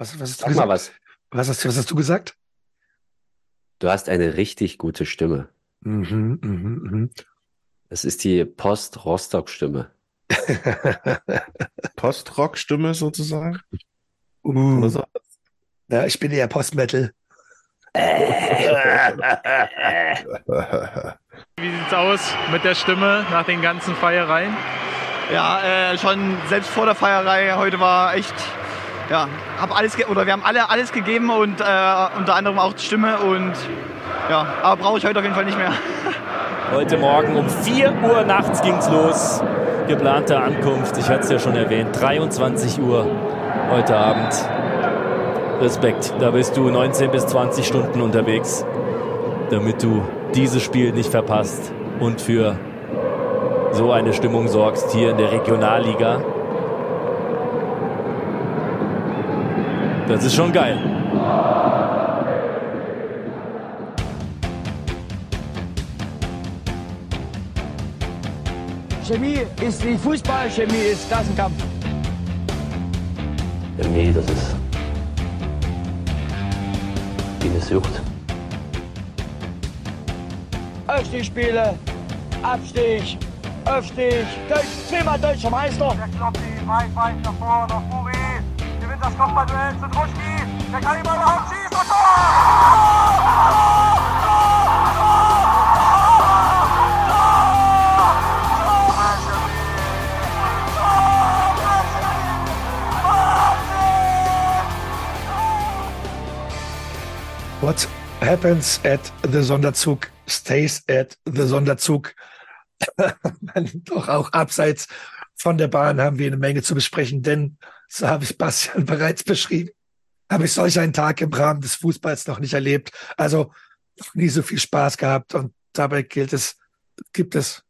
Was, was hast du Sag gesagt? mal was. Was hast, was hast du gesagt? Du hast eine richtig gute Stimme. Mhm, mhm, mhm. Das ist die Post-Rostock-Stimme. Post-Rock-Stimme sozusagen? uh, so? ja, ich bin eher Post-Metal. Wie sieht's aus mit der Stimme nach den ganzen Feiereien? Ja, äh, schon selbst vor der Feierei heute war echt, ja, hab alles oder wir haben alle alles gegeben und äh, unter anderem auch die Stimme und ja, aber brauche ich heute auf jeden Fall nicht mehr. Heute Morgen um 4 Uhr nachts ging's los. Geplante Ankunft, ich hatte es ja schon erwähnt, 23 Uhr heute Abend. Respekt, da bist du 19 bis 20 Stunden unterwegs, damit du dieses Spiel nicht verpasst und für so eine Stimmung sorgst hier in der Regionalliga. Das ist schon geil. Chemie ist nicht Fußball, Chemie ist Klassenkampf. Irgendwie, das ist wie eine Sucht. Aufstiegsspiele, Abstieg, Aufstieg, Deutsch, zweimal deutscher Meister. Der Kloppi, weit, weit nach vorne, nach Furi. Gewinnt das Kopfballduell zu Druschki. Der kann mal überhaupt schießen und What happens at the Sonderzug stays at the Sonderzug. Doch auch abseits von der Bahn haben wir eine Menge zu besprechen, denn, so habe ich Bastian bereits beschrieben, habe ich solch einen Tag im Rahmen des Fußballs noch nicht erlebt. Also noch nie so viel Spaß gehabt und dabei gilt es, gibt es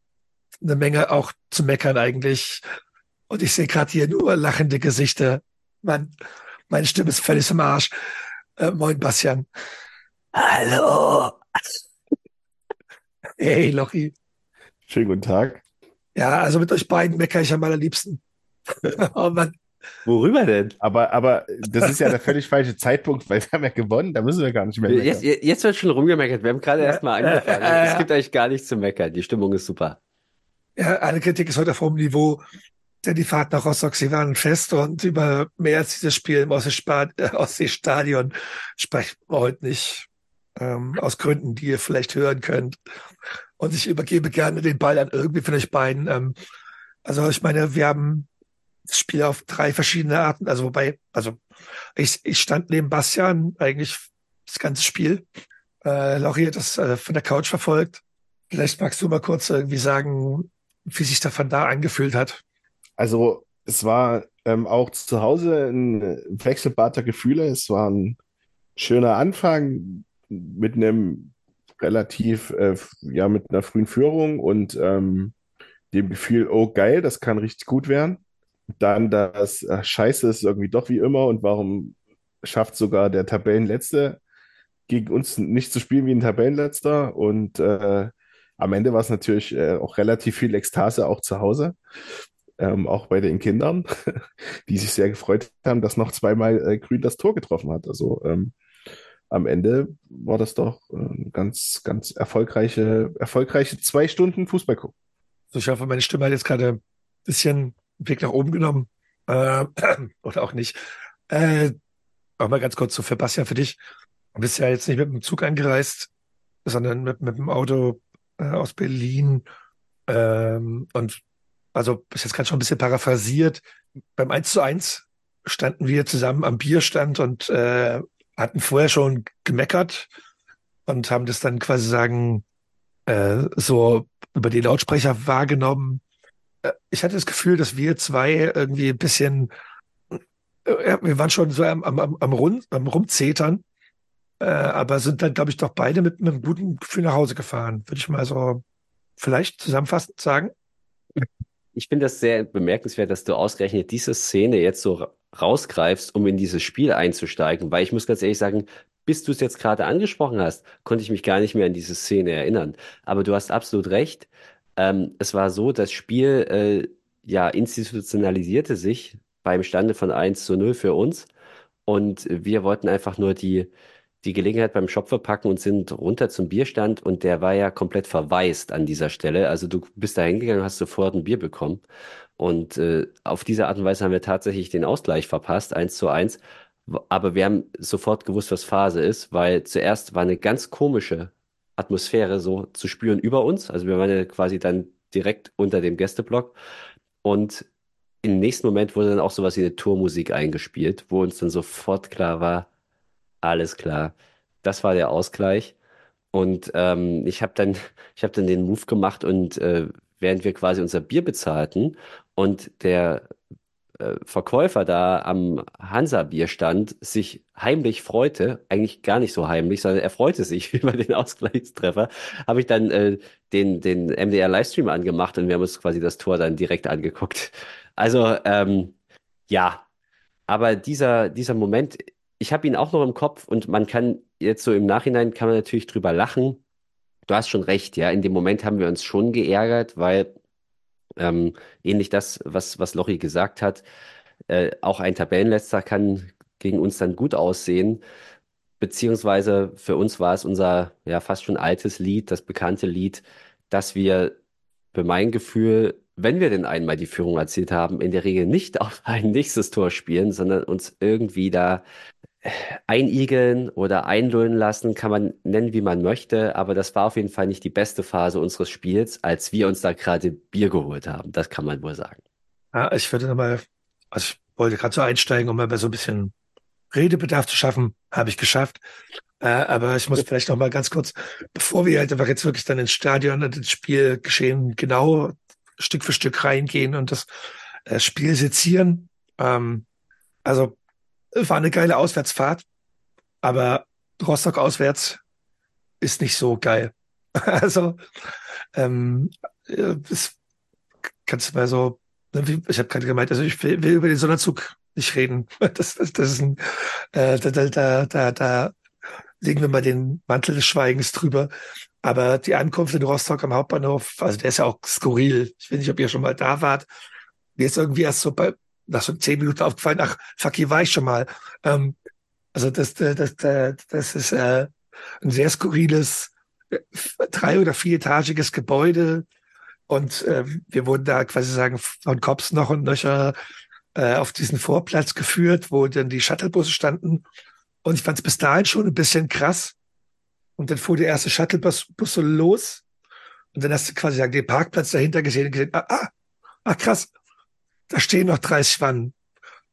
eine Menge auch zu meckern eigentlich. Und ich sehe gerade hier nur lachende Gesichter. Mann, meine Stimme ist völlig im Arsch. Äh, moin, Bastian. Hallo. Hey, Lochi. Schönen guten Tag. Ja, also mit euch beiden meckere ich am allerliebsten. oh Mann. Worüber denn? Aber, aber das ist ja der völlig falsche Zeitpunkt, weil wir haben ja gewonnen, da müssen wir gar nicht mehr Jetzt, meckern. jetzt wird schon rumgemeckert. Wir haben gerade erst mal angefangen. äh, Es gibt eigentlich gar nichts zu meckern. Die Stimmung ist super. Ja, alle Kritik ist heute auf hohem Niveau. Denn die Fahrt nach Rostock, sie waren fest und über mehr als dieses Spiel im Ostseespa- äh, Ostseestadion sprechen wir heute nicht. Ähm, aus Gründen, die ihr vielleicht hören könnt. Und ich übergebe gerne den Ball an irgendwie von euch beiden. Ähm, also ich meine, wir haben das Spiel auf drei verschiedene Arten. Also wobei, also ich, ich stand neben Bastian eigentlich das ganze Spiel. Äh, Laurie hat das äh, von der Couch verfolgt. Vielleicht magst du mal kurz irgendwie sagen, wie sich davon da angefühlt hat. Also es war ähm, auch zu Hause ein Wechselbad der Gefühle. Es war ein schöner Anfang mit einem relativ, äh, ja, mit einer frühen Führung und ähm, dem Gefühl, oh geil, das kann richtig gut werden. Dann das äh, Scheiße ist irgendwie doch wie immer und warum schafft sogar der Tabellenletzte gegen uns nicht zu spielen wie ein Tabellenletzter und äh, am Ende war es natürlich äh, auch relativ viel Ekstase auch zu Hause ähm, auch bei den Kindern, die sich sehr gefreut haben, dass noch zweimal äh, Grün das Tor getroffen hat. Also ähm, am Ende war das doch äh, ganz, ganz erfolgreiche, erfolgreiche zwei Stunden Fußball gucken. Ich hoffe, meine Stimme hat jetzt gerade ein bisschen Weg nach oben genommen. Äh, oder auch nicht. Äh, auch mal ganz kurz so für Bastian, für dich. Du bist ja jetzt nicht mit dem Zug angereist, sondern mit, mit dem Auto äh, aus Berlin. Ähm, und also bis jetzt gerade schon ein bisschen paraphrasiert. Beim 1 zu 1 standen wir zusammen am Bierstand und äh, hatten vorher schon gemeckert und haben das dann quasi sagen, äh, so über die Lautsprecher wahrgenommen. Äh, ich hatte das Gefühl, dass wir zwei irgendwie ein bisschen, äh, wir waren schon so am, am, am, Rund, am Rumzetern, äh, aber sind dann, glaube ich, doch beide mit, mit einem guten Gefühl nach Hause gefahren. Würde ich mal so vielleicht zusammenfassend sagen. Ich finde das sehr bemerkenswert, dass du ausgerechnet diese Szene jetzt so rausgreifst, um in dieses Spiel einzusteigen, weil ich muss ganz ehrlich sagen, bis du es jetzt gerade angesprochen hast, konnte ich mich gar nicht mehr an diese Szene erinnern. Aber du hast absolut recht. Ähm, es war so, das Spiel äh, ja institutionalisierte sich beim Stande von 1 zu 0 für uns. Und wir wollten einfach nur die, die Gelegenheit beim Shop verpacken und sind runter zum Bierstand und der war ja komplett verwaist an dieser Stelle. Also du bist da hingegangen, hast sofort ein Bier bekommen. Und äh, auf diese Art und Weise haben wir tatsächlich den Ausgleich verpasst, eins zu eins. Aber wir haben sofort gewusst, was Phase ist, weil zuerst war eine ganz komische Atmosphäre so zu spüren über uns. Also wir waren ja quasi dann direkt unter dem Gästeblock. Und im nächsten Moment wurde dann auch sowas wie eine Tourmusik eingespielt, wo uns dann sofort klar war, alles klar, das war der Ausgleich. Und ähm, ich habe dann, habe dann den Move gemacht und äh, während wir quasi unser Bier bezahlten und der äh, Verkäufer da am Hansa-Bierstand sich heimlich freute, eigentlich gar nicht so heimlich, sondern er freute sich über den Ausgleichstreffer, habe ich dann äh, den, den MDR-Livestream angemacht und wir haben uns quasi das Tor dann direkt angeguckt. Also ähm, ja, aber dieser, dieser Moment, ich habe ihn auch noch im Kopf und man kann jetzt so im Nachhinein kann man natürlich drüber lachen. Du hast schon recht, ja. In dem Moment haben wir uns schon geärgert, weil ähm, ähnlich das, was, was Lochi gesagt hat, äh, auch ein Tabellenletzter kann gegen uns dann gut aussehen. Beziehungsweise für uns war es unser ja fast schon altes Lied, das bekannte Lied, dass wir für mein Gefühl, wenn wir denn einmal die Führung erzielt haben, in der Regel nicht auf ein nächstes Tor spielen, sondern uns irgendwie da einigeln oder einlullen lassen, kann man nennen, wie man möchte, aber das war auf jeden Fall nicht die beste Phase unseres Spiels, als wir uns da gerade Bier geholt haben. Das kann man wohl sagen. Ja, ich würde nochmal, also ich wollte gerade so einsteigen, um mal so ein bisschen Redebedarf zu schaffen, habe ich geschafft. Äh, aber ich muss vielleicht noch mal ganz kurz, bevor wir halt einfach jetzt wirklich dann ins Stadion und ins Spielgeschehen genau Stück für Stück reingehen und das äh, Spiel sezieren. Ähm, also war eine geile Auswärtsfahrt, aber Rostock auswärts ist nicht so geil. also ähm, das kannst du mal so, ne, ich habe gerade gemeint, also ich will, über den Sonderzug nicht reden. Das, das, das ist ein, äh, da, da, da, da legen wir mal den Mantel des Schweigens drüber. Aber die Ankunft in Rostock am Hauptbahnhof, also der ist ja auch skurril. Ich weiß nicht, ob ihr schon mal da wart. Mir ist irgendwie erst so bei, nach so zehn Minuten aufgefallen, ach, fuck, hier war ich schon mal. Ähm, also das, das, das, das ist äh, ein sehr skurriles, äh, drei- oder vieretagiges Gebäude. Und äh, wir wurden da quasi sagen, von Cops noch und nöcher äh, auf diesen Vorplatz geführt, wo dann die Shuttlebusse standen. Und ich fand es bis dahin schon ein bisschen krass. Und dann fuhr der erste Shuttlebus los. Und dann hast du quasi den Parkplatz dahinter gesehen und gesehen, ah, ah, ah krass, da stehen noch 30 Wannen.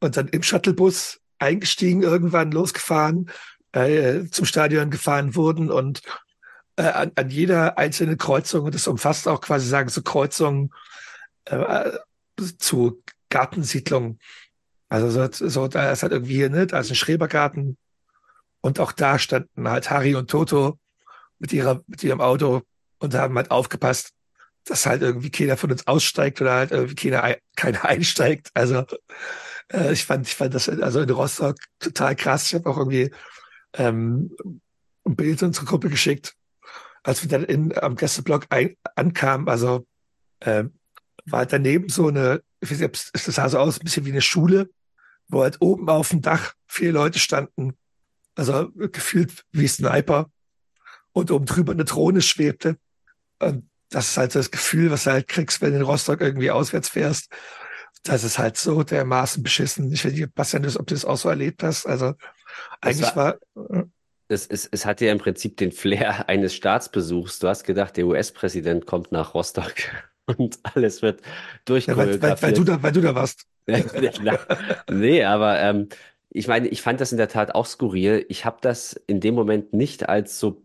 Und dann im Shuttlebus eingestiegen, irgendwann losgefahren, äh, zum Stadion gefahren wurden und äh, an, an jeder einzelnen Kreuzung, und das umfasst auch quasi sagen so Kreuzungen äh, zu Gartensiedlungen. Also so, so da ist halt irgendwie hier, ne, da ist ein Schrebergarten und auch da standen halt Harry und Toto mit ihrer mit ihrem Auto und haben halt aufgepasst, dass halt irgendwie keiner von uns aussteigt oder halt irgendwie keiner, keiner einsteigt. Also äh, ich fand, ich fand das also in Rostock total krass. Ich habe auch irgendwie ähm, ein Bild in unsere Gruppe geschickt, als wir dann in, am Gästeblock ein, ankamen. Also äh, war halt daneben so eine, ich weiß nicht, das sah so aus, ein bisschen wie eine Schule, wo halt oben auf dem Dach vier Leute standen. Also gefühlt wie Sniper und oben drüber eine Drohne schwebte. Und das ist halt so das Gefühl, was du halt kriegst, wenn du in Rostock irgendwie auswärts fährst. Das ist halt so dermaßen beschissen. Ich weiß nicht, Bastian, ob du das auch so erlebt hast. Also eigentlich war, war es, es, es hatte ja im Prinzip den Flair eines Staatsbesuchs. Du hast gedacht, der US-Präsident kommt nach Rostock und alles wird durchchoreografiert. Ja, weil, weil, weil, du da, weil du da warst. nee, aber ähm, ich meine, ich fand das in der Tat auch skurril. Ich habe das in dem Moment nicht als so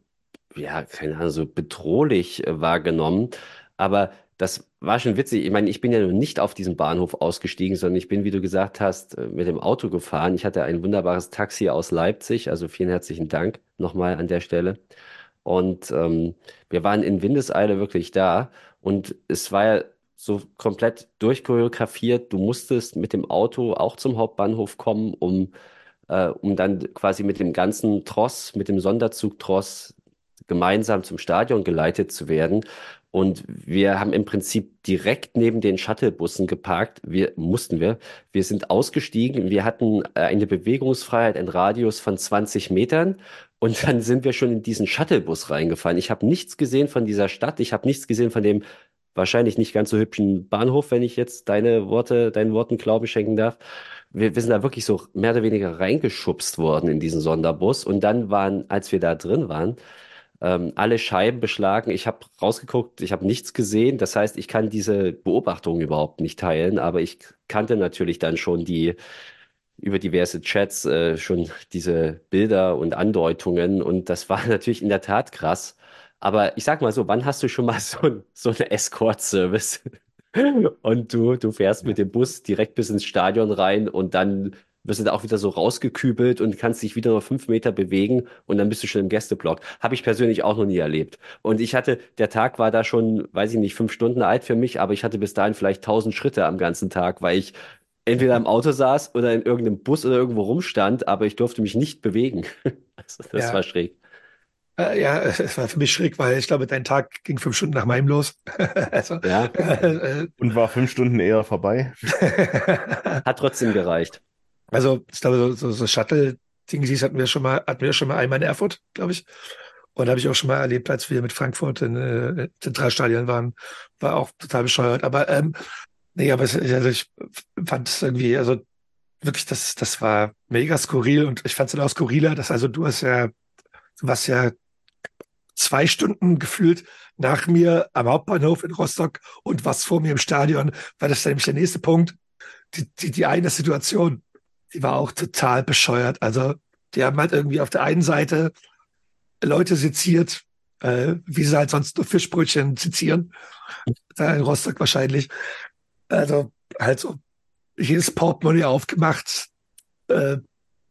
ja, keine Ahnung, so bedrohlich äh, wahrgenommen. Aber das war schon witzig. Ich meine, ich bin ja noch nicht auf diesem Bahnhof ausgestiegen, sondern ich bin, wie du gesagt hast, äh, mit dem Auto gefahren. Ich hatte ein wunderbares Taxi aus Leipzig, also vielen herzlichen Dank nochmal an der Stelle. Und ähm, wir waren in Windeseile wirklich da und es war ja so komplett durchchoreografiert. Du musstest mit dem Auto auch zum Hauptbahnhof kommen, um, äh, um dann quasi mit dem ganzen Tross, mit dem Sonderzug Tross gemeinsam zum Stadion geleitet zu werden. Und wir haben im Prinzip direkt neben den Shuttlebussen geparkt. Wir mussten wir. Wir sind ausgestiegen. Wir hatten äh, eine Bewegungsfreiheit, einen Radius von 20 Metern. Und dann sind wir schon in diesen Shuttlebus reingefallen. Ich habe nichts gesehen von dieser Stadt. Ich habe nichts gesehen von dem wahrscheinlich nicht ganz so hübschen Bahnhof, wenn ich jetzt deine Worte, deinen Worten Glauben schenken darf. Wir, wir sind da wirklich so mehr oder weniger reingeschubst worden in diesen Sonderbus. Und dann waren, als wir da drin waren, ähm, alle Scheiben beschlagen. Ich habe rausgeguckt, ich habe nichts gesehen. Das heißt, ich kann diese Beobachtung überhaupt nicht teilen, aber ich kannte natürlich dann schon die über diverse Chats äh, schon diese Bilder und Andeutungen und das war natürlich in der Tat krass. Aber ich sag mal so, wann hast du schon mal so, so eine Escort-Service? und du, du fährst mit dem Bus direkt bis ins Stadion rein und dann wirst du da auch wieder so rausgekübelt und kannst dich wieder nur fünf Meter bewegen und dann bist du schon im Gästeblock. Habe ich persönlich auch noch nie erlebt. Und ich hatte, der Tag war da schon, weiß ich nicht, fünf Stunden alt für mich, aber ich hatte bis dahin vielleicht tausend Schritte am ganzen Tag, weil ich entweder im Auto saß oder in irgendeinem Bus oder irgendwo rumstand, aber ich durfte mich nicht bewegen. Also das Ja. war schräg. Äh, ja, es war für mich schräg, weil ich glaube, dein Tag ging fünf Stunden nach meinem los. also, Ja, äh, Und war fünf Stunden eher vorbei. äh, hat trotzdem gereicht. Also, ich glaube, so, so, so Shuttle-Dingsies hatten wir schon mal, hatten wir schon mal einmal in Erfurt, glaube ich. Und habe ich auch schon mal erlebt, als wir mit Frankfurt in äh, Zentralstadion waren. War auch total bescheuert. Aber ähm, nee, aber es, also ich fand es irgendwie, also wirklich, das, das war mega skurril und ich fand es dann auch skurriler, dass also du hast ja, du warst ja zwei Stunden gefühlt nach mir am Hauptbahnhof in Rostock und was vor mir im Stadion, weil das ist nämlich der nächste Punkt. Die, die, die eine Situation, die war auch total bescheuert. Also, die haben halt irgendwie auf der einen Seite Leute seziert, äh, wie sie halt sonst nur Fischbrötchen sezieren. Da in Rostock wahrscheinlich. Also, halt so jedes Portemonnaie aufgemacht, äh,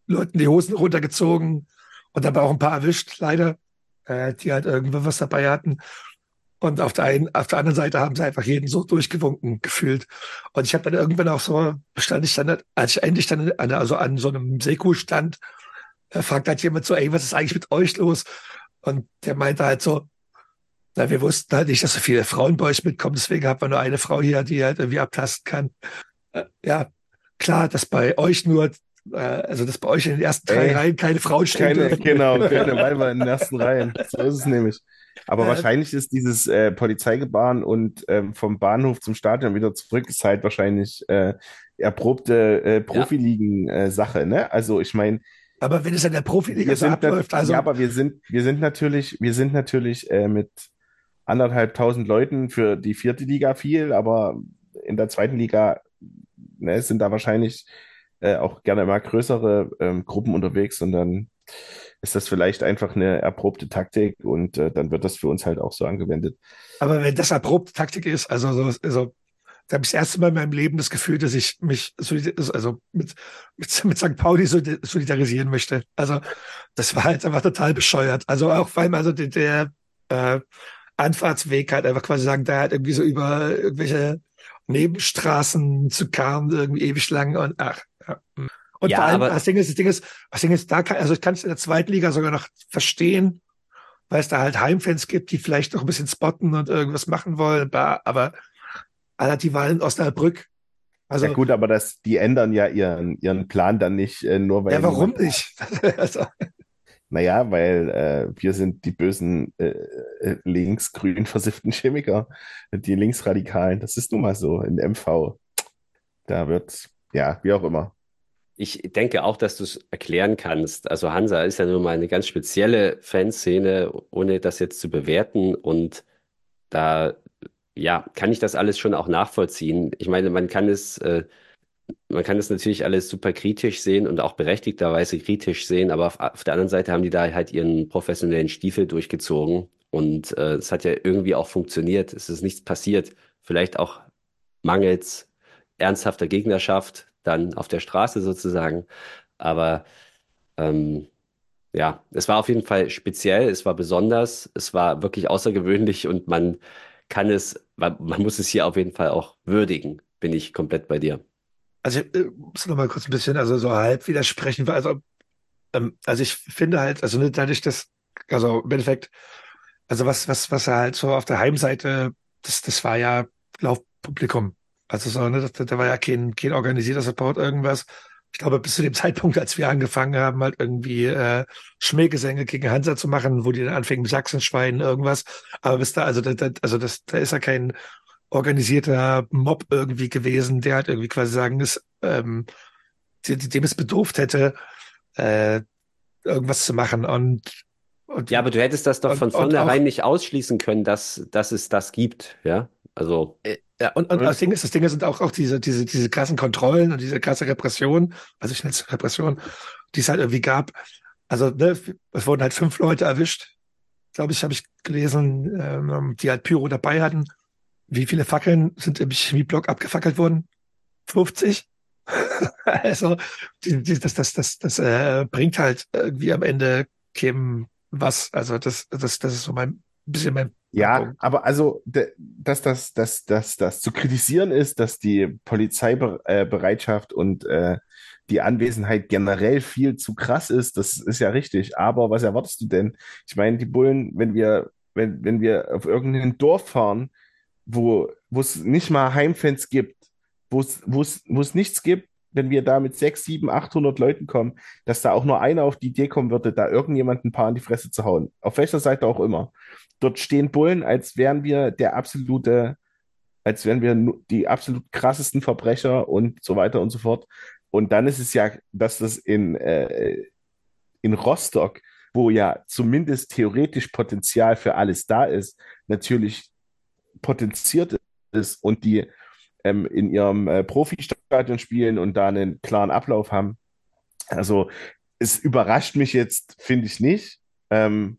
Leuten die Hosen runtergezogen und dabei auch ein paar erwischt, leider, äh, die halt irgendwo was dabei hatten. Und auf der einen, auf der anderen Seite haben sie einfach jeden so durchgewunken gefühlt. Und ich habe dann irgendwann auch so, stand ich dann, als ich endlich dann an, also an so einem Seku stand, äh, fragt halt jemand so, ey, was ist eigentlich mit euch los? Und der meinte halt so, na, wir wussten halt nicht, dass so viele Frauen bei euch mitkommen, deswegen haben wir nur eine Frau hier, die halt irgendwie abtasten kann. Äh, ja, klar, dass bei euch nur, also dass bei euch in den ersten drei Ey, Reihen keine Frauen stehen Keine, genau, keine Weiber in den ersten Reihen. So ist es nämlich. Aber Ja. wahrscheinlich ist dieses äh, Polizeigebaren und ähm, vom Bahnhof zum Stadion wieder zurück, ist halt wahrscheinlich äh, erprobte äh, Profiligen-Sache, ne? Also ich meine, Aber wenn es in der Profiliga so abläuft, also ja, aber wir sind, wir sind natürlich, wir sind natürlich äh, mit anderthalbtausend Leuten für die vierte Liga viel, aber in der zweiten Liga ne, sind da wahrscheinlich äh, auch gerne mal größere ähm, Gruppen unterwegs und dann ist das vielleicht einfach eine erprobte Taktik und äh, dann wird das für uns halt auch so angewendet. Aber wenn das erprobte Taktik ist, also so, also da habe ich das erste Mal in meinem Leben das Gefühl, dass ich mich also mit, mit, mit St. Pauli solid- solidarisieren möchte. Also das war halt einfach total bescheuert. Also auch vor allem also der, der äh, Anfahrtsweg halt einfach quasi sagen, da halt irgendwie so über irgendwelche Nebenstraßen zu karren, irgendwie ewig lang und ach. Ja. Und Ja, vor allem, das Ding ist, das Ding ist, das Ding ist, da kann, also ich kann es in der zweiten Liga sogar noch verstehen, weil es da halt Heimfans gibt, die vielleicht noch ein bisschen spotten und irgendwas machen wollen, aber Alter, die waren in Osnabrück. Also, ja gut, aber das, die ändern ja ihren, ihren Plan dann nicht, äh, nur weil ja, warum nicht? also, Naja, weil äh, wir sind die bösen äh, linksgrün versifften Chemiker, die Linksradikalen. Das ist nun mal so in MV. Da wird, ja, wie auch immer. Ich denke auch, dass du es erklären kannst. Also Hansa ist ja nun mal eine ganz spezielle Fanszene, ohne das jetzt zu bewerten. Und da, ja, kann ich das alles schon auch nachvollziehen. Ich meine, man kann es, äh, man kann es natürlich alles super kritisch sehen und auch berechtigterweise kritisch sehen, aber auf, auf der anderen Seite haben die da halt ihren professionellen Stiefel durchgezogen. Und äh, es hat ja irgendwie auch funktioniert. Es ist nichts passiert. Vielleicht auch mangels ernsthafter Gegnerschaft dann auf der Straße sozusagen. Aber ähm, ja, es war auf jeden Fall speziell, es war besonders, es war wirklich außergewöhnlich und man kann es, man, man muss es hier auf jeden Fall auch würdigen. Bin ich komplett bei dir. also ich äh, muss noch mal kurz ein bisschen, also so halb widersprechen, also, ähm, also ich finde halt, also dadurch, dass, also im Endeffekt, also was, was, was er halt so auf der Heimseite, das, das war ja Laufpublikum. Also so, ne, da, da war ja kein, kein organisierter Support, irgendwas. Ich glaube, bis zu dem Zeitpunkt, als wir angefangen haben, halt irgendwie äh, Schmähgesänge gegen Hansa zu machen, wo die dann anfingen mit Sachsenschweinen, irgendwas. Aber bis da, also da, da, also das, da ist ja kein organisierter Mob irgendwie gewesen, der halt irgendwie quasi sagen ist, ähm, dem es bedurft hätte, äh, irgendwas zu machen. Und, und ja, aber du hättest das doch und- von und vornherein nicht ausschließen können, dass, dass es das gibt. Ja, also Äh, Ja, und, und das Ding ist, das Ding sind auch, auch diese, diese, diese krassen Kontrollen und diese krasse Repression, also ich nenne es Repression, die es halt irgendwie gab. Also, ne, es wurden halt fünf Leute erwischt, glaube ich, habe ich gelesen, ähm, die halt Pyro dabei hatten. Wie viele Fackeln sind im Chemieblock abgefackelt worden? 50? also, die, die, das, das, das, das äh, bringt halt irgendwie am Ende keinem was. Also, das, das, das ist so mein bisschen mein Ja, Punkt. aber also, dass das, dass, dass, das zu kritisieren ist, dass die Polizeibereitschaft und äh, die Anwesenheit generell viel zu krass ist, das ist ja richtig. Aber was erwartest du denn? Ich meine, die Bullen, wenn wir, wenn, wenn wir auf irgendein Dorf fahren, wo, es nicht mal Heimfans gibt, wo es nichts gibt, wenn wir da mit sechs, sieben, 800 Leuten kommen, dass da auch nur einer auf die Idee kommen würde, da irgendjemand ein paar in die Fresse zu hauen. Auf welcher Seite auch immer. Dort stehen Bullen, als wären wir der absolute, als wären wir die absolut krassesten Verbrecher und so weiter und so fort. Und dann ist es ja, dass das in, äh, in Rostock, wo ja zumindest theoretisch Potenzial für alles da ist, natürlich potenziert ist und die ähm, in ihrem äh, Profistadion spielen und da einen klaren Ablauf haben. Also es überrascht mich jetzt, finde ich nicht. Ähm,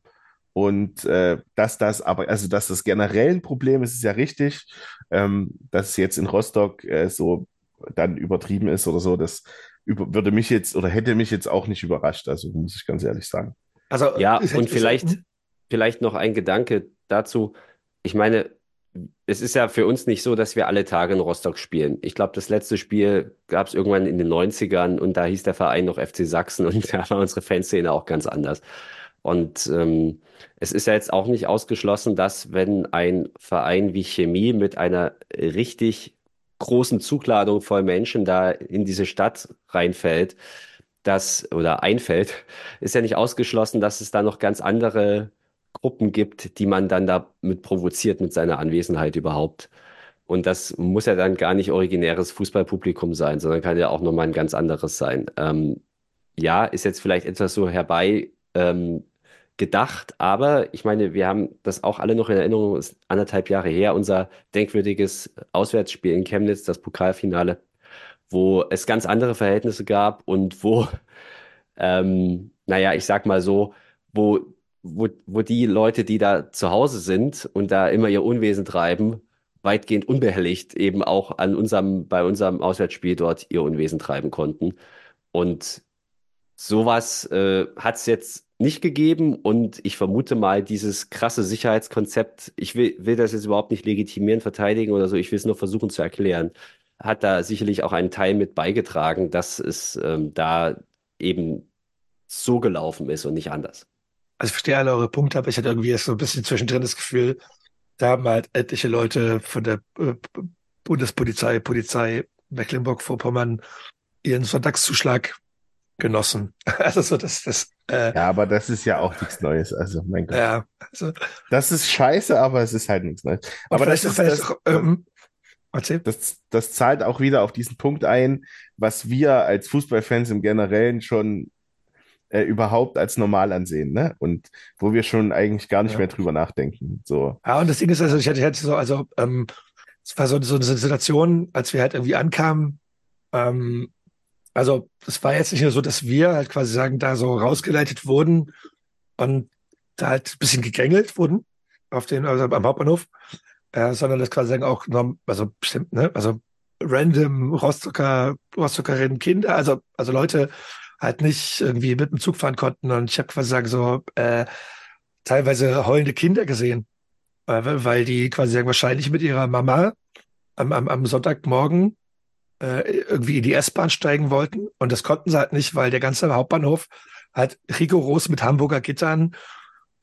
und äh, dass das aber, also dass das generell ein Problem ist, ist ja richtig. Ähm, dass es jetzt in Rostock äh, so dann übertrieben ist oder so, das über, würde mich jetzt oder hätte mich jetzt auch nicht überrascht. Also muss ich ganz ehrlich sagen. Also, Ja, und vielleicht, vielleicht noch ein Gedanke dazu. Ich meine, es ist ja für uns nicht so, dass wir alle Tage in Rostock spielen. Ich glaube, das letzte Spiel gab es irgendwann in den 90ern und da hieß der Verein noch FC Sachsen und da war unsere Fanszene auch ganz anders. Und ähm, es ist ja jetzt auch nicht ausgeschlossen, dass wenn ein Verein wie Chemie mit einer richtig großen Zugladung voll Menschen da in diese Stadt reinfällt, das oder einfällt, ist ja nicht ausgeschlossen, dass es da noch ganz andere Gruppen gibt, die man dann damit provoziert mit seiner Anwesenheit überhaupt. Und das muss ja dann gar nicht originäres Fußballpublikum sein, sondern kann ja auch nochmal ein ganz anderes sein. Ähm, ja, ist jetzt vielleicht etwas so herbei ähm, gedacht, aber ich meine, wir haben das auch alle noch in Erinnerung, ist anderthalb Jahre her, unser denkwürdiges Auswärtsspiel in Chemnitz, das Pokalfinale, wo es ganz andere Verhältnisse gab und wo, ähm, naja, ich sag mal so, wo, wo, wo die Leute, die da zu Hause sind und da immer ihr Unwesen treiben, weitgehend unbehelligt eben auch an unserem, bei unserem Auswärtsspiel dort ihr Unwesen treiben konnten. Und sowas äh, hat es jetzt nicht gegeben und ich vermute mal, dieses krasse Sicherheitskonzept, ich will, will das jetzt überhaupt nicht legitimieren, verteidigen oder so, ich will es nur versuchen zu erklären, hat da sicherlich auch einen Teil mit beigetragen, dass es ähm, da eben so gelaufen ist und nicht anders. Also ich verstehe alle eure Punkte, aber ich hatte irgendwie so ein bisschen zwischendrin das Gefühl, da haben halt etliche Leute von der äh, Bundespolizei, Polizei Mecklenburg-Vorpommern ihren Sonntagszuschlag genossen. Also so das, das, äh, Ja, aber das ist ja auch nichts Neues. Also, mein Gott. ja, also, Das ist scheiße, aber es ist halt nichts Neues. aber das ist das, auch, ähm, das, das zahlt auch wieder auf diesen Punkt ein, was wir als Fußballfans im Generellen schon äh, überhaupt als normal ansehen, ne? Und wo wir schon eigentlich gar nicht Ja. mehr drüber nachdenken. So. Ja, und das Ding ist, also ich hatte, ich hatte so, also ähm, es war so, so eine Situation, als wir halt irgendwie ankamen, ähm, also es war jetzt nicht nur so, dass wir halt quasi sagen, da so rausgeleitet wurden und da halt ein bisschen gegängelt wurden auf den, also am Hauptbahnhof, äh, sondern das quasi sagen auch, noch- also bestimmt, ne, also random Rostocker, Rostockerinnen Kinder, also, also Leute halt nicht irgendwie mit dem Zug fahren konnten und ich habe quasi sagen so, äh, teilweise heulende Kinder gesehen, äh, weil die quasi sagen, wahrscheinlich mit ihrer Mama am, am, am Sonntagmorgen äh, irgendwie in die S-Bahn steigen wollten. Und das konnten sie halt nicht, weil der ganze Hauptbahnhof halt rigoros mit Hamburger Gittern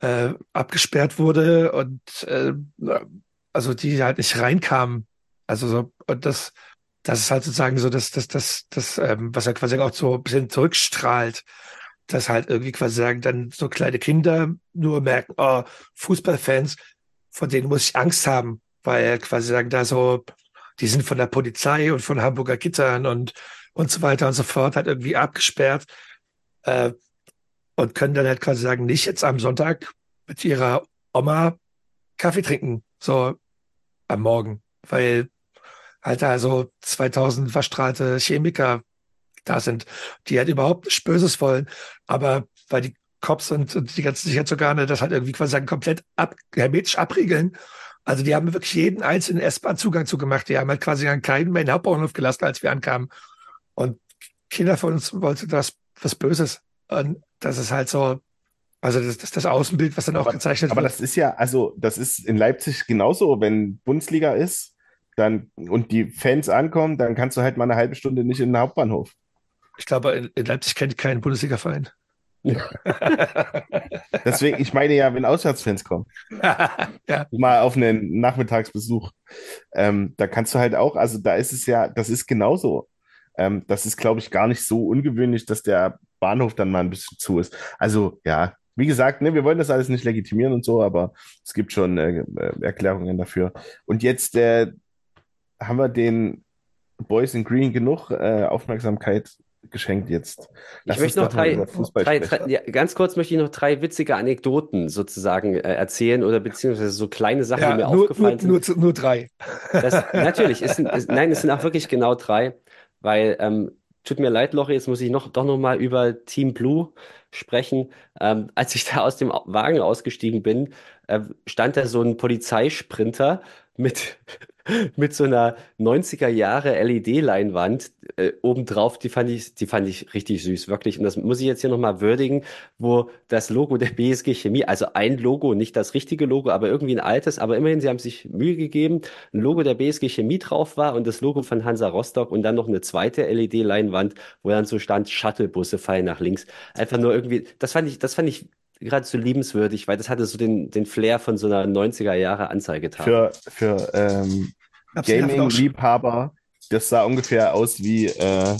äh, abgesperrt wurde und äh, also die halt nicht reinkamen. Also so, und das, das ist halt sozusagen so, dass das, das, das, ähm, was er quasi auch so ein bisschen zurückstrahlt, dass halt irgendwie quasi sagen, dann so kleine Kinder nur merken, oh, Fußballfans, von denen muss ich Angst haben, weil quasi sagen, da so, die sind von der Polizei und von Hamburger Gittern und, und so weiter und so fort, halt irgendwie abgesperrt, äh, und können dann halt quasi sagen, nicht jetzt am Sonntag mit ihrer Oma Kaffee trinken, so am Morgen, weil halt da so 2000 verstrahlte Chemiker da sind, die halt überhaupt nichts Böses wollen, aber weil die Cops und, und die ganzen Sicherheitsorgane das halt irgendwie quasi sagen, komplett ab, hermetisch abriegeln. Also die haben wirklich jeden einzelnen S-Bahn Zugang zugemacht. Die haben halt quasi an keinen mehr in den Hauptbahnhof gelassen, als wir ankamen. Und Kinder von uns wollten das was Böses. Und das ist halt so, also das, das, das Außenbild, was dann auch aber, gezeichnet aber wird. das ist ja, also das ist in Leipzig genauso, wenn Bundesliga ist, dann und die Fans ankommen, dann kannst du halt mal eine halbe Stunde nicht in den Hauptbahnhof. Ich glaube, in, in Leipzig kennt keinen Bundesliga-Verein. Deswegen, ich meine ja, wenn Auswärtsfans kommen, ja. mal auf einen Nachmittagsbesuch, ähm, da kannst du halt auch, also da ist es ja, das ist genauso. Ähm, das ist, glaube ich, gar nicht so ungewöhnlich, dass der Bahnhof dann mal ein bisschen zu ist. Also ja, wie gesagt, ne, wir wollen das alles nicht legitimieren und so, aber es gibt schon äh, äh, Erklärungen dafür. Und jetzt äh, haben wir den Boys in Green genug äh, Aufmerksamkeit geschenkt jetzt. ich möchte noch drei, drei, drei ja, ganz kurz möchte ich noch drei witzige Anekdoten sozusagen äh, erzählen oder beziehungsweise so kleine Sachen, ja, die mir nur, aufgefallen nur, sind. Nur, nur drei. Das, natürlich, sind, es, nein, es sind auch wirklich genau drei, weil ähm, tut mir leid, Loche, jetzt muss ich noch, doch noch mal über Team Blue sprechen. Ähm, als ich da aus dem Wagen ausgestiegen bin, äh, stand da so ein Polizeisprinter mit, mit so einer 90er Jahre LED-Leinwand äh, obendrauf. Die fand ich, die fand ich richtig süß, wirklich. Und das muss ich jetzt hier nochmal würdigen, wo das Logo der BSG Chemie, also ein Logo, nicht das richtige Logo, aber irgendwie ein altes, aber immerhin, sie haben sich Mühe gegeben, ein Logo der BSG Chemie drauf war und das Logo von Hansa Rostock und dann noch eine zweite LED-Leinwand, wo dann so stand, Shuttlebusse fallen nach links. Einfach nur irgendwie, das fand ich, das fand ich geradezu liebenswürdig, weil das hatte so den, den Flair von so einer 90er Jahre Anzeigetafel. Für, für ähm, Gaming-Liebhaber, das sah ungefähr aus wie, äh,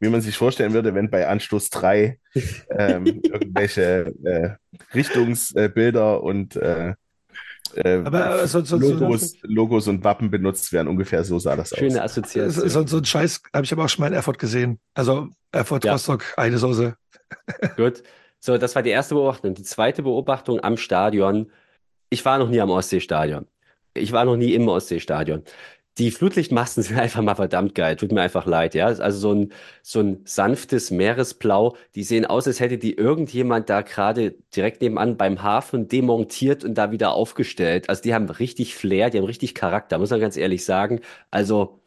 wie man sich vorstellen würde, wenn bei Anstoß 3 ähm, irgendwelche äh, Richtungsbilder und äh, äh, Aber so, so, Logos, so, Logos und Wappen benutzt werden. Ungefähr so sah das Schöne aus. Assoziation. So, so ein Scheiß habe ich aber auch schon mal in Erfurt gesehen. Also Erfurt Ja. Rostock, eine Soße. Gut. So, das war die erste Beobachtung. Die zweite Beobachtung am Stadion. Ich war noch nie am Ostseestadion. Ich war noch nie im Ostseestadion. Die Flutlichtmasten sind einfach mal verdammt geil. Tut mir einfach leid, ja. Also so ein, so ein sanftes Meeresblau. Die sehen aus, als hätte die irgendjemand da gerade direkt nebenan beim Hafen demontiert und da wieder aufgestellt. Also die haben richtig Flair, die haben richtig Charakter, muss man ganz ehrlich sagen. Also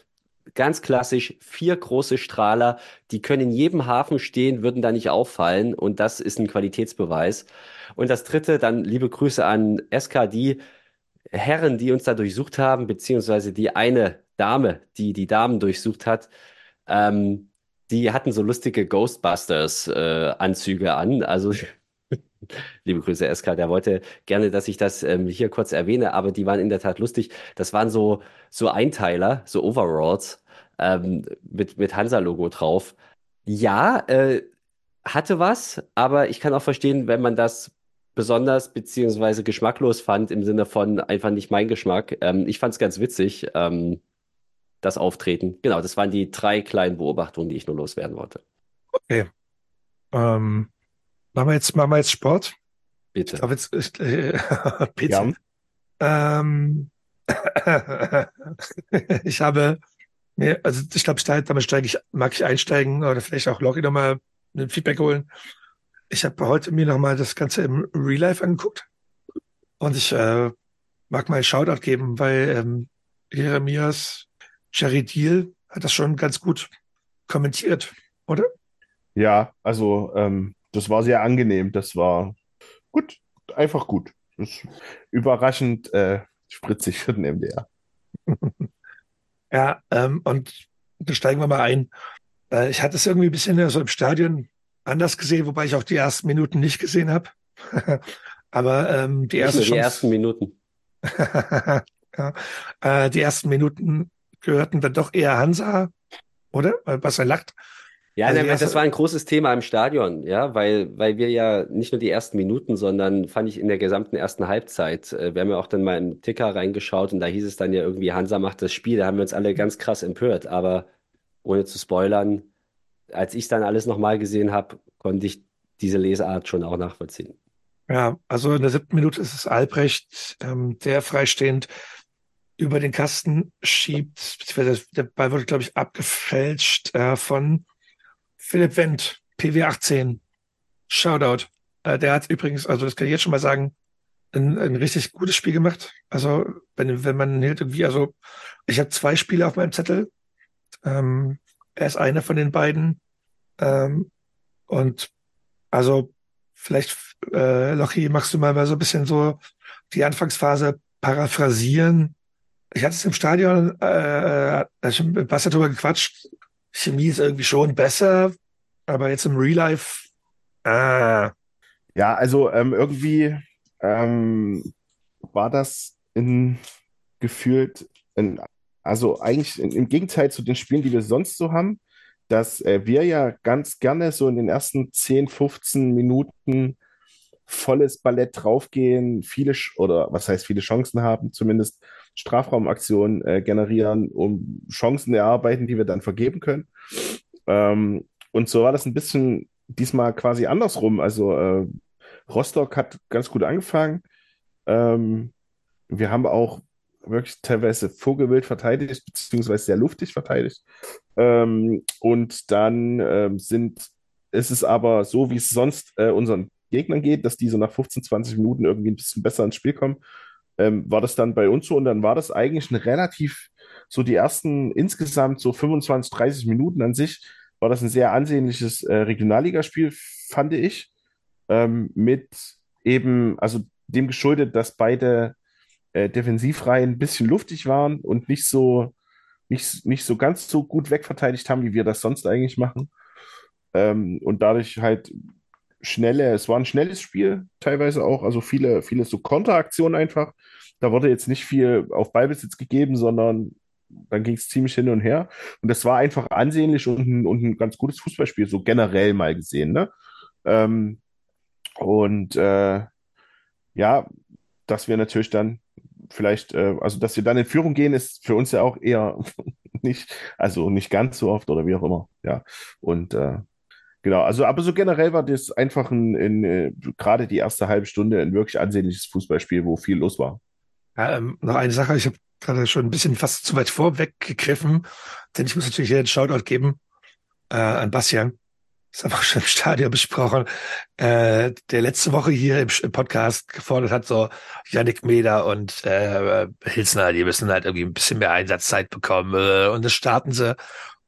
ganz klassisch, vier große Strahler, die können in jedem Hafen stehen, würden da nicht auffallen und das ist ein Qualitätsbeweis. Und das dritte, dann liebe Grüße an SKD, Herren, die uns da durchsucht haben, beziehungsweise die eine Dame, die die Damen durchsucht hat, ähm, die hatten so lustige Ghostbusters-Anzüge an. Also Liebe Grüße, SK, der wollte gerne, dass ich das ähm, hier kurz erwähne, aber die waren in der Tat lustig. Das waren so, so Einteiler, so Overalls ähm, mit, mit Hansa-Logo drauf. Ja, äh, hatte was, aber ich kann auch verstehen, wenn man das besonders beziehungsweise geschmacklos fand, im Sinne von einfach nicht mein Geschmack. Ähm, ich fand es ganz witzig, ähm, das Auftreten. Genau, das waren die drei kleinen Beobachtungen, die ich nur loswerden wollte. Okay. Ähm, machen wir jetzt, machen wir jetzt Sport? Bitte. Ich jetzt, ich, äh, bitte. Ja. Ähm, ich habe mir, also ich glaube, damit steige ich, mag ich einsteigen oder vielleicht auch Loggi nochmal ein Feedback holen. Ich habe heute mir nochmal das Ganze im Real Life angeguckt und ich äh, mag mal einen Shoutout geben, weil ähm, Jeremias Jerry Deal hat das schon ganz gut kommentiert, oder? Ja, also ähm, das war sehr angenehm. Das war gut, einfach gut. Das ist überraschend äh, spritzig für den MDR. Ja, ähm, und da steigen wir mal ein. Äh, ich hatte es irgendwie ein bisschen so im Stadion anders gesehen, wobei ich auch die ersten Minuten nicht gesehen habe. Aber ähm, die erste die Chance, ersten Minuten. ja, äh, die ersten Minuten gehörten dann doch eher Hansa, oder? Weil Bastian lacht. Ja, Also das war ein großes Thema im Stadion, ja, weil, weil wir ja nicht nur die ersten Minuten, sondern fand ich in der gesamten ersten Halbzeit, äh, wir haben ja auch dann mal im Ticker reingeschaut und da hieß es dann ja irgendwie, Hansa macht das Spiel, da haben wir uns alle ganz krass empört, aber ohne zu spoilern, als ich dann alles nochmal gesehen habe, konnte ich diese Lesart schon auch nachvollziehen. Ja, also in der siebten Minute ist es Albrecht, ähm, der freistehend über den Kasten schiebt, beziehungsweise der Ball wurde, glaube ich, abgefälscht äh, von Philipp Wendt, PW18. Shoutout. Äh, der hat übrigens, also das kann ich jetzt schon mal sagen, ein, ein richtig gutes Spiel gemacht. Also wenn, wenn man halt irgendwie, also ich habe zwei Spiele auf meinem Zettel. Ähm, er ist einer von den beiden. Ähm, und also vielleicht, äh, Lochi, magst du mal, so ein bisschen so die Anfangsphase paraphrasieren? Ich hatte es im Stadion, äh, äh, schon mit Basta drüber gequatscht. Chemie ist irgendwie schon besser, aber jetzt im Real Life, ah, Ja, also ähm, irgendwie ähm, war das in, gefühlt, in, also eigentlich im Gegenteil zu den Spielen, die wir sonst so haben, dass äh, wir ja ganz gerne so in den ersten 10, 15 Minuten volles Ballett draufgehen, viele oder was heißt viele Chancen haben, zumindest Strafraumaktionen äh, generieren, um Chancen erarbeiten, die wir dann vergeben können. Ähm, und so war das ein bisschen diesmal quasi andersrum. Also äh, Rostock hat ganz gut angefangen. Ähm, wir haben auch wirklich teilweise vogelwild verteidigt, beziehungsweise sehr luftig verteidigt. Ähm, und dann ähm, sind, ist es aber so, wie es sonst äh, unseren Gegnern geht, dass die so nach 15, 20 Minuten irgendwie ein bisschen besser ins Spiel kommen. Ähm, war das dann bei uns so und dann war das eigentlich ein relativ, so die ersten insgesamt so 25, 30 Minuten an sich, war das ein sehr ansehnliches äh, Regionalligaspiel, fand ich ähm, mit eben, also dem geschuldet, dass beide äh, Defensivreihen ein bisschen luftig waren und nicht so, nicht, nicht so ganz so gut wegverteidigt haben, wie wir das sonst eigentlich machen. Ähm, und dadurch halt schnelle, es war ein schnelles Spiel, teilweise auch, also viele, viele so Konteraktionen einfach. Da wurde jetzt nicht viel auf Ballbesitz gegeben, sondern dann ging es ziemlich hin und her. Und das war einfach ansehnlich und ein, und ein ganz gutes Fußballspiel, so generell mal gesehen, ne? Ähm, und äh, ja, dass wir natürlich dann vielleicht, äh, also dass wir dann in Führung gehen, ist für uns ja auch eher nicht, also nicht ganz so oft oder wie auch immer. Ja. Und äh, genau, also aber so generell war das einfach ein, in, äh, gerade die erste halbe Stunde ein wirklich ansehnliches Fußballspiel, wo viel los war. Ja, ähm, noch eine Sache, ich habe gerade schon ein bisschen fast zu weit vorweggegriffen, denn ich muss natürlich hier einen Shoutout geben äh, an Bastian. Das haben wir schon im Stadion besprochen, äh, der letzte Woche hier im, im Podcast gefordert hat, so Yannick Meder und äh, Hilsner, die müssen halt irgendwie ein bisschen mehr Einsatzzeit bekommen äh, und das starten sie.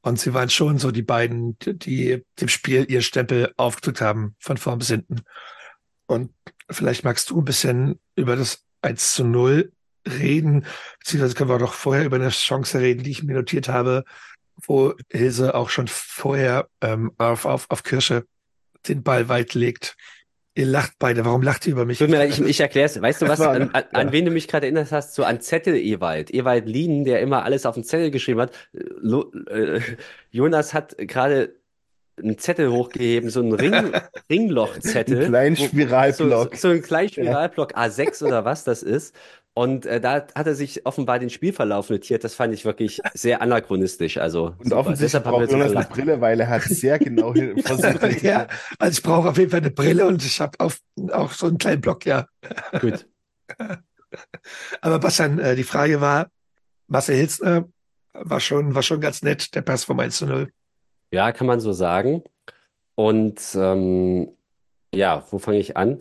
Und sie waren schon so die beiden, die, die dem Spiel ihr Stempel aufgedrückt haben, von vorn bis hinten. Und vielleicht magst du ein bisschen über das 1 zu 0 reden, beziehungsweise können wir auch noch vorher über eine Chance reden, die ich mir notiert habe, wo Hilse auch schon vorher ähm, auf, auf, auf Kirsche den Ball weit legt. Ihr lacht beide. Warum lacht ihr über mich? Mir ich, ich erkläre es. Weißt du was, war- an, an, an wen du mich gerade erinnert hast? So an Zettel Ewald. Ewald Lien, der immer alles auf den Zettel geschrieben hat. Lo, äh, Jonas hat gerade einen Zettel hochgeheben, so einen Ring, Ringlochzettel. Einen kleinen wo- Spiralblock. So, so einen kleinen Spiralblock A6 oder was das ist. Und äh, da hat er sich offenbar den Spielverlauf notiert. Das fand ich wirklich sehr anachronistisch. Also Und super. offensichtlich braucht Jonas eine. Brille, weil er hat sehr genau hin- versucht. ja, also ich brauche auf jeden Fall eine Brille und ich habe auch so einen kleinen Block, ja. Gut. Aber Bastian, äh, die Frage war, Marcel Hilsner war schon, war schon ganz nett, der Pass vom 1 zu 0. Ja, kann man so sagen. Und ähm, ja, wo fange ich an?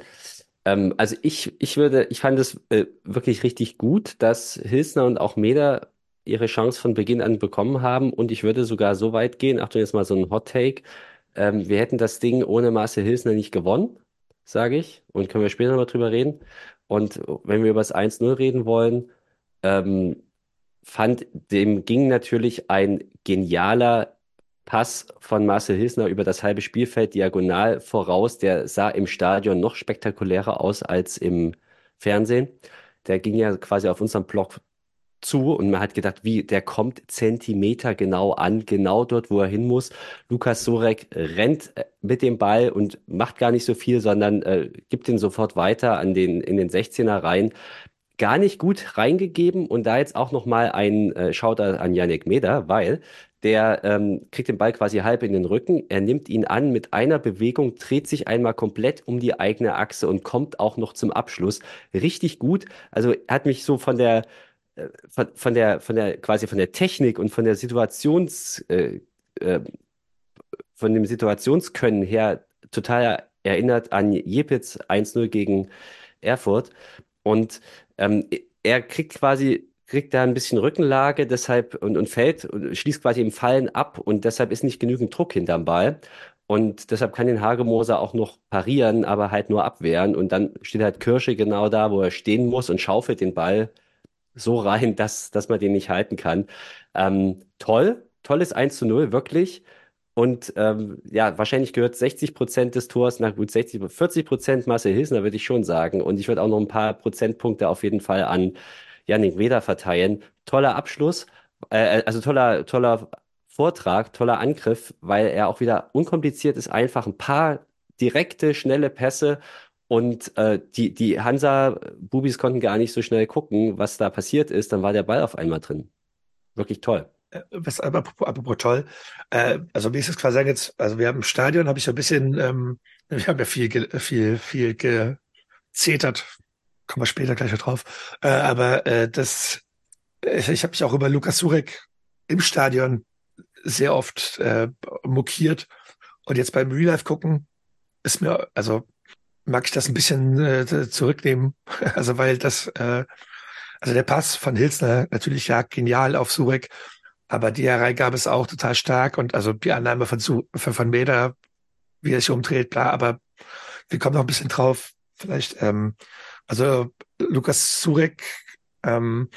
Ähm, also ich, ich würde, ich fand es äh, wirklich richtig gut, dass Hilsner und auch Meder ihre Chance von Beginn an bekommen haben. Und ich würde sogar so weit gehen, Achtung, jetzt mal so ein Hot Take. Ähm, wir hätten das Ding ohne Marcel Hilsner nicht gewonnen, sage ich. Und können wir später nochmal drüber reden. Und wenn wir über das 1-0 reden wollen, ähm, fand, dem ging natürlich ein genialer Pass von Marcel Hilsner über das halbe Spielfeld diagonal voraus, der sah im Stadion noch spektakulärer aus als im Fernsehen. Der ging ja quasi auf unserem Block zu und man hat gedacht, wie, der kommt Zentimeter genau an, genau dort, wo er hin muss. Lukas Sorek rennt äh, mit dem Ball und macht gar nicht so viel, sondern äh, gibt ihn sofort weiter an den, in den 16er rein. Gar nicht gut reingegeben und da jetzt auch nochmal ein äh, Shoutout an Yannick Meder, weil der ähm, kriegt den Ball quasi halb in den Rücken, er nimmt ihn an mit einer Bewegung, dreht sich einmal komplett um die eigene Achse und kommt auch noch zum Abschluss. Richtig gut. Also hat mich so von der äh, von, von der, von der, quasi von der Technik und von der Situations, äh, äh, von dem Situationskönnen her total erinnert an Jepitz 1-0 gegen Erfurt. Und ähm, er kriegt quasi, kriegt da ein bisschen Rückenlage, deshalb und, und fällt und schließt quasi im Fallen ab und deshalb ist nicht genügend Druck hinterm Ball. Und deshalb kann den Hagemoser auch noch parieren, aber halt nur abwehren. Und dann steht halt Kirsche genau da, wo er stehen muss und schaufelt den Ball so rein, dass, dass man den nicht halten kann. Ähm, toll, tolles 1 zu 0, wirklich. Und ähm, ja, wahrscheinlich gehört 60 Prozent des Tors, na gut, 60, 40 Prozent Marcel Hilsner, würde ich schon sagen. Und ich würde auch noch ein paar Prozentpunkte auf jeden Fall an Yannick Weder verteilen. Toller Abschluss, äh, also toller, toller Vortrag, toller Angriff, weil er auch wieder unkompliziert ist, einfach ein paar direkte, schnelle Pässe und äh, die, die Hansa-Bubis konnten gar nicht so schnell gucken, was da passiert ist. Dann war der Ball auf einmal drin. Wirklich toll. Äh, was apropos, apropos toll, äh, also wie ist es quasi sagen jetzt, also wir haben im Stadion, habe ich so ein bisschen, ähm, wir haben ja viel, viel, viel gezetert, kommen wir später gleich noch drauf, äh, aber äh, das, ich, ich habe mich auch über Lukas Surek im Stadion sehr oft äh, mokiert und jetzt beim Real Life gucken ist mir, also mag ich das ein bisschen äh, zurücknehmen. Also weil das, äh, also der Pass von Hilsner natürlich ja genial auf Surek, aber die Hereingabe ist auch total stark und also die Annahme von, Su von Meda, wie er sich umdreht, klar, aber wir kommen noch ein bisschen drauf. Vielleicht, ähm, also Lukas Surek ähm,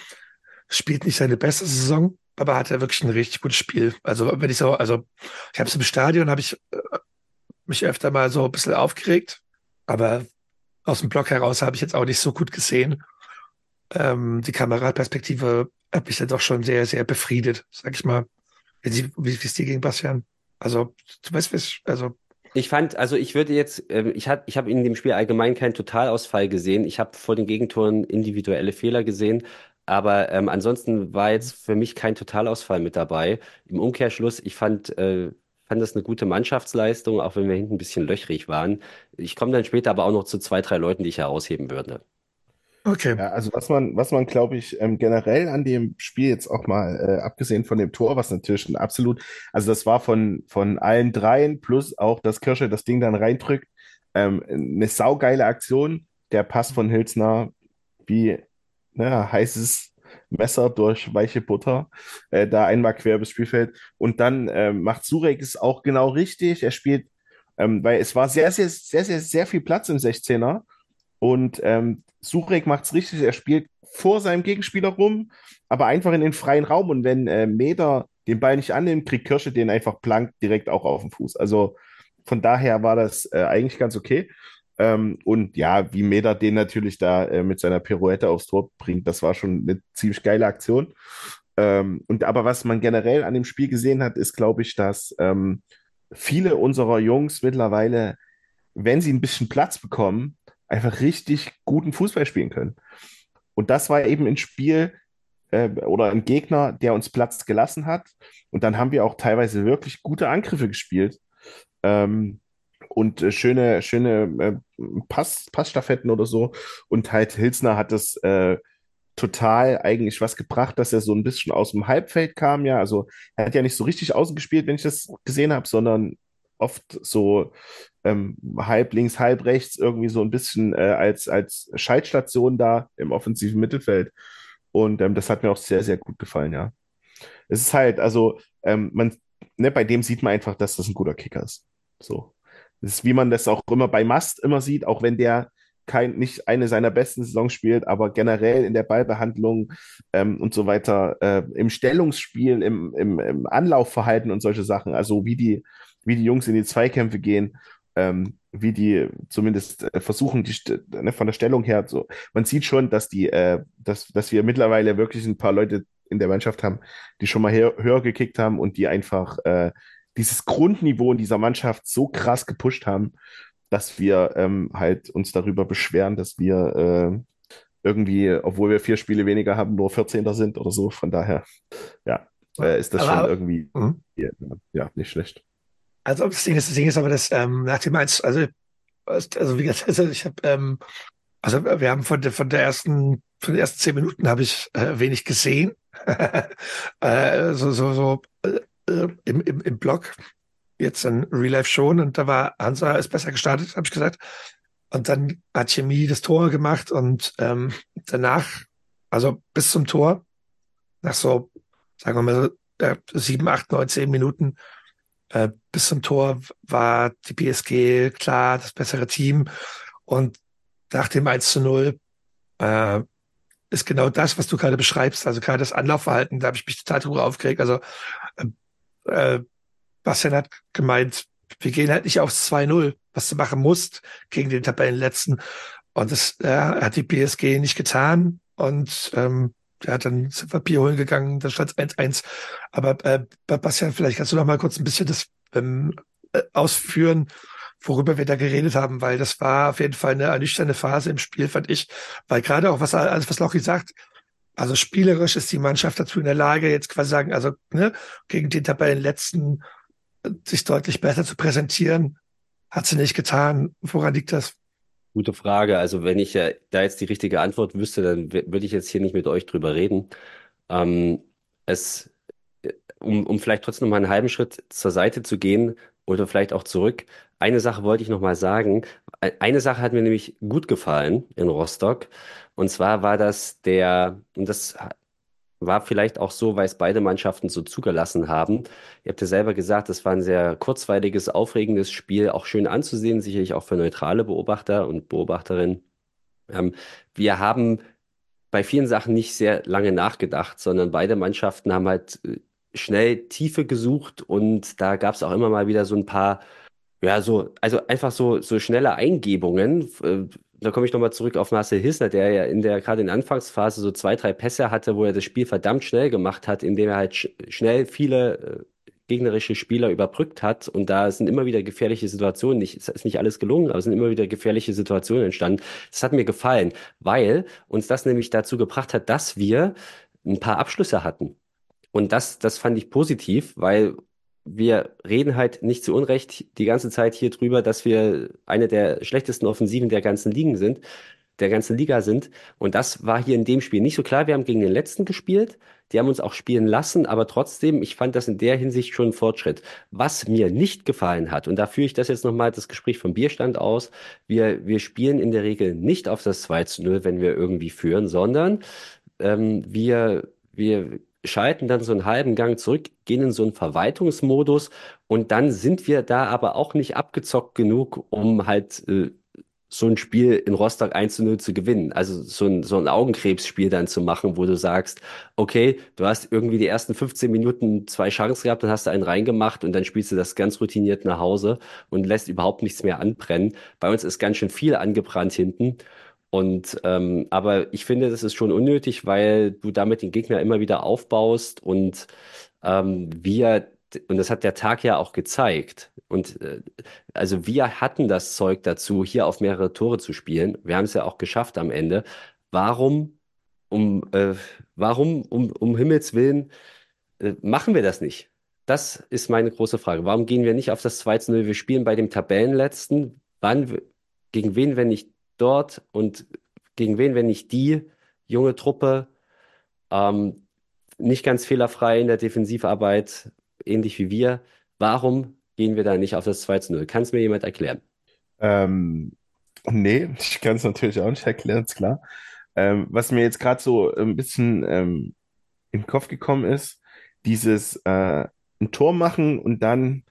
spielt nicht seine beste Saison, aber hat er wirklich ein richtig gutes Spiel. Also wenn ich so, also ich habe es im Stadion, habe ich äh, mich öfter mal so ein bisschen aufgeregt, aber aus dem Block heraus habe ich jetzt auch nicht so gut gesehen. Ähm, die Kameraperspektive hat mich dann doch schon sehr, sehr befriedet, sag ich mal. Wie, wie ist die gegen Bastian? Also, du weißt, was, also. Ich fand, also ich würde jetzt, äh, ich habe ich hab in dem Spiel allgemein keinen Totalausfall gesehen. Ich habe vor den Gegentoren individuelle Fehler gesehen. Aber ähm, ansonsten war jetzt für mich kein Totalausfall mit dabei. Im Umkehrschluss, ich fand, äh, fand das eine gute Mannschaftsleistung, auch wenn wir hinten ein bisschen löchrig waren. Ich komme dann später aber auch noch zu zwei, drei Leuten, die ich herausheben würde. Okay. Ja, also was man, was man, glaube ich, ähm, generell an dem Spiel jetzt auch mal, äh, abgesehen von dem Tor, was natürlich ein absolut, also das war von, von allen dreien, plus auch, dass Kirsche das Ding dann reindrückt, ähm, eine saugeile Aktion. Der Pass von Hilsner, wie ne, heißes Messer durch weiche Butter, äh, da einmal quer bis Spielfeld. Und dann äh, macht Surek es auch genau richtig. Er spielt, ähm, weil es war sehr, sehr, sehr, sehr, sehr viel Platz im 16er. Und ähm, Surek macht es richtig. Er spielt vor seinem Gegenspieler rum, aber einfach in den freien Raum. Und wenn äh, Meter den Ball nicht annimmt, kriegt Kirsche den einfach blank direkt auch auf den Fuß. Also von daher war das äh, eigentlich ganz okay. Ähm, und ja, wie Meda den natürlich da äh, mit seiner Pirouette aufs Tor bringt, das war schon eine ziemlich geile Aktion. Ähm, und aber was man generell an dem Spiel gesehen hat, ist, glaube ich, dass ähm, viele unserer Jungs mittlerweile, wenn sie ein bisschen Platz bekommen, einfach richtig guten Fußball spielen können. Und das war eben ein Spiel äh, oder ein Gegner, der uns Platz gelassen hat. Und dann haben wir auch teilweise wirklich gute Angriffe gespielt. Ähm, und äh, schöne, schöne äh, Pass, Passstaffetten oder so. Und halt Hilsner hat es äh, total eigentlich was gebracht, dass er so ein bisschen aus dem Halbfeld kam, ja. Also er hat ja nicht so richtig außen gespielt, wenn ich das gesehen habe, sondern oft so ähm, halb links, halb rechts, irgendwie so ein bisschen äh, als, als Schaltstation da im offensiven Mittelfeld. Und ähm, das hat mir auch sehr, sehr gut gefallen, ja. Es ist halt, also, ähm, man, ne, bei dem sieht man einfach, dass das ein guter Kicker ist. So. Das ist, wie man das auch immer bei Mast immer sieht, auch wenn der kein, nicht eine seiner besten Saisons spielt, aber generell in der Ballbehandlung ähm, und so weiter, äh, im Stellungsspiel, im, im, im Anlaufverhalten und solche Sachen, also wie die, wie die Jungs in die Zweikämpfe gehen, ähm, wie die zumindest äh, versuchen, die, ne, von der Stellung her, so. Man sieht schon, dass die, äh, dass, dass wir mittlerweile wirklich ein paar Leute in der Mannschaft haben, die schon mal höher, höher gekickt haben und die einfach äh, dieses Grundniveau in dieser Mannschaft so krass gepusht haben, dass wir ähm, halt uns darüber beschweren, dass wir äh, irgendwie, obwohl wir vier Spiele weniger haben, nur 14. sind oder so. Von daher, ja, äh, ist das Aber- schon irgendwie Mhm. ja, nicht schlecht. Also das Ding ist, das Ding ist aber, dass ähm, nach dem eins, also, also wie gesagt, also ich habe, ähm, also wir haben von der von der ersten, von den ersten zehn Minuten habe ich äh, wenig gesehen. äh, so, so, so äh, äh, im, im, im Blog. Jetzt in Real Life schon und da war Hansa ist besser gestartet, habe ich gesagt. Und dann hat Chemie das Tor gemacht und ähm, danach, also bis zum Tor, nach so, sagen wir mal, so, äh, sieben, acht, neun, zehn Minuten, äh, bis zum Tor war die PSG klar das bessere Team. Und nach dem 1 zu 0 äh, ist genau das, was du gerade beschreibst. Also gerade das Anlaufverhalten, da habe ich mich total drüber aufgeregt. Also äh, äh, Bastian hat gemeint, wir gehen halt nicht aufs 2-0, was du machen musst gegen den Tabellenletzten. Und das äh, hat die PSG nicht getan. Und ähm, hat dann sind Bier holen gegangen, da stand 1-1. Aber äh, Bastian, vielleicht kannst du noch mal kurz ein bisschen das ähm, äh, ausführen, worüber wir da geredet haben, weil das war auf jeden Fall eine ernüchternde Phase im Spiel, fand ich. Weil gerade auch, was alles, was Lochi sagt, also spielerisch ist die Mannschaft dazu in der Lage, jetzt quasi sagen, also ne, gegen den Tabellenletzten äh, sich deutlich besser zu präsentieren. Hat sie nicht getan. Woran liegt das? Gute Frage. Also wenn ich ja da jetzt die richtige Antwort wüsste, dann würde ich jetzt hier nicht mit euch drüber reden. Ähm, es, äh, um, um vielleicht trotzdem noch mal einen halben Schritt zur Seite zu gehen oder vielleicht auch zurück. Eine Sache wollte ich noch mal sagen. E- Eine Sache hat mir nämlich gut gefallen in Rostock. Und zwar war das der, und das war vielleicht auch so, weil es beide Mannschaften so zugelassen haben. Ihr habt ja selber gesagt, es war ein sehr kurzweiliges, aufregendes Spiel, auch schön anzusehen, sicherlich auch für neutrale Beobachter und Beobachterinnen. Ähm, wir haben bei vielen Sachen nicht sehr lange nachgedacht, sondern beide Mannschaften haben halt äh, schnell Tiefe gesucht und da gab es auch immer mal wieder so ein paar, ja, so, also einfach so, so schnelle Eingebungen. Äh, Da komme ich nochmal zurück auf Marcel Hissler, der ja in der, gerade in der Anfangsphase so zwei, drei Pässe hatte, wo er das Spiel verdammt schnell gemacht hat, indem er halt sch schnell viele äh, gegnerische Spieler überbrückt hat. Und da sind immer wieder gefährliche Situationen, nicht, es ist nicht alles gelungen, aber es sind immer wieder gefährliche Situationen entstanden. Das hat mir gefallen, weil uns das nämlich dazu gebracht hat, dass wir ein paar Abschlüsse hatten. Und das, das fand ich positiv, weil wir reden halt nicht zu Unrecht die ganze Zeit hier drüber, dass wir eine der schlechtesten Offensiven der ganzen Ligen sind, der ganzen Liga sind. Und das war hier in dem Spiel nicht so klar. Wir haben gegen den letzten gespielt. Die haben uns auch spielen lassen, aber trotzdem, ich fand das in der Hinsicht schon ein Fortschritt. Was mir nicht gefallen hat, und da führe ich das jetzt nochmal das Gespräch vom Bierstand aus, wir, wir spielen in der Regel nicht auf das 2 zu 0, wenn wir irgendwie führen, sondern ähm, wir, wir schalten dann so einen halben Gang zurück, gehen in so einen Verwaltungsmodus und dann sind wir da aber auch nicht abgezockt genug, um halt äh, so ein Spiel in Rostock 1 zu 0 zu gewinnen. Also so ein, so ein Augenkrebsspiel dann zu machen, wo du sagst, okay, du hast irgendwie die ersten 15 Minuten zwei Chancen gehabt, dann hast du einen reingemacht und dann spielst du das ganz routiniert nach Hause und lässt überhaupt nichts mehr anbrennen. Bei uns ist ganz schön viel angebrannt hinten. Und ähm, aber ich finde, das ist schon unnötig, weil du damit den Gegner immer wieder aufbaust und ähm, wir, und das hat der Tag ja auch gezeigt. Und äh, also wir hatten das Zeug dazu, hier auf mehrere Tore zu spielen. Wir haben es ja auch geschafft am Ende. Warum, um, äh, warum, um, um Himmels Willen, äh, machen wir das nicht? Das ist meine große Frage. Warum gehen wir nicht auf das 2 zu 0? Wir spielen bei dem Tabellenletzten. Wann, gegen wen, wenn nicht dort und gegen wen, wenn nicht die junge Truppe, ähm, nicht ganz fehlerfrei in der Defensivarbeit, ähnlich wie wir. Warum gehen wir da nicht auf das 2 zu 0? Kann es mir jemand erklären? Ähm, nee, ich kann es natürlich auch nicht erklären, ist klar. Ähm, was mir jetzt gerade so ein bisschen ähm, im Kopf gekommen ist, dieses äh, ein Tor machen und dann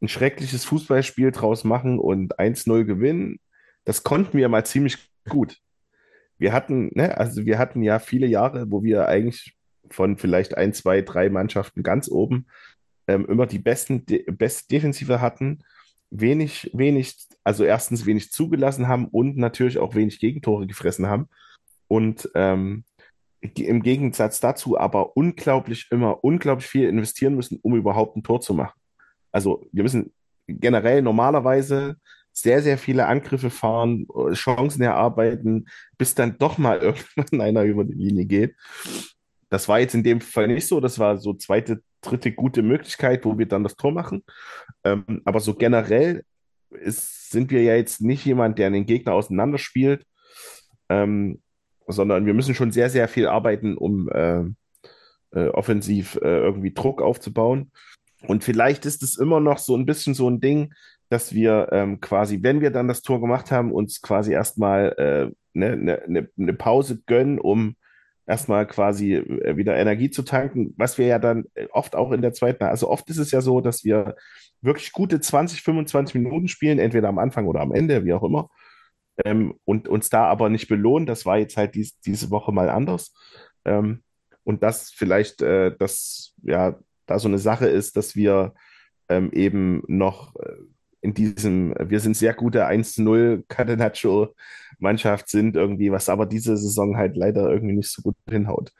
ein schreckliches Fußballspiel draus machen und 1-0 gewinnen, das konnten wir mal ziemlich gut. Wir hatten, ne, also wir hatten ja viele Jahre, wo wir eigentlich von vielleicht ein, zwei, drei Mannschaften ganz oben ähm, immer die besten, de beste Defensive hatten, wenig, wenig, also erstens wenig zugelassen haben und natürlich auch wenig Gegentore gefressen haben. Und ähm, im Gegensatz dazu aber unglaublich immer unglaublich viel investieren müssen, um überhaupt ein Tor zu machen. Also wir müssen generell normalerweise sehr, sehr viele Angriffe fahren, Chancen erarbeiten, bis dann doch mal irgendwann einer über die Linie geht. Das war jetzt in dem Fall nicht so. Das war so zweite, dritte gute Möglichkeit, wo wir dann das Tor machen. Ähm, aber so generell ist, sind wir ja jetzt nicht jemand, der den Gegner auseinanderspielt, ähm, sondern wir müssen schon sehr, sehr viel arbeiten, um äh, äh, offensiv äh, irgendwie Druck aufzubauen. Und vielleicht ist es immer noch so ein bisschen so ein Ding, dass wir ähm, quasi, wenn wir dann das Tor gemacht haben, uns quasi erstmal eine äh, ne, ne, ne Pause gönnen, um erstmal quasi äh, wieder Energie zu tanken, was wir ja dann oft auch in der zweiten, also oft ist es ja so, dass wir wirklich gute 20, 25 Minuten spielen, entweder am Anfang oder am Ende, wie auch immer, ähm, und uns da aber nicht belohnen. Das war jetzt halt dies, diese Woche mal anders. Ähm, und das vielleicht, äh, das ja da so eine Sache ist, dass wir ähm, eben noch äh, in diesem, wir sind sehr gute 1-0 Catenaccio-Mannschaft sind irgendwie, was aber diese Saison halt leider irgendwie nicht so gut hinhaut.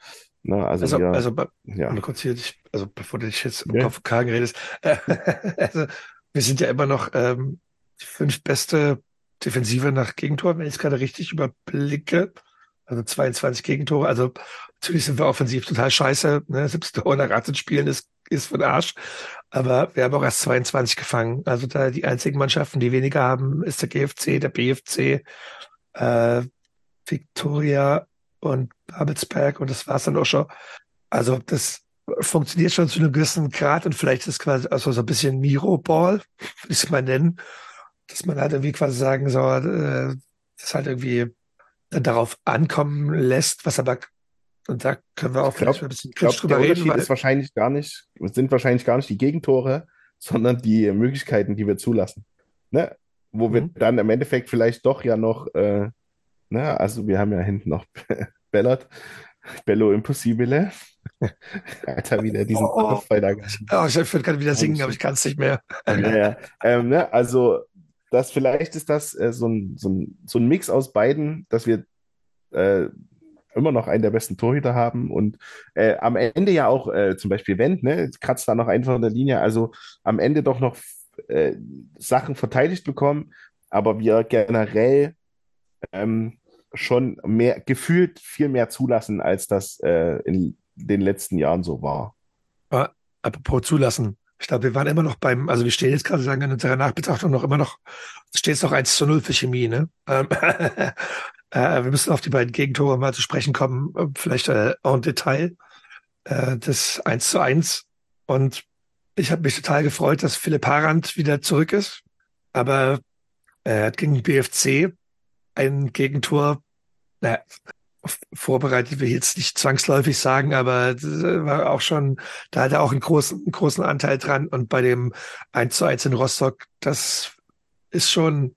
Ne, also, also, wir, also, ja. kurz hier, also bevor du dich jetzt im ja. Kopf kargen redest, also wir sind ja immer noch ähm, die fünf beste Defensive nach Gegentor, wenn ich es gerade richtig überblicke. Also 22 Gegentore. Also natürlich sind wir offensiv total scheiße. Ne? 17 Tore nach 18 Spielen ist, ist von Arsch. Aber wir haben auch erst 22 gefangen. Also da die einzigen Mannschaften, die weniger haben, ist der GFC, der BFC, äh, Victoria und Babelsberg. Und das war's dann auch schon. Also das funktioniert schon zu einem gewissen Grad und vielleicht ist quasi also so ein bisschen Miro-Ball, würde ich es mal nennen dass man halt irgendwie quasi sagen soll, äh, das halt irgendwie dann darauf ankommen lässt, was aber und da können wir auch glaub, vielleicht ein bisschen kritisch drüber der reden. Unterschied ist wahrscheinlich gar nicht, sind wahrscheinlich gar nicht die Gegentore, sondern die Möglichkeiten, die wir zulassen. Ne? Wo mhm. wir dann im Endeffekt vielleicht doch ja noch, äh, ne? also wir haben ja hinten noch Bellert, Bello Impossibile. Alter, wieder diesen oh. Oh, ich würde gerade wieder singen, aber ich kann es nicht mehr. ja, ja. Ähm, ne? Also das vielleicht ist das äh, so, ein, so, ein, so ein Mix aus beiden, dass wir äh, immer noch einen der besten Torhüter haben und äh, am Ende ja auch äh, zum Beispiel Wendt, ne, kratzt da noch einfach in der Linie, also am Ende doch noch äh, Sachen verteidigt bekommen, aber wir generell ähm, schon mehr gefühlt viel mehr zulassen, als das äh, in den letzten Jahren so war. Apropos zulassen, ich glaube, wir waren immer noch beim, also wir stehen jetzt gerade sagen in unserer Nachbetrachtung noch immer noch, steht es noch 1 zu 0 für Chemie, ne? Ähm, äh, wir müssen auf die beiden Gegentore mal zu sprechen kommen, äh, vielleicht äh, en Detail. Äh, das 1 zu 1. Und ich habe mich total gefreut, dass Philipp Harand wieder zurück ist. Aber er hat gegen BFC ein Gegentor, naja, vorbereitet will ich jetzt nicht zwangsläufig sagen, aber war auch schon, da hat er auch einen großen, einen großen Anteil dran. Und bei dem 1 zu 1 in Rostock, das ist schon.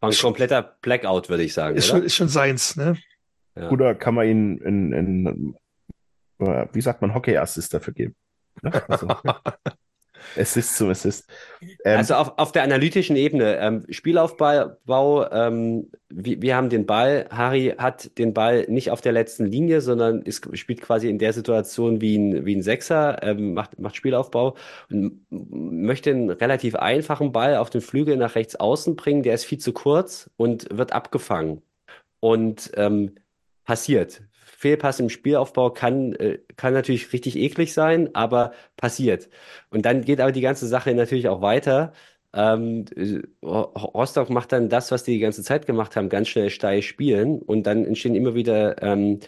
War ein kompletter Blackout, würde ich sagen. Ist, oder? Schon, ist schon seins, ne? Ja. Oder kann man ihn in, in, wie sagt man, Hockey-Assist dafür geben? Also, Assist zum Assist. Ähm, also auf, auf der analytischen Ebene, ähm, Spielaufbau, ähm, wir, wir haben den Ball, Harry hat den Ball nicht auf der letzten Linie, sondern ist, spielt quasi in der Situation wie ein, wie ein Sechser, ähm, macht, macht Spielaufbau und möchte einen relativ einfachen Ball auf den Flügel nach rechts außen bringen, der ist viel zu kurz und wird abgefangen. Und ähm, passiert. Fehlpass im Spielaufbau kann, äh, kann natürlich richtig eklig sein, aber passiert. Und dann geht aber die ganze Sache natürlich auch weiter. Ähm, Rostock macht dann das, was die die ganze Zeit gemacht haben, ganz schnell steil spielen und dann entstehen immer wieder ähm,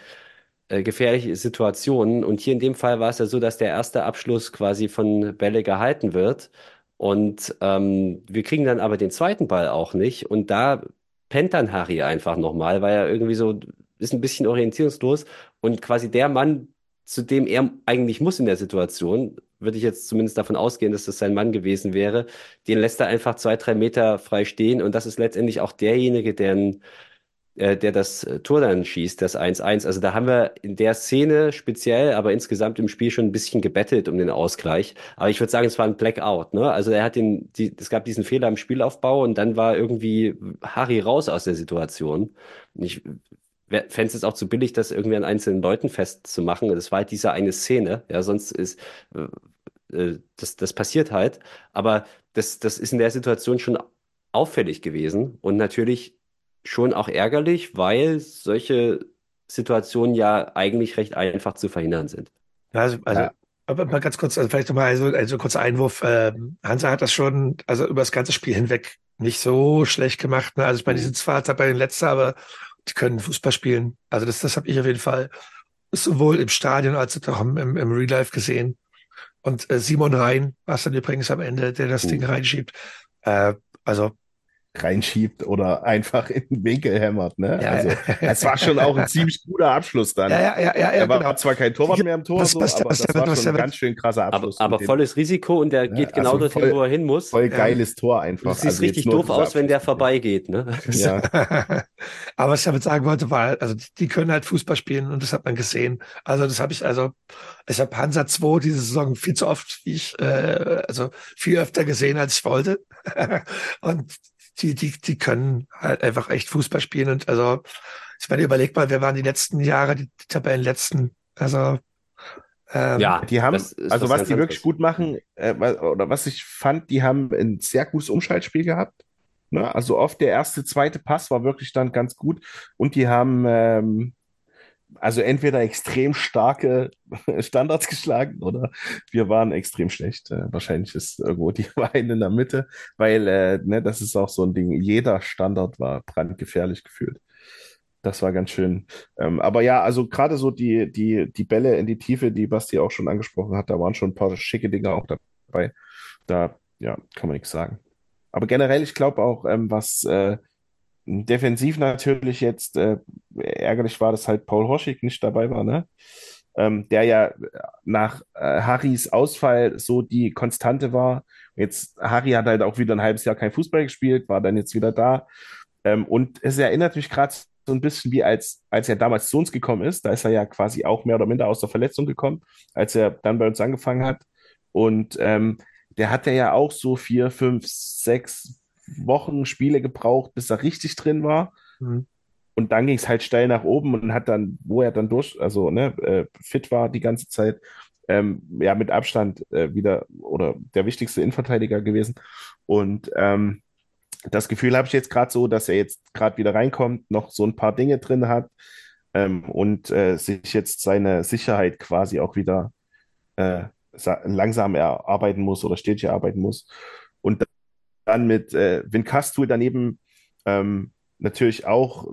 äh, gefährliche Situationen. Und hier in dem Fall war es ja so, dass der erste Abschluss quasi von Bälle gehalten wird. Und ähm, wir kriegen dann aber den zweiten Ball auch nicht. Und da pennt dann Harry einfach nochmal, weil er irgendwie so ist ein bisschen orientierungslos und quasi der Mann, zu dem er eigentlich muss in der Situation, würde ich jetzt zumindest davon ausgehen, dass das sein Mann gewesen wäre, den lässt er einfach zwei, drei Meter frei stehen und das ist letztendlich auch derjenige, der äh, der das äh, Tor dann schießt, das 1-1. Also da haben wir in der Szene speziell, aber insgesamt im Spiel schon ein bisschen gebettelt um den Ausgleich. Aber ich würde sagen, es war ein Blackout. Ne? Also er hat den, die, es gab diesen Fehler im Spielaufbau und dann war irgendwie Harry raus aus der Situation. Ich fände es jetzt auch zu billig, das irgendwie an einzelnen Leuten festzumachen. Das war halt diese eine Szene. Ja, sonst ist äh, äh, das, das passiert halt. Aber das, das ist in der Situation schon auffällig gewesen und natürlich schon auch ärgerlich, weil solche Situationen ja eigentlich recht einfach zu verhindern sind. Also, also ja. aber mal ganz kurz, also vielleicht nochmal also, also kurzer Einwurf. Ähm, Hansa hat das schon, also über das ganze Spiel hinweg nicht so schlecht gemacht. Ne? Also ich meine, die sind zwar bei den Letzten, aber die können Fußball spielen. Also das, das habe ich auf jeden Fall sowohl im Stadion als auch im, im, Real Life gesehen. Und äh, Simon Rhein war es dann übrigens am Ende, der das uh. Ding reinschiebt. Äh, also reinschiebt oder einfach in den Winkel hämmert. Ne? Ja, also, es war schon auch ein ziemlich guter Abschluss dann. Ja, ja, ja, ja, er war genau. zwar kein Torwart mehr im Tor, was, was, so, aber was, das was, war was, schon ein ganz schön krasser Abschluss. Aber, aber volles Risiko und der geht genau also dorthin, voll, wo er hin muss. Voll geiles Tor einfach. Das sieht also richtig doof aus, wenn der vorbeigeht. Ne? Ja. aber was ich damit sagen wollte, war, also die, die können halt Fußball spielen und das hat man gesehen. Also das habe ich, also ich habe Hansa 2 diese Saison viel zu oft, wie ich, äh, also viel öfter gesehen, als ich wollte. und die, die, die können halt einfach echt Fußball spielen. Und also, ich meine, überleg mal, wer waren die letzten Jahre, die, die Tabellenletzten? Also, ähm, ja, die haben, also was, was die wirklich gut machen, äh, oder was ich fand, die haben ein sehr gutes Umschaltspiel gehabt. Ne? Also oft der erste, zweite Pass war wirklich dann ganz gut. Und die haben ähm, also entweder extrem starke Standards geschlagen oder wir waren extrem schlecht. Äh, wahrscheinlich ist irgendwo die Wahrheit in der Mitte, weil äh, ne, das ist auch so ein Ding. Jeder Standard war brandgefährlich gefühlt. Das war ganz schön. Ähm, aber ja, also gerade so die, die, die Bälle in die Tiefe, die Basti auch schon angesprochen hat, da waren schon ein paar schicke Dinge auch dabei. Da, ja, kann man nichts sagen. Aber generell, ich glaube auch, ähm, was äh, Defensiv natürlich jetzt äh, ärgerlich war, dass halt Paul Horschig nicht dabei war, ne? Ähm, der ja nach äh, Harrys Ausfall so die Konstante war. Jetzt Harry hat halt auch wieder ein halbes Jahr kein Fußball gespielt, war dann jetzt wieder da. Ähm, und es erinnert mich gerade so ein bisschen wie als, als er damals zu uns gekommen ist. Da ist er ja quasi auch mehr oder minder aus der Verletzung gekommen, als er dann bei uns angefangen hat. Und ähm, der hat ja auch so vier, fünf, sechs Wochen Spiele gebraucht, bis er richtig drin war. Mhm. Und dann ging es halt steil nach oben und hat dann, wo er dann durch, also ne, äh, fit war die ganze Zeit, ähm, ja, mit Abstand äh, wieder oder der wichtigste Innenverteidiger gewesen. Und ähm, das Gefühl habe ich jetzt gerade so, dass er jetzt gerade wieder reinkommt, noch so ein paar Dinge drin hat ähm, und äh, sich jetzt seine Sicherheit quasi auch wieder äh, langsam erarbeiten muss oder stetig erarbeiten muss. Und dann mit äh, Vincastul daneben ähm, natürlich auch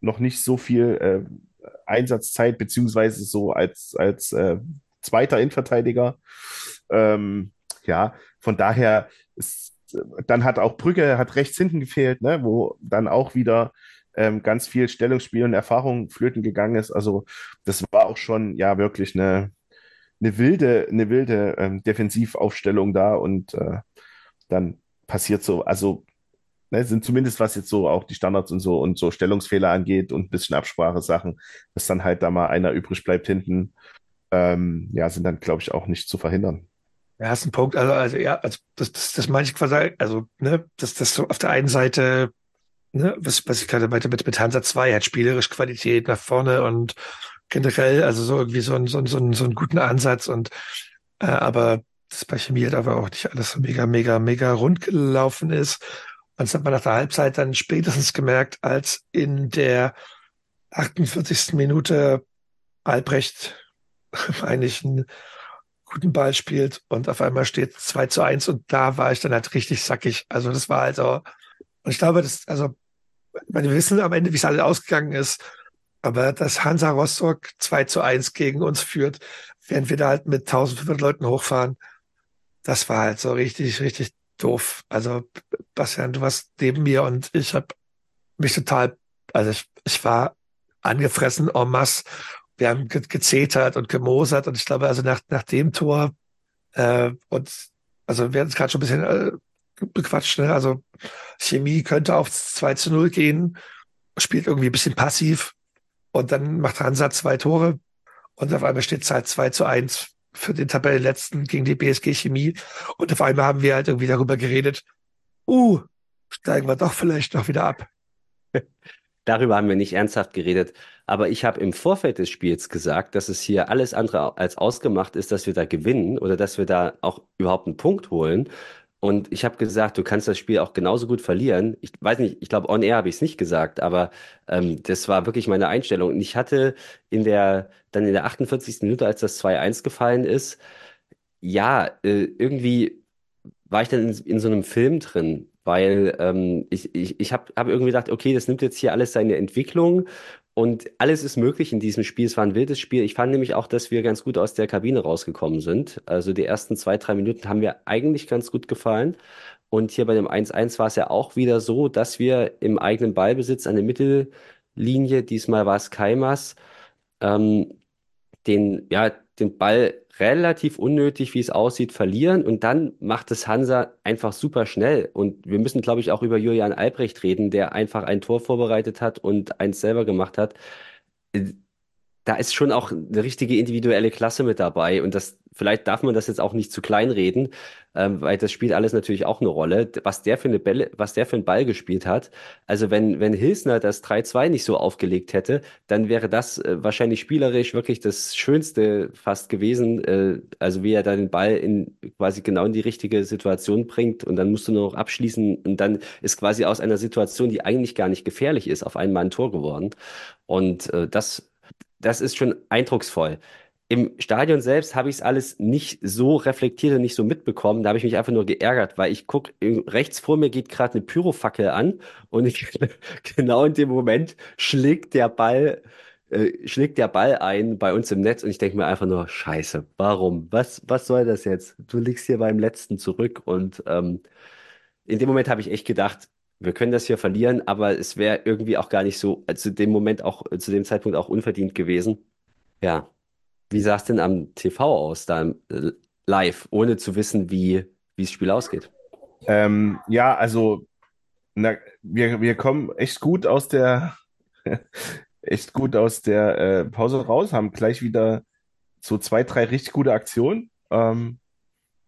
noch nicht so viel äh, Einsatzzeit, beziehungsweise so als, als äh, zweiter Innenverteidiger. Ähm, ja, von daher ist, dann hat auch Brügge hat rechts hinten gefehlt, ne, wo dann auch wieder ähm, ganz viel Stellungsspiel und Erfahrung flöten gegangen ist. Also das war auch schon ja wirklich eine, eine wilde, eine wilde ähm, Defensivaufstellung da und äh, dann passiert so, also ne, sind zumindest was jetzt so auch die Standards und so und so Stellungsfehler angeht und ein bisschen Absprache-Sachen, dass dann halt da mal einer übrig bleibt hinten, ähm, ja, sind dann, glaube ich, auch nicht zu verhindern. Ja, ist ein Punkt. Also, also ja, also das, das, das meine ich quasi, also, ne, dass das so auf der einen Seite, ne, was, was ich gerade meinte mit, mit Hansa 2, hat spielerisch Qualität nach vorne und generell, also so irgendwie so, ein, so, ein, so, ein, so einen guten Ansatz und äh, aber das bei Chemie halt aber auch nicht alles so mega, mega, mega rund gelaufen ist. Und das hat man nach der Halbzeit dann spätestens gemerkt, als in der 48. Minute Albrecht eigentlich einen guten Ball spielt und auf einmal steht 2 zu 1 und da war ich dann halt richtig sackig. Also das war also, und ich glaube, das, also, wir wissen am Ende, wie es alles ausgegangen ist, aber dass Hansa Rostock 2 zu 1 gegen uns führt, während wir da halt mit 1500 Leuten hochfahren, das war halt so richtig, richtig doof. Also, Bastian, du warst neben mir und ich habe mich total, also ich, ich war angefressen en masse. Wir haben ge gezetert und gemosert und ich glaube, also nach, nach dem Tor äh, und also wir hatten es gerade schon ein bisschen äh, bequatscht, ne? also Chemie könnte auf 2 zu 0 gehen spielt irgendwie ein bisschen passiv und dann macht Hansa zwei Tore und auf einmal steht es halt 2 zu 1 für den Tabellenletzten gegen die BSG Chemie und auf einmal haben wir halt irgendwie darüber geredet, uh, steigen wir doch vielleicht noch wieder ab. Darüber haben wir nicht ernsthaft geredet. Aber ich habe im Vorfeld des Spiels gesagt, dass es hier alles andere als ausgemacht ist, dass wir da gewinnen oder dass wir da auch überhaupt einen Punkt holen. Und ich habe gesagt, du kannst das Spiel auch genauso gut verlieren. Ich weiß nicht, ich glaube, on air habe ich es nicht gesagt, aber ähm, das war wirklich meine Einstellung. Und ich hatte in der, dann in der 48. Minute, als das 2-1 gefallen ist, ja, äh, irgendwie war ich dann in, in so einem Film drin, weil ähm, ich, ich, ich habe hab irgendwie gedacht, okay, das nimmt jetzt hier alles seine Entwicklung und alles ist möglich in diesem Spiel. Es war ein wildes Spiel. Ich fand nämlich auch, dass wir ganz gut aus der Kabine rausgekommen sind. Also die ersten zwei, drei Minuten haben mir eigentlich ganz gut gefallen. Und hier bei dem 1-1 war es ja auch wieder so, dass wir im eigenen Ballbesitz an der Mittellinie, diesmal war es Keimas, ähm, den, ja, den Ball relativ unnötig, wie es aussieht, verlieren. Und dann macht es Hansa einfach super schnell. Und wir müssen, glaube ich, auch über Julian Albrecht reden, der einfach ein Tor vorbereitet hat und eins selber gemacht hat. Äh, da ist schon auch eine richtige individuelle Klasse mit dabei. Und das vielleicht darf man das jetzt auch nicht zu klein reden, ähm, weil das spielt alles natürlich auch eine Rolle, was der für eine Bälle, was der für einen Ball gespielt hat. Also wenn, wenn Hilsner das 3-2 nicht so aufgelegt hätte, dann wäre das äh, wahrscheinlich spielerisch wirklich das Schönste fast gewesen. Äh, also wie er da den Ball in quasi genau in die richtige Situation bringt und dann musst du nur noch abschließen und dann ist quasi aus einer Situation, die eigentlich gar nicht gefährlich ist, auf einmal ein Tor geworden. Und äh, das, das ist schon eindrucksvoll. Im Stadion selbst habe ich es alles nicht so reflektiert und nicht so mitbekommen. Da habe ich mich einfach nur geärgert, weil ich gucke, rechts vor mir geht gerade eine Pyrofackel an und ich, genau in dem Moment schlägt der Ball, äh, schlägt der Ball ein bei uns im Netz und ich denke mir einfach nur, scheiße, warum? Was, was soll das jetzt? Du liegst hier beim letzten zurück und ähm, in dem Moment habe ich echt gedacht, wir können das hier verlieren, aber es wäre irgendwie auch gar nicht so, äh, zu dem Moment auch, äh, zu dem Zeitpunkt auch unverdient gewesen. Ja, wie sah es denn am TV aus, da äh, live, ohne zu wissen, wie, das Spiel ausgeht? Ähm, ja, also na, wir, wir kommen echt gut aus der echt gut aus der äh, Pause raus, haben gleich wieder so zwei, drei richtig gute Aktionen. Ähm,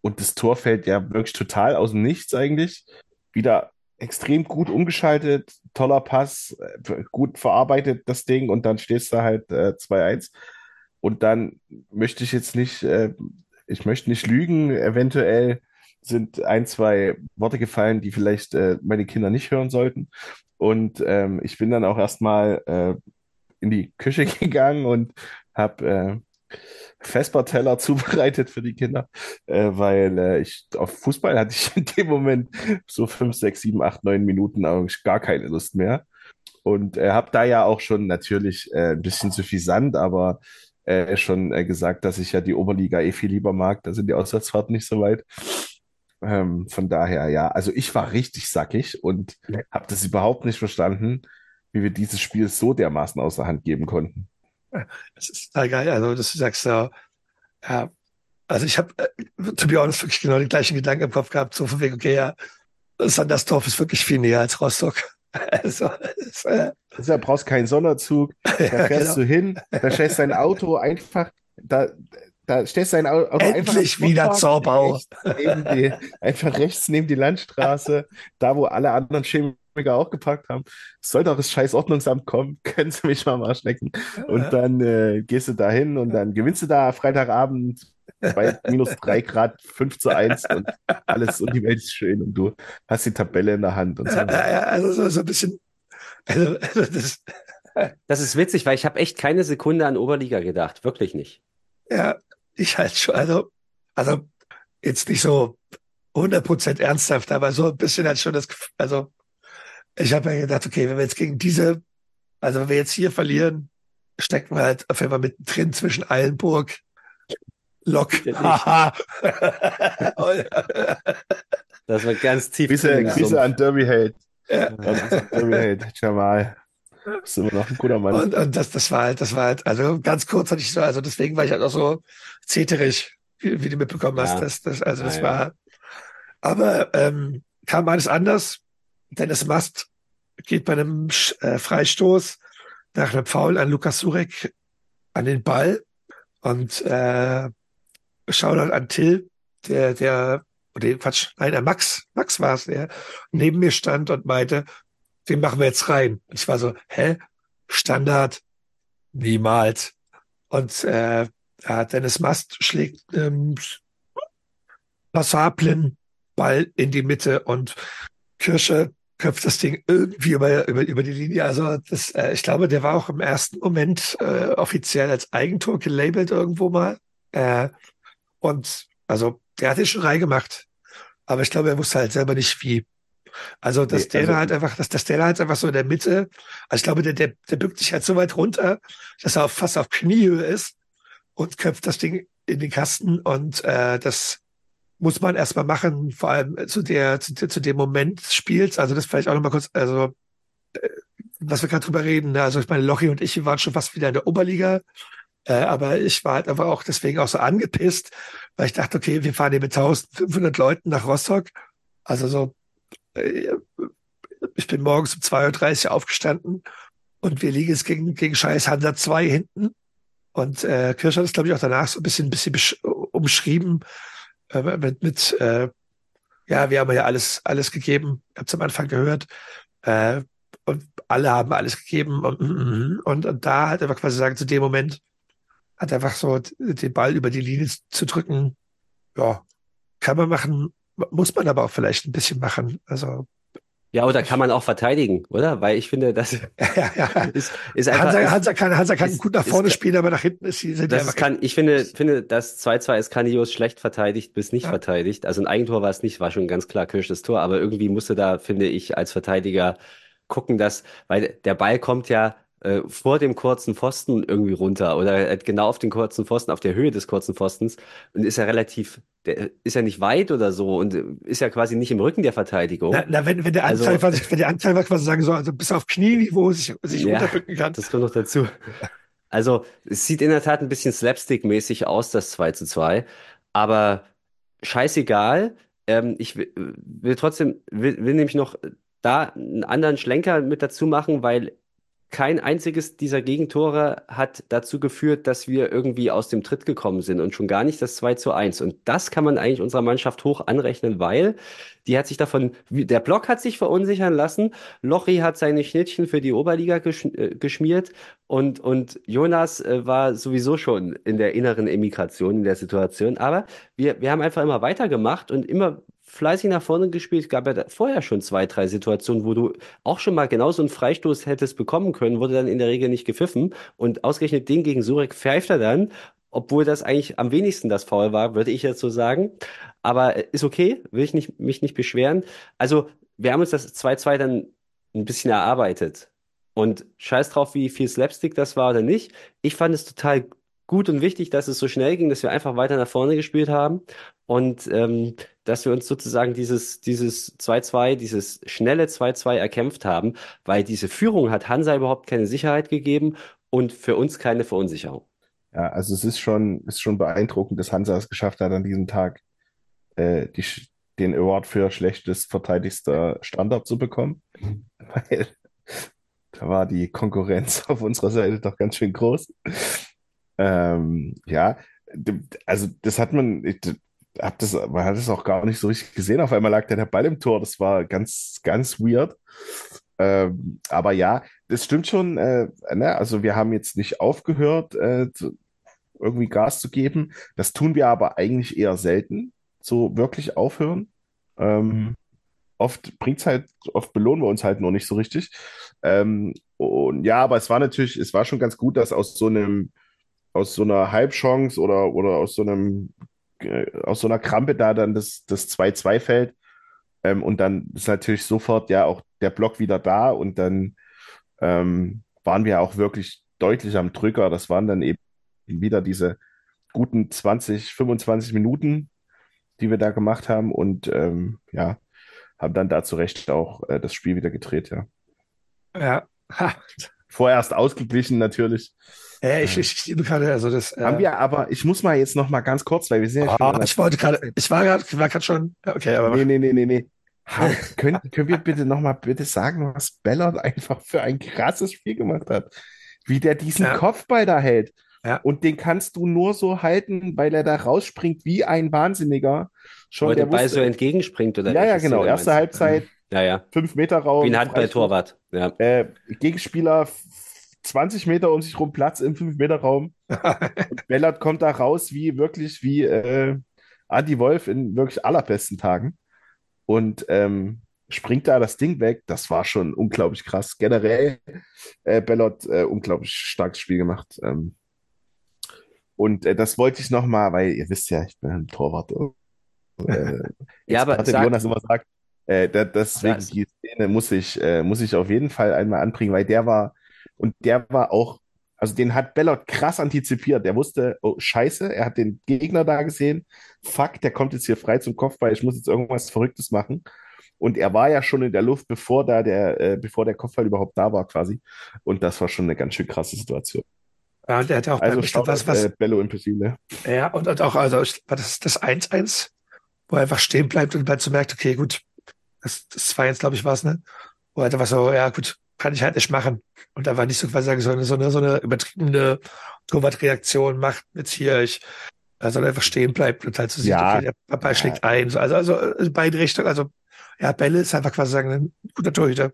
und das Tor fällt ja wirklich total aus dem Nichts eigentlich. Wieder extrem gut umgeschaltet, toller Pass, äh, gut verarbeitet das Ding und dann stehst du halt äh, 2-1. Und dann möchte ich jetzt nicht, äh, ich möchte nicht lügen, eventuell sind ein, zwei Worte gefallen, die vielleicht äh, meine Kinder nicht hören sollten. Und ähm, ich bin dann auch erstmal äh, in die Küche gegangen und habe äh, Vesperteller zubereitet für die Kinder, äh, weil äh, ich auf Fußball hatte ich in dem Moment so fünf, sechs, sieben, acht, neun Minuten eigentlich gar keine Lust mehr. Und äh, habe da ja auch schon natürlich äh, ein bisschen zu viel Sand, aber äh, schon äh, gesagt, dass ich ja die Oberliga eh viel lieber mag. Da sind die Auswärtsfahrten nicht so weit. Ähm, von daher, ja, also ich war richtig sackig und habe das überhaupt nicht verstanden, wie wir dieses Spiel so dermaßen außer Hand geben konnten. Das ist total geil. Also, dass du sagst, ja, ja also ich habe, äh, to be honest, wirklich genau die gleichen Gedanken im Kopf gehabt, so von wegen, okay, ja, Sandersdorf ist wirklich viel näher als Rostock. Also, es, äh, also, da brauchst keinen Sonderzug, da fährst genau. du hin, da stellst dein Auto einfach, da, da stellst dein Auto Endlich einfach wieder Zorbau. Einfach rechts neben die Landstraße, da wo alle anderen Chemiker auch geparkt haben. soll doch das scheiß Ordnungsamt kommen, können Sie mich mal am Arsch lecken. Und dann äh, gehst du da hin und dann gewinnst du da Freitagabend bei minus drei Grad, 5 zu 1 und alles und die Welt ist schön und du hast die Tabelle in der Hand und so. Ja, also so, so ein bisschen. Also, also das, das ist witzig, weil ich habe echt keine Sekunde an Oberliga gedacht, wirklich nicht. Ja, ich halt schon, also, also jetzt nicht so 100% ernsthaft, aber so ein bisschen halt schon das Gefühl, also ich habe ja gedacht, okay, wenn wir jetzt gegen diese, also wenn wir jetzt hier verlieren, stecken wir halt auf einmal mittendrin zwischen Eilenburg, Lok. das war ganz tief. Grüße, Grüße an Derby Held. Ja. Derby Held, Jamal. Das ist immer noch ein guter Mann. Und, und das, das war halt, das war halt, also ganz kurz hatte ich so, also deswegen war ich halt auch so zeterig, wie, wie du mitbekommen hast. Ja. Das, das, also das ja, war, aber ähm, kam alles anders. Dennis Mast geht bei einem Sch- äh, Freistoß nach einem Foul an Lukas Surek an den Ball und äh, dann an Till, der, der, oder Quatsch, nein, der Max, Max war es, der neben mir stand und meinte, den machen wir jetzt rein. Ich war so, hä? Standard? Niemals. Und äh, ja, Dennis Mast schlägt ähm, passablen Ball in die Mitte und Kirsche köpft das Ding irgendwie über, über, über die Linie. Also das, äh, ich glaube, der war auch im ersten Moment äh, offiziell als Eigentor gelabelt irgendwo mal. Äh, und also der hat den schon reingemacht. Aber ich glaube, er wusste halt selber nicht wie. Also, dass Nee, der also- halt einfach, dass, dass der halt einfach so in der Mitte, also ich glaube, der, der, der bückt sich halt so weit runter, dass er auf, fast auf Kniehöhe ist und köpft das Ding in den Kasten und äh, das muss man erstmal machen, vor allem zu der, zu, zu dem Moment des Spiels. Also das vielleicht auch nochmal kurz, also äh, was wir gerade drüber reden. Ne? Also ich meine, Lochi und ich, wir waren schon fast wieder in der Oberliga. Äh, aber ich war halt einfach auch deswegen auch so angepisst, weil ich dachte, okay, wir fahren hier mit 1500 Leuten nach Rostock. Also so, äh, ich bin morgens um 2.30 Uhr aufgestanden und wir liegen jetzt gegen, gegen Scheiß Hansa 2 hinten. Und äh, Kirsch hat es, glaube ich, auch danach so ein bisschen, ein bisschen umschrieben äh, mit, mit äh, ja, wir haben ja alles, alles gegeben. Ich habe es am Anfang gehört. Äh, und alle haben alles gegeben. Und, und, und, und da halt einfach quasi sagen, zu dem Moment hat einfach so den Ball über die Linie zu drücken. Ja, kann man machen, muss man aber auch vielleicht ein bisschen machen. Also, Ja, oder kann man auch verteidigen, oder? Weil ich finde, das ja, ja. ist, ist einfach. Hansa, Hansa kann, Hansa kann ist- gut nach ist- vorne spielen, aber nach hinten ist sie, sind Das ist kann, ich finde, finde, das 2-2 ist Kanios schlecht verteidigt bis nicht Ja. verteidigt. Also ein Eigentor war es nicht, war schon ganz klar Kirsches Tor, aber irgendwie musste da, finde ich, als Verteidiger gucken, dass, weil der Ball kommt ja äh, vor dem kurzen Pfosten irgendwie runter oder genau auf den kurzen Pfosten, auf der Höhe des kurzen Pfostens und ist ja relativ, der ist ja nicht weit oder so und ist ja quasi nicht im Rücken der Verteidigung. Na, na, wenn, wenn der Also- Angreifer, sich- wenn der Angreifer quasi sagen soll, also bis auf Knieniveau sich, sich Ja, runterbücken kann. Das kommt noch dazu. Also, es sieht in der Tat ein bisschen slapstick-mäßig aus, das 2 zu 2. Aber scheißegal. Ähm, ich will, will trotzdem, will, will nämlich noch da einen anderen Schlenker mit dazu machen, weil kein einziges dieser Gegentore hat dazu geführt, dass wir irgendwie aus dem Tritt gekommen sind und schon gar nicht das 2 zu 1. Und das kann man eigentlich unserer Mannschaft hoch anrechnen, weil die hat sich davon, der Block hat sich verunsichern lassen, Lochi hat seine Schnittchen für die Oberliga gesch äh, geschmiert und, und Jonas äh, war sowieso schon in der inneren Emigration in der Situation. Aber wir, wir haben einfach immer weitergemacht und immer fleißig nach vorne gespielt. Es gab ja vorher schon zwei, drei Situationen, wo du auch schon mal genauso einen Freistoß hättest bekommen können, wurde dann in der Regel nicht gepfiffen. Und ausgerechnet den gegen Surek pfeift er dann, obwohl das eigentlich am wenigsten das Foul war, würde ich jetzt so sagen. Aber äh, ist okay, will ich nicht, mich nicht beschweren. Also, wir haben uns das 2-2 dann ein bisschen erarbeitet. Und scheiß drauf, wie viel Slapstick das war oder nicht. Ich fand es total gut und wichtig, dass es so schnell ging, dass wir einfach weiter nach vorne gespielt haben und ähm, dass wir uns sozusagen dieses dieses 2-2, dieses schnelle 2-2 erkämpft haben, weil diese Führung hat Hansa überhaupt keine Sicherheit gegeben und für uns keine Verunsicherung. Ja, also es ist schon, ist schon beeindruckend, dass Hansa es geschafft hat, an diesem Tag äh, die, den Award für schlechtest verteidigster Standard zu bekommen. Weil da war die Konkurrenz auf unserer Seite doch ganz schön groß. Ähm, ja, also das hat man, ich hab das, man hat es auch gar nicht so richtig gesehen. Auf einmal lag der Ball im Tor. Das war ganz, ganz weird. Ähm, aber ja, das stimmt schon. Äh, ne? Also wir haben jetzt nicht aufgehört, äh, zu, irgendwie Gas zu geben. Das tun wir aber eigentlich eher selten, so wirklich aufhören. Ähm, oft bringt's halt, oft belohnen wir uns halt nur nicht so richtig. Ähm, und ja, aber es war natürlich, es war schon ganz gut, dass aus so einem, aus so einer Halbchance oder, oder aus so einem, äh, aus so einer Krampe da dann das, das 2-2 fällt. Ähm, und dann ist natürlich sofort ja auch der Block wieder da und dann ähm, waren wir auch wirklich deutlich am Drücker. Das waren dann eben wieder diese guten 20, 25 Minuten, die wir da gemacht haben und ähm, ja, haben dann da zu Recht auch äh, das Spiel wieder gedreht, ja. Ja. Ha. Vorerst ausgeglichen natürlich. Ja, ich, ich, ich gerade, also das. Äh, Haben wir aber, ich muss mal jetzt noch mal ganz kurz, weil wir sind ja schon in der- ich wollte gerade, ich war gerade, war gerade schon, okay, aber Nee, nee, nee, nee, nee. Ha, können, können wir bitte nochmal bitte sagen, was Bellot einfach für ein krasses Spiel gemacht hat? Wie der diesen Ja. Kopfball da hält. Ja. Und den kannst du nur so halten, weil er da rausspringt wie ein Wahnsinniger. Schon Wo der der Ball wusste, so entgegenspringt oder ja, ja, genau. Erste? Halbzeit, Ja, ja. fünf Meter Raum. Wie ein Handballtorwart. Ja. Äh, Gegenspieler f- 20 Meter um sich rum Platz im 5-Meter-Raum. Und Bellert kommt da raus wie wirklich wie äh, Adi Wolf in wirklich allerbesten Tagen. Und ähm, springt da das Ding weg. Das war schon unglaublich krass. Generell äh, Bellot äh, unglaublich starkes Spiel gemacht. Ähm, und äh, das wollte ich nochmal, weil ihr wisst ja, ich bin ein Torwart. Äh, Ja, aber sag- Jonas immer sagt. Äh, da, deswegen die Szene muss ich, äh, muss ich auf jeden Fall einmal anbringen, weil der war, und der war auch, also den hat Bellot krass antizipiert. Der wusste, oh Scheiße, er hat den Gegner da gesehen. Fuck, der kommt jetzt hier frei zum Kopfball, ich muss jetzt irgendwas Verrücktes machen. Und er war ja schon in der Luft, bevor da der, äh, bevor der Kopfball überhaupt da war, quasi. Und das war schon eine ganz schön krasse Situation. Ja, und der hat auch Also schaut was, was, äh, Bello Impossible. Ja, und, und auch, also war das das 1-1, wo er einfach stehen bleibt und bald so merkt, okay, gut, das, das 2-1, glaube ich, war es, ne? Wo er einfach so, ja, gut, kann ich halt nicht machen. Und da war nicht so quasi sagen, so eine, so eine, so eine übertriebene Torwartreaktion macht jetzt hier, ich, äh, sondern einfach stehen bleibt und halt so sieht, Ja. okay, der Ja. schlägt ein. So, Also, also in beide Richtungen, also, ja, Bälle ist einfach quasi sagen, ein guter Torhüter.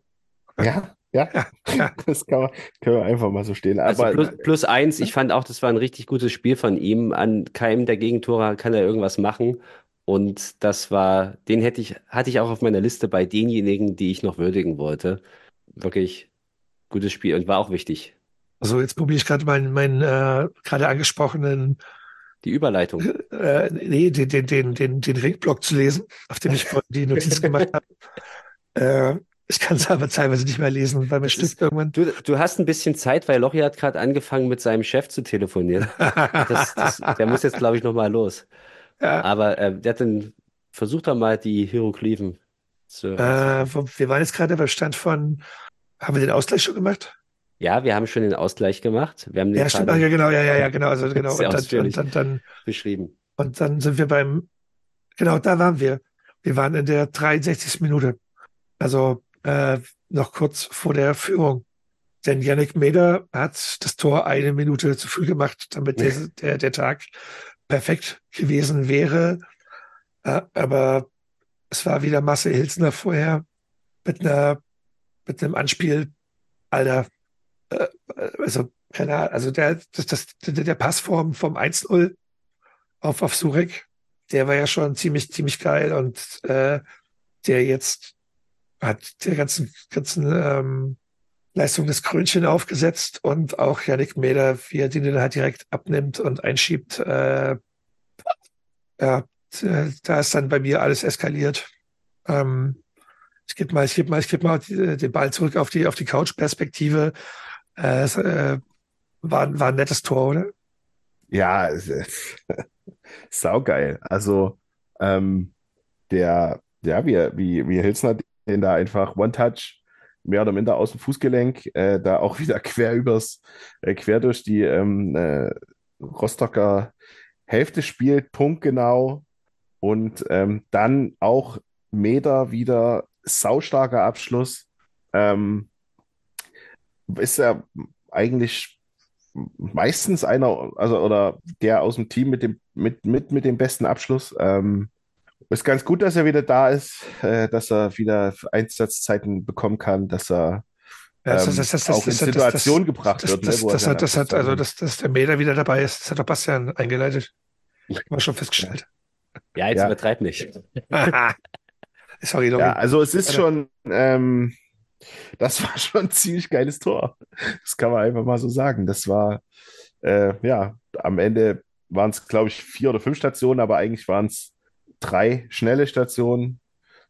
Ja, ja, Ja, das kann man, können wir einfach mal so stehen. Also Aber plus, plus eins, ich fand auch, das war ein richtig gutes Spiel von ihm. An keinem der Gegentore kann er irgendwas machen. Und das war, den hätte ich, hatte ich auch auf meiner Liste bei denjenigen, die ich noch würdigen wollte. Wirklich gutes Spiel und war auch wichtig. Also jetzt probiere ich gerade meinen, meinen äh, gerade angesprochenen Die Überleitung. äh, nee, den, den, den, den, den Ringblock zu lesen, auf dem ich die Notiz gemacht habe. Äh, ich kann es aber teilweise nicht mehr lesen, weil mir stimmt irgendwann. Du, du hast ein bisschen Zeit, weil Lochi hat gerade angefangen, mit seinem Chef zu telefonieren. Das, das, der muss jetzt, glaube ich, nochmal los. Ja, Aber äh, der hat dann versucht doch mal die Hieroglyphen zu. äh, wir waren jetzt gerade beim Stand von, haben wir den Ausgleich schon gemacht? Ja, wir haben schon den Ausgleich gemacht. Wir haben den Ja, stimmt, ja, genau, ja, ja, ja, genau, also genau. Und dann, und dann, dann, beschrieben. und dann sind wir beim, genau, da waren wir. Wir waren in der 63. Minute. Also äh, noch kurz vor der Führung. Denn Yannick Meder hat das Tor eine Minute zu früh gemacht, damit der, der, der Tag perfekt gewesen wäre. Äh, aber es war wieder Marcel Hilsner vorher mit einer, mit einem Anspiel. Alter, äh, also, keine Ahnung, also der, das, das, der, der Pass vom, vom 1-0 auf, auf Surek, der war ja schon ziemlich, ziemlich geil und äh, der jetzt hat der ganzen, ganzen ähm, Leistung das Krönchen aufgesetzt und auch Yannick Meder, wie er den halt direkt abnimmt und einschiebt. Äh, ja, äh, da ist dann bei mir alles eskaliert. Ähm, ich gebe mal, ich gebe mal, ich gebe mal den Ball zurück auf die, auf die Couch-Perspektive. Äh, äh, war, war ein nettes Tor, oder? Ja, ist- saugeil. Also, ähm, der, ja, wie, wie, wie Hilsner den da einfach One-Touch mehr oder minder aus dem Fußgelenk, äh, da auch wieder quer übers, äh, quer durch die ähm, äh, Rostocker Hälfte spielt, punktgenau. Und ähm, dann auch Meter wieder saustarker Abschluss. Ähm, ist ja eigentlich meistens einer, also oder der aus dem Team mit dem, mit, mit, mit dem besten Abschluss. Ähm, ist ganz gut, dass er wieder da ist, äh, dass er wieder Einsatzzeiten bekommen kann, dass er Ja, das- das- das- auch in das- gebracht Das, wird, ne, das, hat, das hat, Abschluss also, dass, dass der Meter wieder dabei ist, das hat doch Bastian eingeleitet. Haben wir schon festgestellt. Ja, jetzt Ja. übertreib nicht. Sorry, Lori. Ja, also es ist schon, ähm, das war schon ein ziemlich geiles Tor. Das kann man einfach mal so sagen. Das war, äh, ja, am Ende waren es, glaube ich, vier oder fünf Stationen, aber eigentlich waren es drei schnelle Stationen.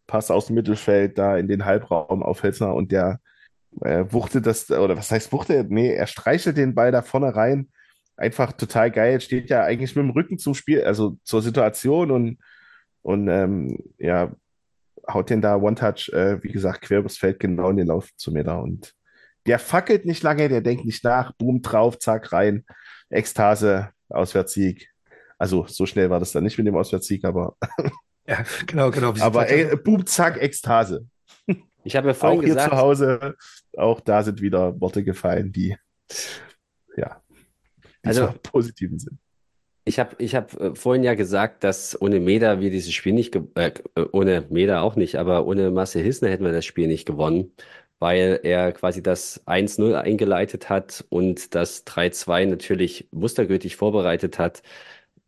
Pass aus dem Mittelfeld da in den Halbraum auf Helsner und der äh, wuchtet das, oder was heißt wuchtet? Nee, er streichelt den Ball da vorne rein. Einfach total geil. Steht ja eigentlich mit dem Rücken zum Spiel, also zur Situation und, und ähm, ja, haut den da One-Touch, äh, wie gesagt, quer übers Feld genau in den Lauf zu mir da. Und der fackelt nicht lange, der denkt nicht nach, boom, drauf, zack, rein. Ekstase, Auswärtssieg. Also so schnell war das dann nicht mit dem Auswärtssieg, aber Ja, genau, genau. Aber ey, Boom, zack, Ekstase. Ich habe ja Auch vorhin hier gesagt, zu Hause, auch da sind wieder Worte gefallen, die, ja, die Also- positiven sind. Ich habe ich hab äh, vorhin ja gesagt, dass ohne Meda wir dieses Spiel nicht, äh, äh, ohne Meda auch nicht, aber ohne Marcel Hissner hätten wir das Spiel nicht gewonnen, weil er quasi das 1-0 eingeleitet hat und das 3-2 natürlich mustergültig vorbereitet hat.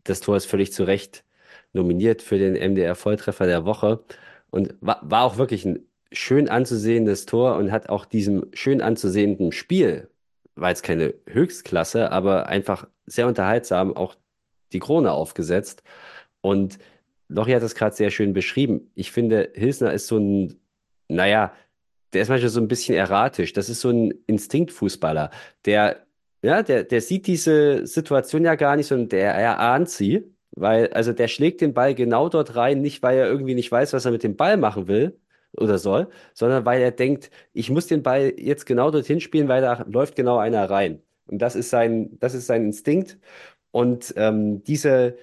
Das Tor ist völlig zu Recht nominiert für den MDR-Volltreffer der Woche und war, war auch wirklich ein schön anzusehendes Tor und hat auch diesem schön anzusehenden Spiel, war jetzt keine Höchstklasse, aber einfach sehr unterhaltsam auch die Krone aufgesetzt. Und Lochi hat das gerade sehr schön beschrieben. Ich finde, Hilsner ist so ein, naja, der ist manchmal so ein bisschen erratisch. Das ist so ein Instinktfußballer, der, ja, der, der sieht diese Situation ja gar nicht, sondern der er ahnt sie, weil, also der schlägt den Ball genau dort rein, nicht weil er irgendwie nicht weiß, was er mit dem Ball machen will oder soll, sondern weil er denkt, ich muss den Ball jetzt genau dorthin spielen, weil da läuft genau einer rein. Und das ist sein, das ist sein Instinkt. Und ähm, diese,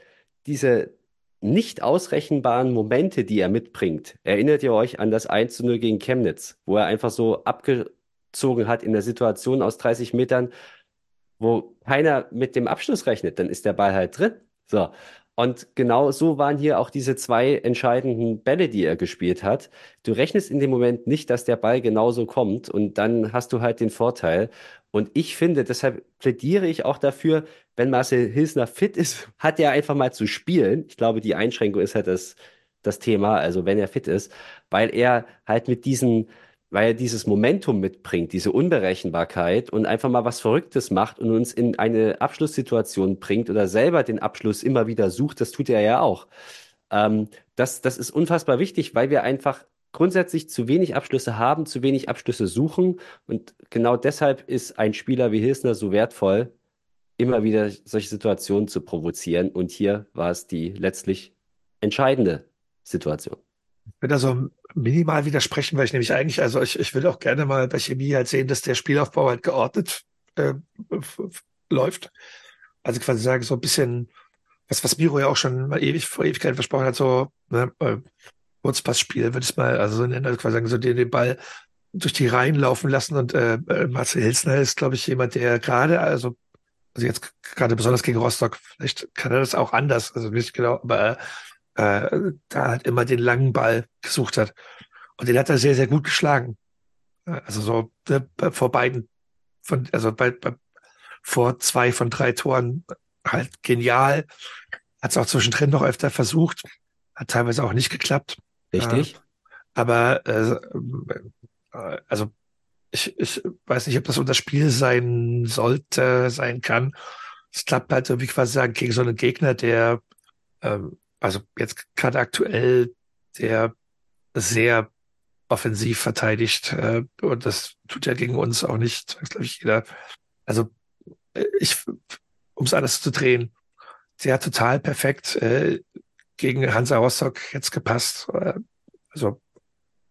diese nicht ausrechenbaren Momente, die er mitbringt, erinnert ihr euch an das 1 zu 0 gegen Chemnitz, wo er einfach so abgezogen hat in der Situation aus 30 Metern, wo keiner mit dem Abschluss rechnet, dann ist der Ball halt drin. So. Und genau so waren hier auch diese zwei entscheidenden Bälle, die er gespielt hat. Du rechnest in dem Moment nicht, dass der Ball genauso kommt und dann hast du halt den Vorteil. Und ich finde, deshalb plädiere ich auch dafür, wenn Marcel Hilsner fit ist, hat er einfach mal zu spielen. Ich glaube, die Einschränkung ist halt das, das Thema, also wenn er fit ist, weil er halt mit diesen, weil er dieses Momentum mitbringt, diese Unberechenbarkeit und einfach mal was Verrücktes macht und uns in eine Abschlusssituation bringt oder selber den Abschluss immer wieder sucht, das tut er ja auch. Ähm, das, das ist unfassbar wichtig, weil wir einfach grundsätzlich zu wenig Abschlüsse haben, zu wenig Abschlüsse suchen. Und genau deshalb ist ein Spieler wie Hilsner so wertvoll, immer wieder solche Situationen zu provozieren. Und hier war es die letztlich entscheidende Situation. Ich will da so minimal widersprechen, weil ich nämlich eigentlich, also ich, ich will auch gerne mal bei Chemie halt sehen, dass der Spielaufbau halt geordnet äh, läuft. Also quasi sagen, so ein bisschen, was, was Miro ja auch schon mal ewig vor Ewigkeit versprochen hat, so ne, äh, Kurzpassspiel, würde ich mal, also so nennen, also quasi sagen, so den, den Ball durch die Reihen laufen lassen. Und äh, äh, Marcel Hilsner ist, glaube ich, jemand, der gerade, also, also jetzt gerade besonders gegen Rostock, vielleicht kann er das auch anders, also nicht genau, aber äh, da halt immer den langen Ball gesucht hat. Und den hat er sehr, sehr gut geschlagen. Äh, Also so ne, vor beiden, von, also bei, bei, vor zwei von drei Toren halt genial. Hat es auch zwischendrin noch öfter versucht. Hat teilweise auch nicht geklappt. Richtig? Aber äh, äh, also ich, ich weiß nicht, ob das unser Spiel sein sollte, sein kann. Es klappt halt so, wie quasi sagen, gegen so einen Gegner, der ähm, also jetzt gerade aktuell, der sehr offensiv verteidigt äh, und das tut ja gegen uns auch nicht, zwangsläufig jeder. Also äh, ich, um es alles zu drehen, der hat total perfekt äh, gegen Hansa Rostock jetzt gepasst. Äh, also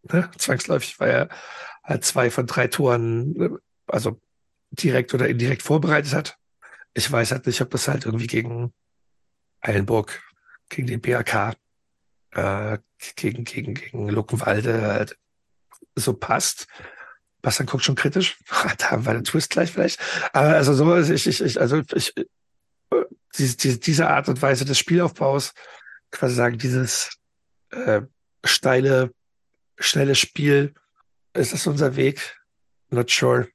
ne, zwangsläufig, weil er halt zwei von drei Toren, äh, also direkt oder indirekt vorbereitet hat. Ich weiß halt nicht, ob das halt irgendwie gegen Eilenburg, gegen den BAK, äh, gegen, gegen, gegen Luckenwalde halt so passt. Bastian guckt schon kritisch. da war der Twist gleich vielleicht. Aber also so, ich, ich, ich also ich, äh, diese, diese, diese Art und Weise des Spielaufbaus, quasi sagen, dieses äh, steile, schnelle Spiel, ist das unser Weg? Not sure.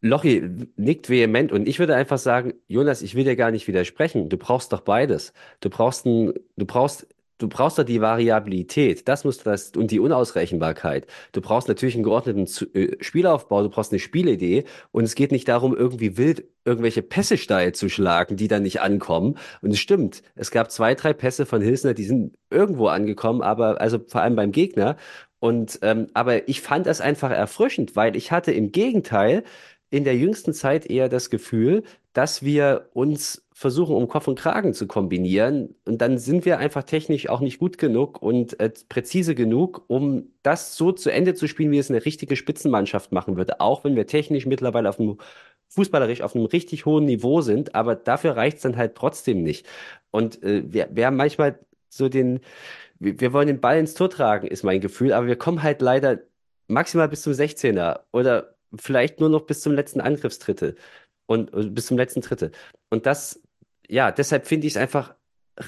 Lochi nickt vehement und ich würde einfach sagen, Jonas, ich will dir gar nicht widersprechen. Du brauchst doch beides. Du brauchst ein, du brauchst, du brauchst doch die Variabilität. Das muss das und die Unausrechenbarkeit. Du brauchst natürlich einen geordneten äh, Spielaufbau. Du brauchst eine Spielidee und es geht nicht darum, irgendwie wild irgendwelche Pässe steil zu schlagen, die dann nicht ankommen. Und es stimmt. Es gab zwei, drei Pässe von Hilsner, die sind irgendwo angekommen, aber also vor allem beim Gegner. Und ähm, aber ich fand das einfach erfrischend, weil ich hatte im Gegenteil in der jüngsten Zeit eher das Gefühl, dass wir uns versuchen, um Kopf und Kragen zu kombinieren. Und dann sind wir einfach technisch auch nicht gut genug und äh, präzise genug, um das so zu Ende zu spielen, wie es eine richtige Spitzenmannschaft machen würde. Auch wenn wir technisch mittlerweile auf einem fußballerisch auf einem richtig hohen Niveau sind, aber dafür reicht es dann halt trotzdem nicht. Und äh, wir, wir haben manchmal so den, wir, wollen den Ball ins Tor tragen, ist mein Gefühl, aber wir kommen halt leider maximal bis zum 16er oder vielleicht nur noch bis zum letzten Angriffsdrittel und, bis zum letzten Drittel. Und das, ja, deshalb finde ich es einfach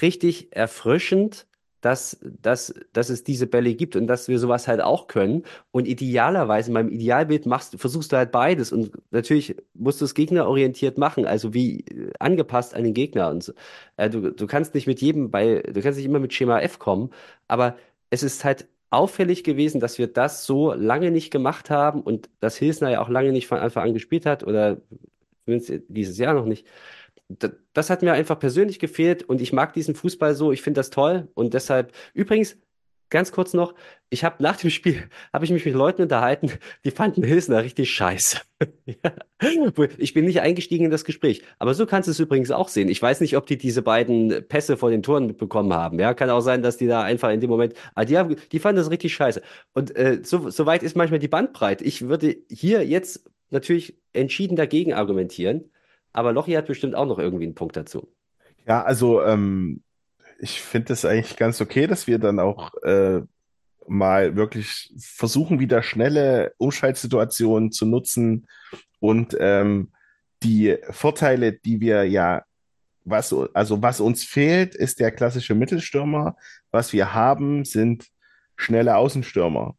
richtig erfrischend, dass, dass, dass es diese Bälle gibt und dass wir sowas halt auch können. Und idealerweise, in meinem Idealbild machst, versuchst du halt beides. Und natürlich musst du es gegnerorientiert machen, also wie äh, angepasst an den Gegner. Und so. Äh, du, du kannst nicht mit jedem bei, du kannst nicht immer mit Schema F kommen, aber es ist halt auffällig gewesen, dass wir das so lange nicht gemacht haben und dass Hilsner ja auch lange nicht von Anfang an gespielt hat oder zumindest dieses Jahr noch nicht. Das hat mir einfach persönlich gefehlt und ich mag diesen Fußball so, ich finde das toll und deshalb, übrigens, ganz kurz noch, ich habe nach dem Spiel, habe ich mich mit Leuten unterhalten, die fanden Hilsner richtig scheiße. ich bin nicht eingestiegen in das Gespräch, aber so kannst du es übrigens auch sehen. Ich weiß nicht, ob die diese beiden Pässe vor den Toren mitbekommen haben. Ja, kann auch sein, dass die da einfach in dem Moment, ah, die, haben, die fanden das richtig scheiße. Und äh, so, so weit ist manchmal die Bandbreite. Ich würde hier jetzt natürlich entschieden dagegen argumentieren. Aber Lochi hat bestimmt auch noch irgendwie einen Punkt dazu. Ja, also ähm, ich finde es eigentlich ganz okay, dass wir dann auch äh, mal wirklich versuchen, wieder schnelle Umschaltsituationen zu nutzen und ähm, die Vorteile, die wir ja, was, also was uns fehlt, ist der klassische Mittelstürmer. Was wir haben, sind schnelle Außenstürmer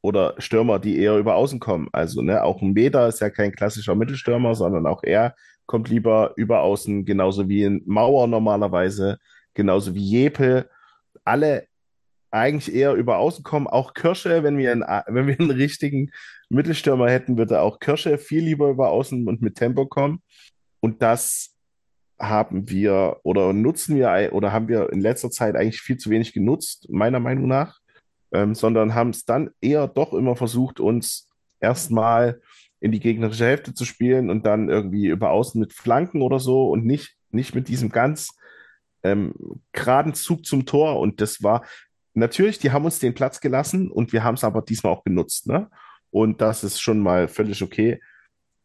oder Stürmer, die eher über Außen kommen. Also ne, auch ein Meda ist ja kein klassischer Mittelstürmer, sondern auch er kommt lieber über außen, genauso wie in Mauer normalerweise, genauso wie Jepe. Alle eigentlich eher über außen kommen. Auch Kirsche, wenn wir einen, wenn wir einen richtigen Mittelstürmer hätten, würde auch Kirsche viel lieber über außen und mit Tempo kommen. Und das haben wir oder nutzen wir oder haben wir in letzter Zeit eigentlich viel zu wenig genutzt, meiner Meinung nach, ähm, sondern haben es dann eher doch immer versucht, uns erstmal in die gegnerische Hälfte zu spielen und dann irgendwie über außen mit Flanken oder so und nicht, nicht mit diesem ganz ähm, geraden Zug zum Tor. Und das war natürlich, die haben uns den Platz gelassen und wir haben es aber diesmal auch genutzt. Ne? Und das ist schon mal völlig okay.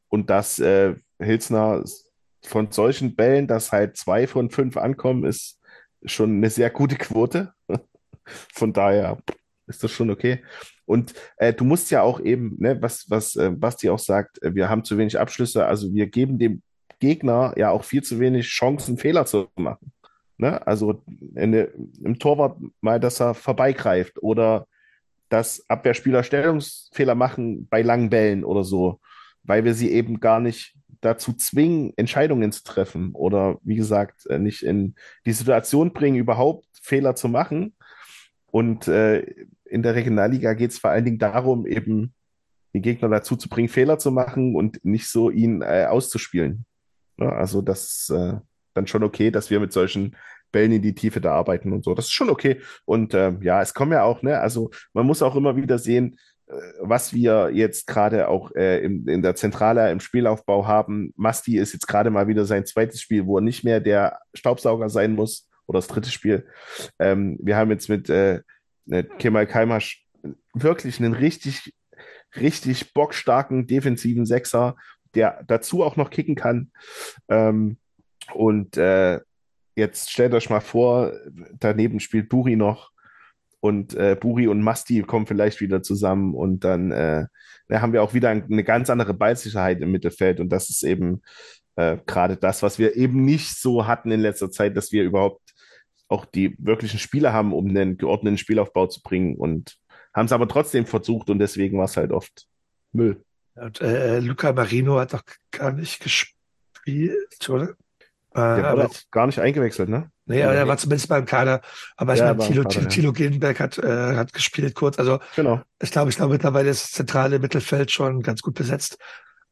Und dass äh, Hilsner von solchen Bällen, dass halt zwei von fünf ankommen, ist schon eine sehr gute Quote. von daher ist das schon okay. Und äh, du musst ja auch eben, ne, was, was äh, Basti auch sagt, äh, wir haben zu wenig Abschlüsse, also wir geben dem Gegner ja auch viel zu wenig Chancen, Fehler zu machen. Ne? Also in, im Torwart mal, dass er vorbeigreift oder dass Abwehrspieler Stellungsfehler machen bei langen Bällen oder so, weil wir sie eben gar nicht dazu zwingen, Entscheidungen zu treffen oder wie gesagt, äh, nicht in die Situation bringen, überhaupt Fehler zu machen. Und äh, in der Regionalliga geht es vor allen Dingen darum, eben den Gegner dazu zu bringen, Fehler zu machen und nicht so ihn äh, auszuspielen. Ja, also das äh, dann schon okay, dass wir mit solchen Bällen in die Tiefe da arbeiten und so. Das ist schon okay. Und ähm, ja, es kommen ja auch, ne, also man muss auch immer wieder sehen, äh, was wir jetzt gerade auch äh, im, in der Zentrale im Spielaufbau haben. Masti ist jetzt gerade mal wieder sein zweites Spiel, wo er nicht mehr der Staubsauger sein muss oder das dritte Spiel. Ähm, wir haben jetzt mit äh, äh, Kemal Kaimasch wirklich einen richtig, richtig bockstarken defensiven Sechser, der dazu auch noch kicken kann. Ähm, und äh, jetzt stellt euch mal vor, daneben spielt Buri noch und äh, Buri und Masti kommen vielleicht wieder zusammen und dann äh, da haben wir auch wieder eine ganz andere Ballsicherheit im Mittelfeld und das ist eben äh, gerade das, was wir eben nicht so hatten in letzter Zeit, dass wir überhaupt auch die wirklichen Spieler haben, um einen geordneten Spielaufbau zu bringen und haben es aber trotzdem versucht und deswegen war es halt oft Müll. Und, äh, Luca Marino hat doch gar nicht gespielt, oder? Der äh, wurde gar nicht eingewechselt, ne? Nee, aber er war zumindest beim Kader. Aber ich ja, meine, Thilo, Kader, Thilo, ja. Hat, äh, hat gespielt kurz. Also genau. ich glaube, ich glaube, mittlerweile ist das zentrale Mittelfeld schon ganz gut besetzt.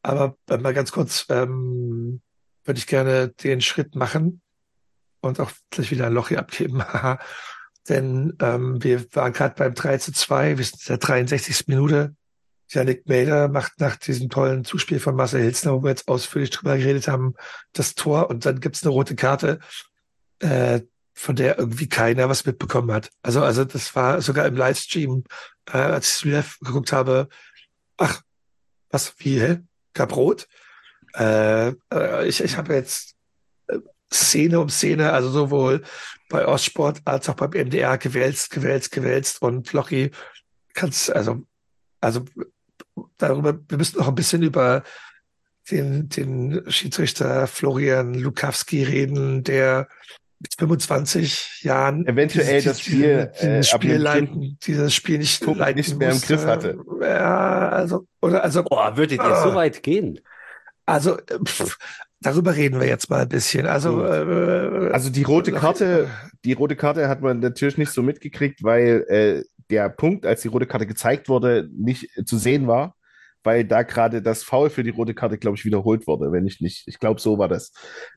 Aber äh, mal ganz kurz, ähm, würde ich gerne den Schritt machen und auch gleich wieder ein Loch hier abgeben. Denn ähm, wir waren gerade beim 3 zu 2, wir sind in der 63. Minute. Janik Melder macht nach diesem tollen Zuspiel von Marcel Hilsner, wo wir jetzt ausführlich drüber geredet haben, das Tor und dann gibt's eine rote Karte, äh, von der irgendwie keiner was mitbekommen hat. Also, also das war sogar im Livestream, äh, als ich live geguckt habe, ach, was, wie, hä? Gab rot? Äh, äh, ich ich habe jetzt Szene um Szene, also sowohl bei Ostsport als auch beim MDR gewälzt, gewälzt, gewälzt und Lochi kannst, also, also darüber, wir müssen noch ein bisschen über den, den Schiedsrichter Florian Lukowski reden, der mit 25 Jahren Eventuell dieses- das Spiel, dieses, äh, Spiel leiten, dieses Spiel nicht Punkt leiten nicht mehr im. Griff hatte. Ja, also, oder, also, Boah, würdet ihr so Ah. weit gehen? also, äh, pff, darüber reden wir jetzt mal ein bisschen. Also, äh, Also die rote Karte, die rote Karte hat man natürlich nicht so mitgekriegt, weil äh, der Punkt, als die rote Karte gezeigt wurde, nicht zu sehen war, weil da gerade das Foul für die rote Karte, glaube ich, wiederholt wurde, wenn ich nicht, ich glaube, so war das.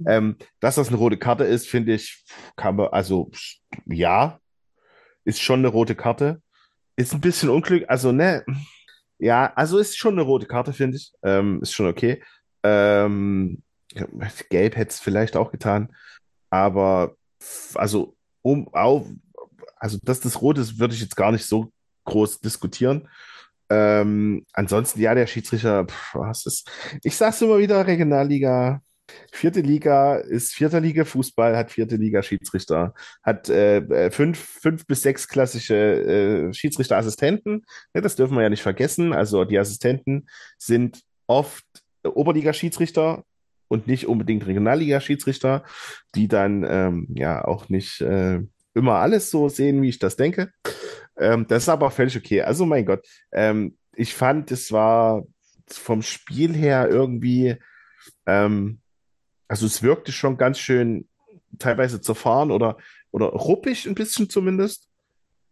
Ähm, dass das eine rote Karte ist, finde ich, kann man, also ja, ist schon eine rote Karte. Ist ein bisschen unglück, also ne, ja, also ist schon eine rote Karte, finde ich. Ähm, ist schon okay. Ähm, gelb hätte es vielleicht auch getan. Aber also um auf, also dass das rot ist, würde ich jetzt gar nicht so groß diskutieren. Ähm, ansonsten, ja, der Schiedsrichter, pff, was ist, ich sag's immer wieder, Regionalliga, vierte Liga ist vierter Liga Fußball, hat vierte Liga Schiedsrichter, hat äh, äh, fünf, fünf bis sechs klassische äh, Schiedsrichterassistenten. Ja, das dürfen wir ja nicht vergessen. Also die Assistenten sind oft Oberliga-Schiedsrichter und nicht unbedingt Regionalliga-Schiedsrichter, die dann ähm, ja auch nicht äh, immer alles so sehen, wie ich das denke. Ähm, das ist aber auch völlig okay. Also mein Gott, ähm, ich fand, es war vom Spiel her irgendwie, ähm, also es wirkte schon ganz schön teilweise zerfahren oder, oder ruppig ein bisschen zumindest.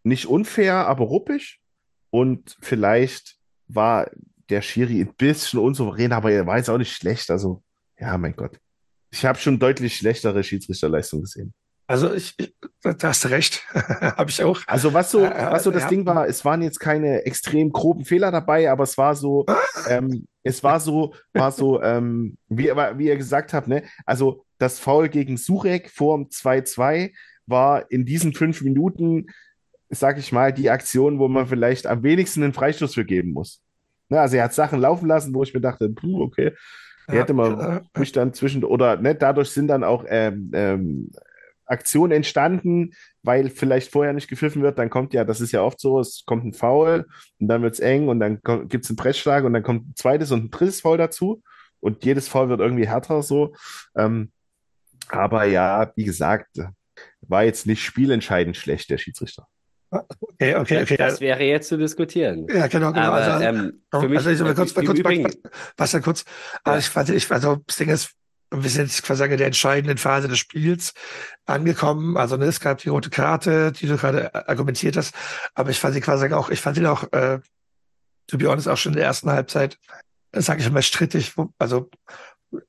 Nicht unfair, aber ruppig. Und vielleicht war der Schiri ein bisschen unsouverän, aber er war jetzt auch nicht schlecht. Also, ja, mein Gott. Ich habe schon deutlich schlechtere Schiedsrichterleistung gesehen. Also ich, ich da hast du recht, habe ich auch. Also was so, Äh, was so das ja. Ding war, es waren jetzt keine extrem groben Fehler dabei, aber es war so, ähm, es war so, war so, ähm, wie, wie ihr gesagt habt, ne? Also das Foul gegen Surek vor dem 2-2 war in diesen fünf Minuten, sag ich mal, die Aktion, wo man vielleicht am wenigsten einen Freistoß für geben muss. Ne? Also er hat Sachen laufen lassen, wo ich mir dachte, puh, okay, Ja, hätte man äh, ruhig dann zwischen, oder ne, dadurch sind dann auch ähm, ähm, Aktionen entstanden, weil vielleicht vorher nicht gepfiffen wird, dann kommt ja, das ist ja oft so, es kommt ein Foul und dann wird es eng und dann gibt es einen Pressschlag und dann kommt ein zweites und ein drittes Foul dazu und jedes Foul wird irgendwie härter so. Ähm, aber ja, wie gesagt, war jetzt nicht spielentscheidend schlecht, der Schiedsrichter. Okay, okay, okay. Das wäre jetzt zu diskutieren. Ja, genau, genau. Aber also, ähm, für mich, also ich kurz, kurz, Übrigen, was, was dann kurz, aber Ja. ich fand, ich, also das Ding ist, wir sind quasi in der entscheidenden Phase des Spiels angekommen. Also ne, es gab die rote Karte, die du gerade argumentiert hast, aber ich fand sie quasi auch, ich fand ihn auch, äh, to be honest, auch schon in der ersten Halbzeit, sage ich mal, strittig, also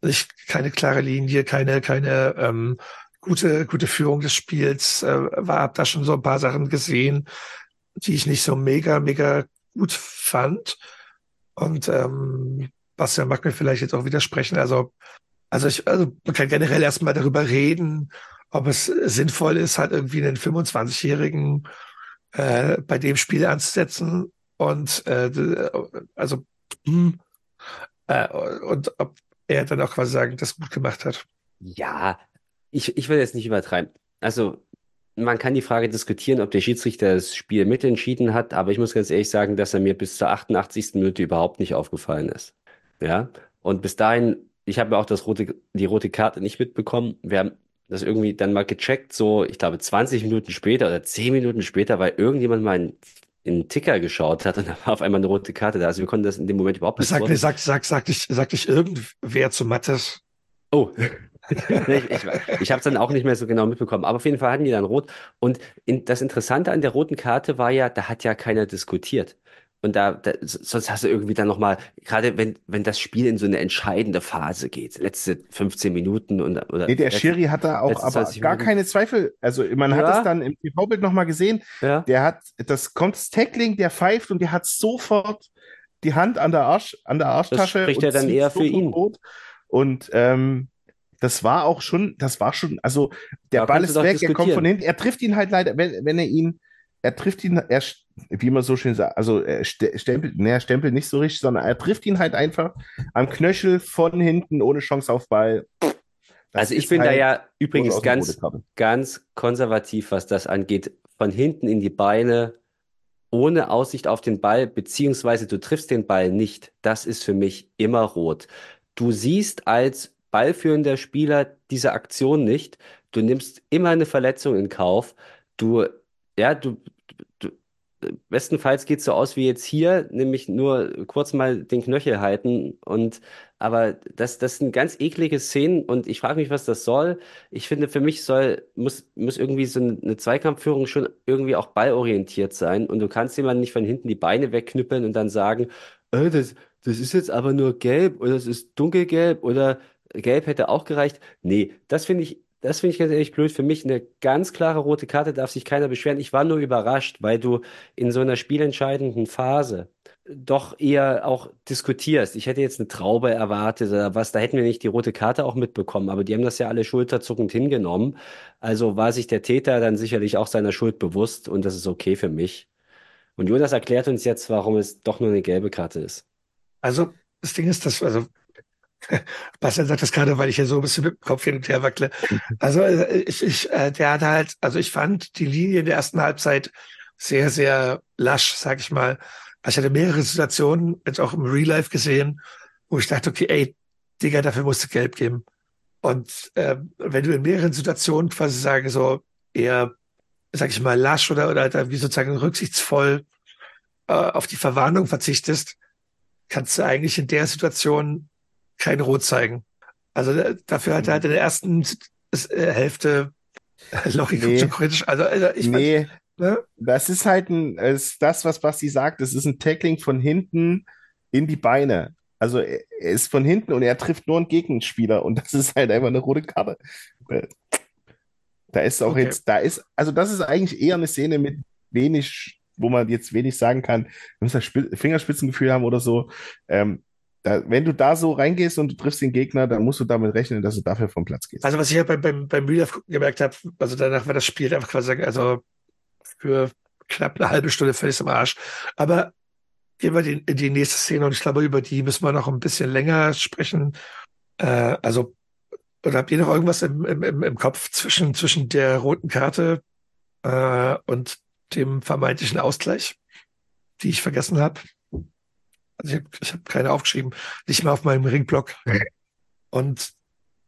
nicht keine klare Linie, keine, keine ähm, gute, gute Führung des Spiels, äh, war hab da schon so ein paar Sachen gesehen, die ich nicht so mega, mega gut fand. Und ähm, Bastian mag mir vielleicht jetzt auch widersprechen. Also, also ich, also man kann generell erstmal darüber reden, ob es sinnvoll ist, halt irgendwie einen 25-Jährigen äh, bei dem Spiel anzusetzen und äh, also hm, äh, und ob er dann auch quasi sagen, das gut gemacht hat. ja, ich, ich will jetzt nicht übertreiben. Also, man kann die Frage diskutieren, ob der Schiedsrichter das Spiel mitentschieden hat, aber ich muss ganz ehrlich sagen, dass er mir bis zur 88. Minute überhaupt nicht aufgefallen ist. Ja, und bis dahin, ich habe ja auch das rote, die rote Karte nicht mitbekommen. Wir haben das irgendwie dann mal gecheckt, so, ich glaube, 20 Minuten später oder 10 Minuten später, weil irgendjemand mal in, in den Ticker geschaut hat und da war auf einmal eine rote Karte da. Also wir konnten das in dem Moment überhaupt nicht Sag, zuordnen. sag, sag, sag, dich, sag dich irgendwer zu Mattes. Oh. Ich ich, ich habe es dann auch nicht mehr so genau mitbekommen. Aber auf jeden Fall hatten die dann rot. Und in, das Interessante an der roten Karte war ja, da hat ja keiner diskutiert. Und da, da sonst hast du irgendwie dann nochmal, gerade wenn, wenn das Spiel in so eine entscheidende Phase geht, letzte 15 Minuten und, oder Nee, der Schiri hat da auch aber 20 gar Minuten. keine Zweifel. Also man hat Ja. es dann im TV-Bild nochmal gesehen. Ja. Der hat, das kommt das Tackling, der pfeift und der hat sofort die Hand an der Arsch, an der Arschtasche. spricht und ja dann eher für ihn. rot. Und ähm, das war auch schon, das war schon, also der Da Ball ist weg, er kommt von hinten, er trifft ihn halt leider, wenn, wenn er ihn, er trifft ihn, er, wie man so schön sagt, also er ste- stempelt, ne, er stempelt nicht so richtig, sondern er trifft ihn halt einfach am Knöchel von hinten ohne Chance auf Ball. Dann Also ich bin da halt ja übrigens ganz, ganz konservativ, was das angeht. Von hinten in die Beine, ohne Aussicht auf den Ball, beziehungsweise du triffst den Ball nicht. Das ist für mich immer rot. Du siehst als ballführender Spieler diese Aktion nicht. Du nimmst immer eine Verletzung in Kauf. Du, ja, du, bestenfalls geht's so aus wie jetzt hier, nämlich nur kurz mal den Knöchel halten und aber das, das sind ganz eklige Szenen und ich frage mich, was das soll. Ich finde, für mich soll, muss, muss irgendwie so eine Zweikampfführung schon irgendwie auch ballorientiert sein und du kannst jemanden nicht von hinten die Beine wegknüppeln und dann sagen, äh, das, das ist jetzt aber nur gelb oder es ist dunkelgelb oder gelb hätte auch gereicht. Nee, das finde ich, das finde ich ganz ehrlich blöd. Für mich eine ganz klare rote Karte darf sich keiner beschweren. Ich war nur überrascht, weil du in so einer spielentscheidenden Phase doch eher auch diskutierst. Ich hätte jetzt eine Traube erwartet oder was, da hätten wir nicht die rote Karte auch mitbekommen, aber die haben das ja alle schulterzuckend hingenommen. Also war sich der Täter dann sicherlich auch seiner Schuld bewusst und das ist okay für mich. Und Jonas erklärt uns jetzt, warum es doch nur eine gelbe Karte ist. Also, das Ding ist, dass, also, Bastian sagt das gerade, weil ich ja so ein bisschen mit dem Kopf hin und her wackle. Also, äh, ich, ich, äh, der hat halt, also ich fand die Linie in der ersten Halbzeit sehr, sehr lasch, sag ich mal. Also ich hatte mehrere Situationen, jetzt auch im Real Life gesehen, wo ich dachte, okay, ey, Digga, dafür musst du gelb geben. Und äh, wenn du in mehreren Situationen quasi sagen, so eher, sag ich mal, lasch oder, oder halt wie sozusagen rücksichtsvoll äh, auf die Verwarnung verzichtest, kannst du eigentlich in der Situation kein Rot zeigen. Also äh, dafür hat er halt in der ersten äh, Hälfte Lochi Nee. schon kritisch. Also, also ich Nee, fand, ne? das ist halt ein, ist das, was Basti sagt, das ist ein Tackling von hinten in die Beine. Also er ist von hinten und er trifft nur einen Gegenspieler und das ist halt einfach eine rote Karte. Äh, Da ist auch Okay. jetzt, da ist, also das ist eigentlich eher eine Szene mit wenig, wo man jetzt wenig sagen kann, das Spi- Fingerspitzengefühl haben oder so. Ähm, da, wenn du da so reingehst und du triffst den Gegner, dann musst du damit rechnen, dass du dafür vom Platz gehst. Also was ich ja beim, beim, beim Real gemerkt habe, also danach war das Spiel einfach quasi, also für knapp eine halbe Stunde völlig im Arsch. Aber gehen wir in die nächste Szene und ich glaube, über die müssen wir noch ein bisschen länger sprechen. Äh, also, oder habt ihr noch irgendwas im, im, im im Kopf zwischen, zwischen der roten Karte äh, und dem vermeintlichen Ausgleich, die ich vergessen habe? Also ich habe ich hab keine aufgeschrieben, nicht mal auf meinem Ringblock. Und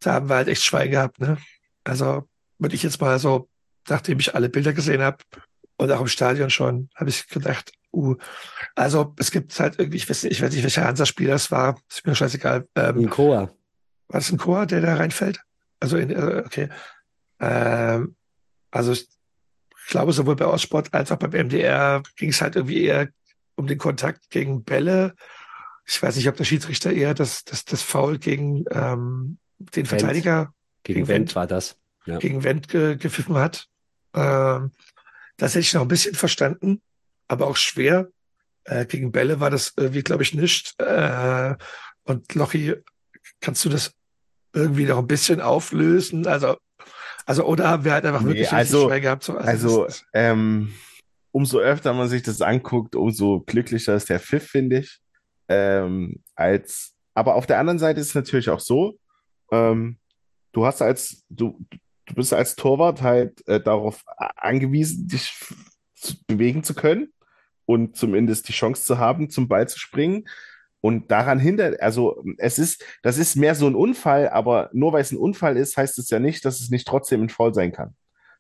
da haben wir halt echt Schwein gehabt, ne? Also würde ich jetzt mal so, nachdem ich alle Bilder gesehen habe und auch im Stadion schon, habe ich gedacht, uh, also es gibt halt irgendwie, ich weiß nicht, ich weiß nicht, welcher Hansa-Spieler es war, ist mir scheißegal. Ähm, In Koa. war das ein Chor, der da reinfällt? Also in, äh, okay. Ähm, also ich glaube, sowohl bei Ostsport als auch beim MDR ging es halt irgendwie eher um den Kontakt gegen Bälle. Ich weiß nicht, ob der Schiedsrichter eher das, das, das Foul gegen ähm, den Verteidiger Gegen Gegen Wendt Wendt. war das. Ja. gegen Wendt ge gepfiffen hat. Ähm, das hätte ich noch ein bisschen verstanden, aber auch schwer. Äh, gegen Bälle war das irgendwie, glaube ich, nicht. Äh, und Lochi, kannst du das irgendwie noch ein bisschen auflösen? Also, also oder haben wir halt einfach Nee, wirklich also- schwer gehabt? So, Also, das, ähm, umso öfter man sich das anguckt, umso glücklicher ist der Pfiff, finde ich. Ähm, als, aber auf der anderen Seite ist es natürlich auch so, ähm, du hast als, du, du bist als Torwart halt äh, darauf angewiesen, dich bewegen zu können und zumindest die Chance zu haben, zum Ball zu springen. Und daran hindert, also es ist, das ist mehr so ein Unfall, aber nur weil es ein Unfall ist, heißt es ja nicht, dass es nicht trotzdem ein Foul sein kann.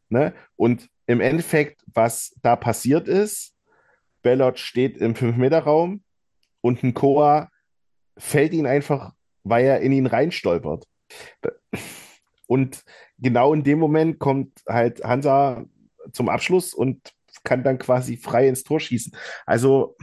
Ne? Und im Endeffekt, was da passiert ist, Bellot steht im 5-Meter-Raum und ein Koa fällt ihn einfach, weil er in ihn reinstolpert. Und genau in dem Moment kommt halt Hansa zum Abschluss und kann dann quasi frei ins Tor schießen. Also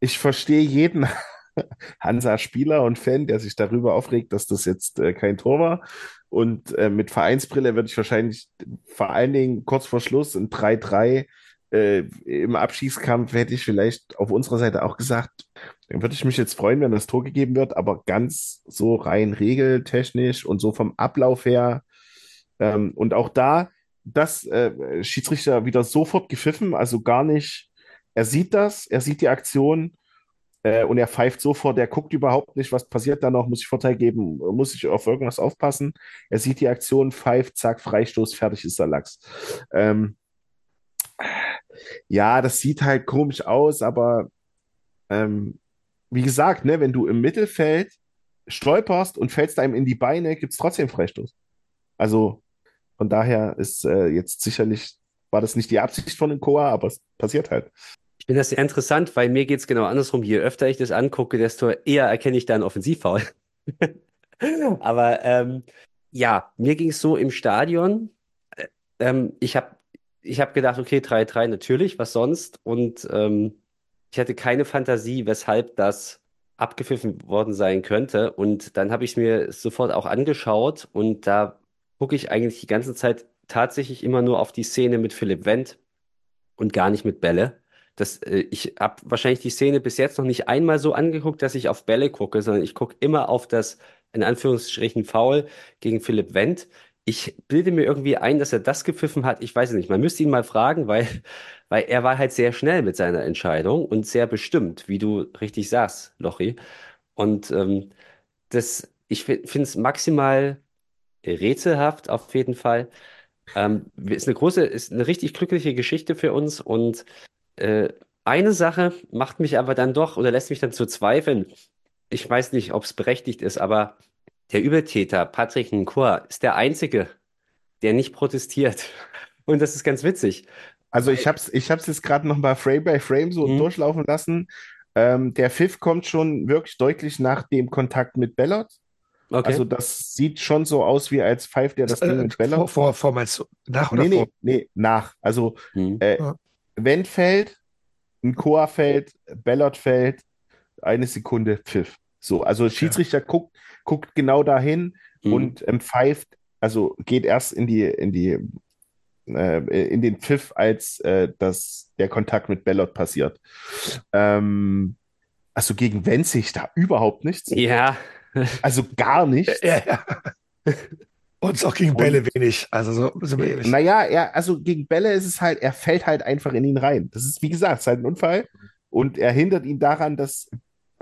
ich verstehe jeden Hansa-Spieler und Fan, der sich darüber aufregt, dass das jetzt äh, kein Tor war. Und äh, mit Vereinsbrille würde ich wahrscheinlich vor allen Dingen kurz vor Schluss ein 3-3 äh, im Abschießkampf hätte ich vielleicht auf unserer Seite auch gesagt, dann würde ich mich jetzt freuen, wenn das Tor gegeben wird, aber ganz so rein regeltechnisch und so vom Ablauf her ähm, und auch da, das äh, Schiedsrichter wieder sofort gepfiffen, also gar nicht, er sieht das, er sieht die Aktion, Äh, und er pfeift sofort, er guckt überhaupt nicht, was passiert da noch, muss ich Vorteil geben, muss ich auf irgendwas aufpassen. Er sieht die Aktion, pfeift, zack, Freistoß, fertig ist der Lachs. Ähm, ja, das sieht halt komisch aus, aber ähm, wie gesagt, ne, wenn du im Mittelfeld stolperst und fällst einem in die Beine, gibt es trotzdem Freistoß. Also von daher ist äh, jetzt sicherlich, war das nicht die Absicht von den Koa, aber es passiert halt. Finde das sehr interessant, weil mir geht es genau andersrum. Je öfter ich das angucke, desto eher erkenne ich da einen Offensivfoul. aber ähm, ja, mir ging es so im Stadion. Äh, ähm, ich habe ich hab gedacht, okay, 3-3 natürlich, was sonst? Und ähm, ich hatte keine Fantasie, weshalb das abgepfiffen worden sein könnte. Und dann habe ich es mir sofort auch angeschaut und da gucke ich eigentlich die ganze Zeit tatsächlich immer nur auf die Szene mit Philipp Wendt und gar nicht mit Bälle. Das, äh, ich habe wahrscheinlich die Szene bis jetzt noch nicht einmal so angeguckt, dass ich auf Bälle gucke, sondern ich gucke immer auf das, in Anführungsstrichen, Foul gegen Philipp Wendt. Ich bilde mir irgendwie ein, dass er das gepfiffen hat. Ich weiß es nicht. Man müsste ihn mal fragen, weil, weil er war halt sehr schnell mit seiner Entscheidung und sehr bestimmt, wie du richtig sagst, Lochi. Und ähm, das, ich finde es maximal rätselhaft auf jeden Fall. Ähm, ist eine große, ist eine richtig glückliche Geschichte für uns und äh, eine Sache macht mich aber dann doch oder lässt mich dann zu zweifeln. Ich weiß nicht, ob es berechtigt ist, aber der Übeltäter, Patrick Nkor, ist der Einzige, der nicht protestiert. Und das ist ganz witzig. Also ich habe es ich hab's jetzt gerade noch mal Frame by Frame so mhm. durchlaufen lassen. Ähm, der Pfiff kommt schon wirklich deutlich nach dem Kontakt mit Bellot. Okay. Also das sieht schon so aus, wie als pfeift der das, das Ding äh, mit Bellot. Vor, vor, vor meinst du? Nach oder nee, vor? Nee, nee, nach. Also mhm. äh, wenn fällt, ein Chor fällt, Bellot fällt, eine Sekunde Pfiff. So, also Schiedsrichter ja. guckt, guckt genau dahin mhm. und ähm, pfeift, also geht erst in die, in die, äh, in den Pfiff, als äh, das, der Kontakt mit Bellot passiert. Ähm, also gegen Wenzig da überhaupt nichts. Ja. Also gar nichts. Ja, ja. Und auch gegen Bälle und, wenig. Also so sind wir ehrlich. Naja, er, also gegen Bälle ist es halt, er fällt halt einfach in ihn rein. Das ist, wie gesagt, ist halt ein Unfall. Und er hindert ihn daran, dass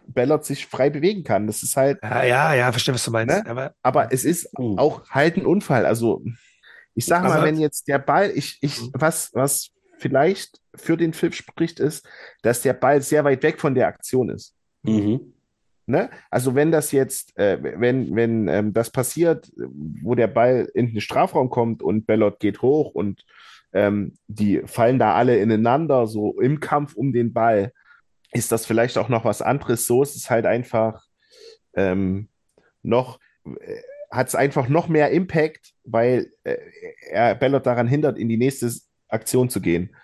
Bellot sich frei bewegen kann. Das ist halt. Ja, ja, ja verstehe, was du meinst. Ne? Aber, aber es ist uh. auch halt ein Unfall. Also, ich sag mal, wenn jetzt der Ball, ich, ich, mhm. was, was vielleicht für den Film spricht, ist, dass der Ball sehr weit weg von der Aktion ist. Mhm. Ne? Also wenn das jetzt, äh, wenn, wenn ähm, das passiert, wo der Ball in den Strafraum kommt und Bellot geht hoch und ähm, die fallen da alle ineinander, so im Kampf um den Ball, ist das vielleicht auch noch was anderes. So ist es halt einfach ähm, noch, äh, hat es einfach noch mehr Impact, weil äh, er Bellot daran hindert, in die nächste Aktion zu gehen.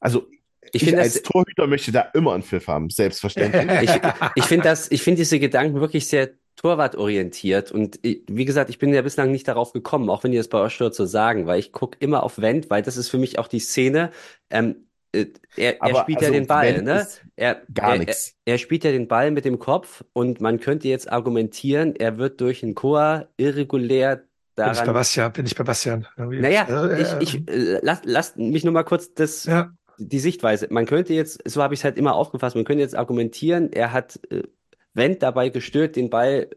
Also ich, ich als Torhüter möchte da immer einen Pfiff haben, selbstverständlich. ich ich finde das, ich finde diese Gedanken wirklich sehr torwartorientiert und wie gesagt, ich bin ja bislang nicht darauf gekommen, auch wenn die das bei euch stört zu sagen, weil ich gucke immer auf Wendt, weil das ist für mich auch die Szene. Ähm, äh, er, er spielt also ja den Ball, ne? Er, gar er, nichts. Er, er, spielt ja den Ball mit dem Kopf und man könnte jetzt argumentieren, er wird durch einen Chor irregulär daran. Bin ich bei Bastian, bin ich bei Bastian. Naja, also, ich, ich äh, lass, lass mich nur mal kurz das ja die Sichtweise. Man könnte jetzt, so habe ich es halt immer aufgefasst, man könnte jetzt argumentieren, er hat äh, Wendt dabei gestört, den Ball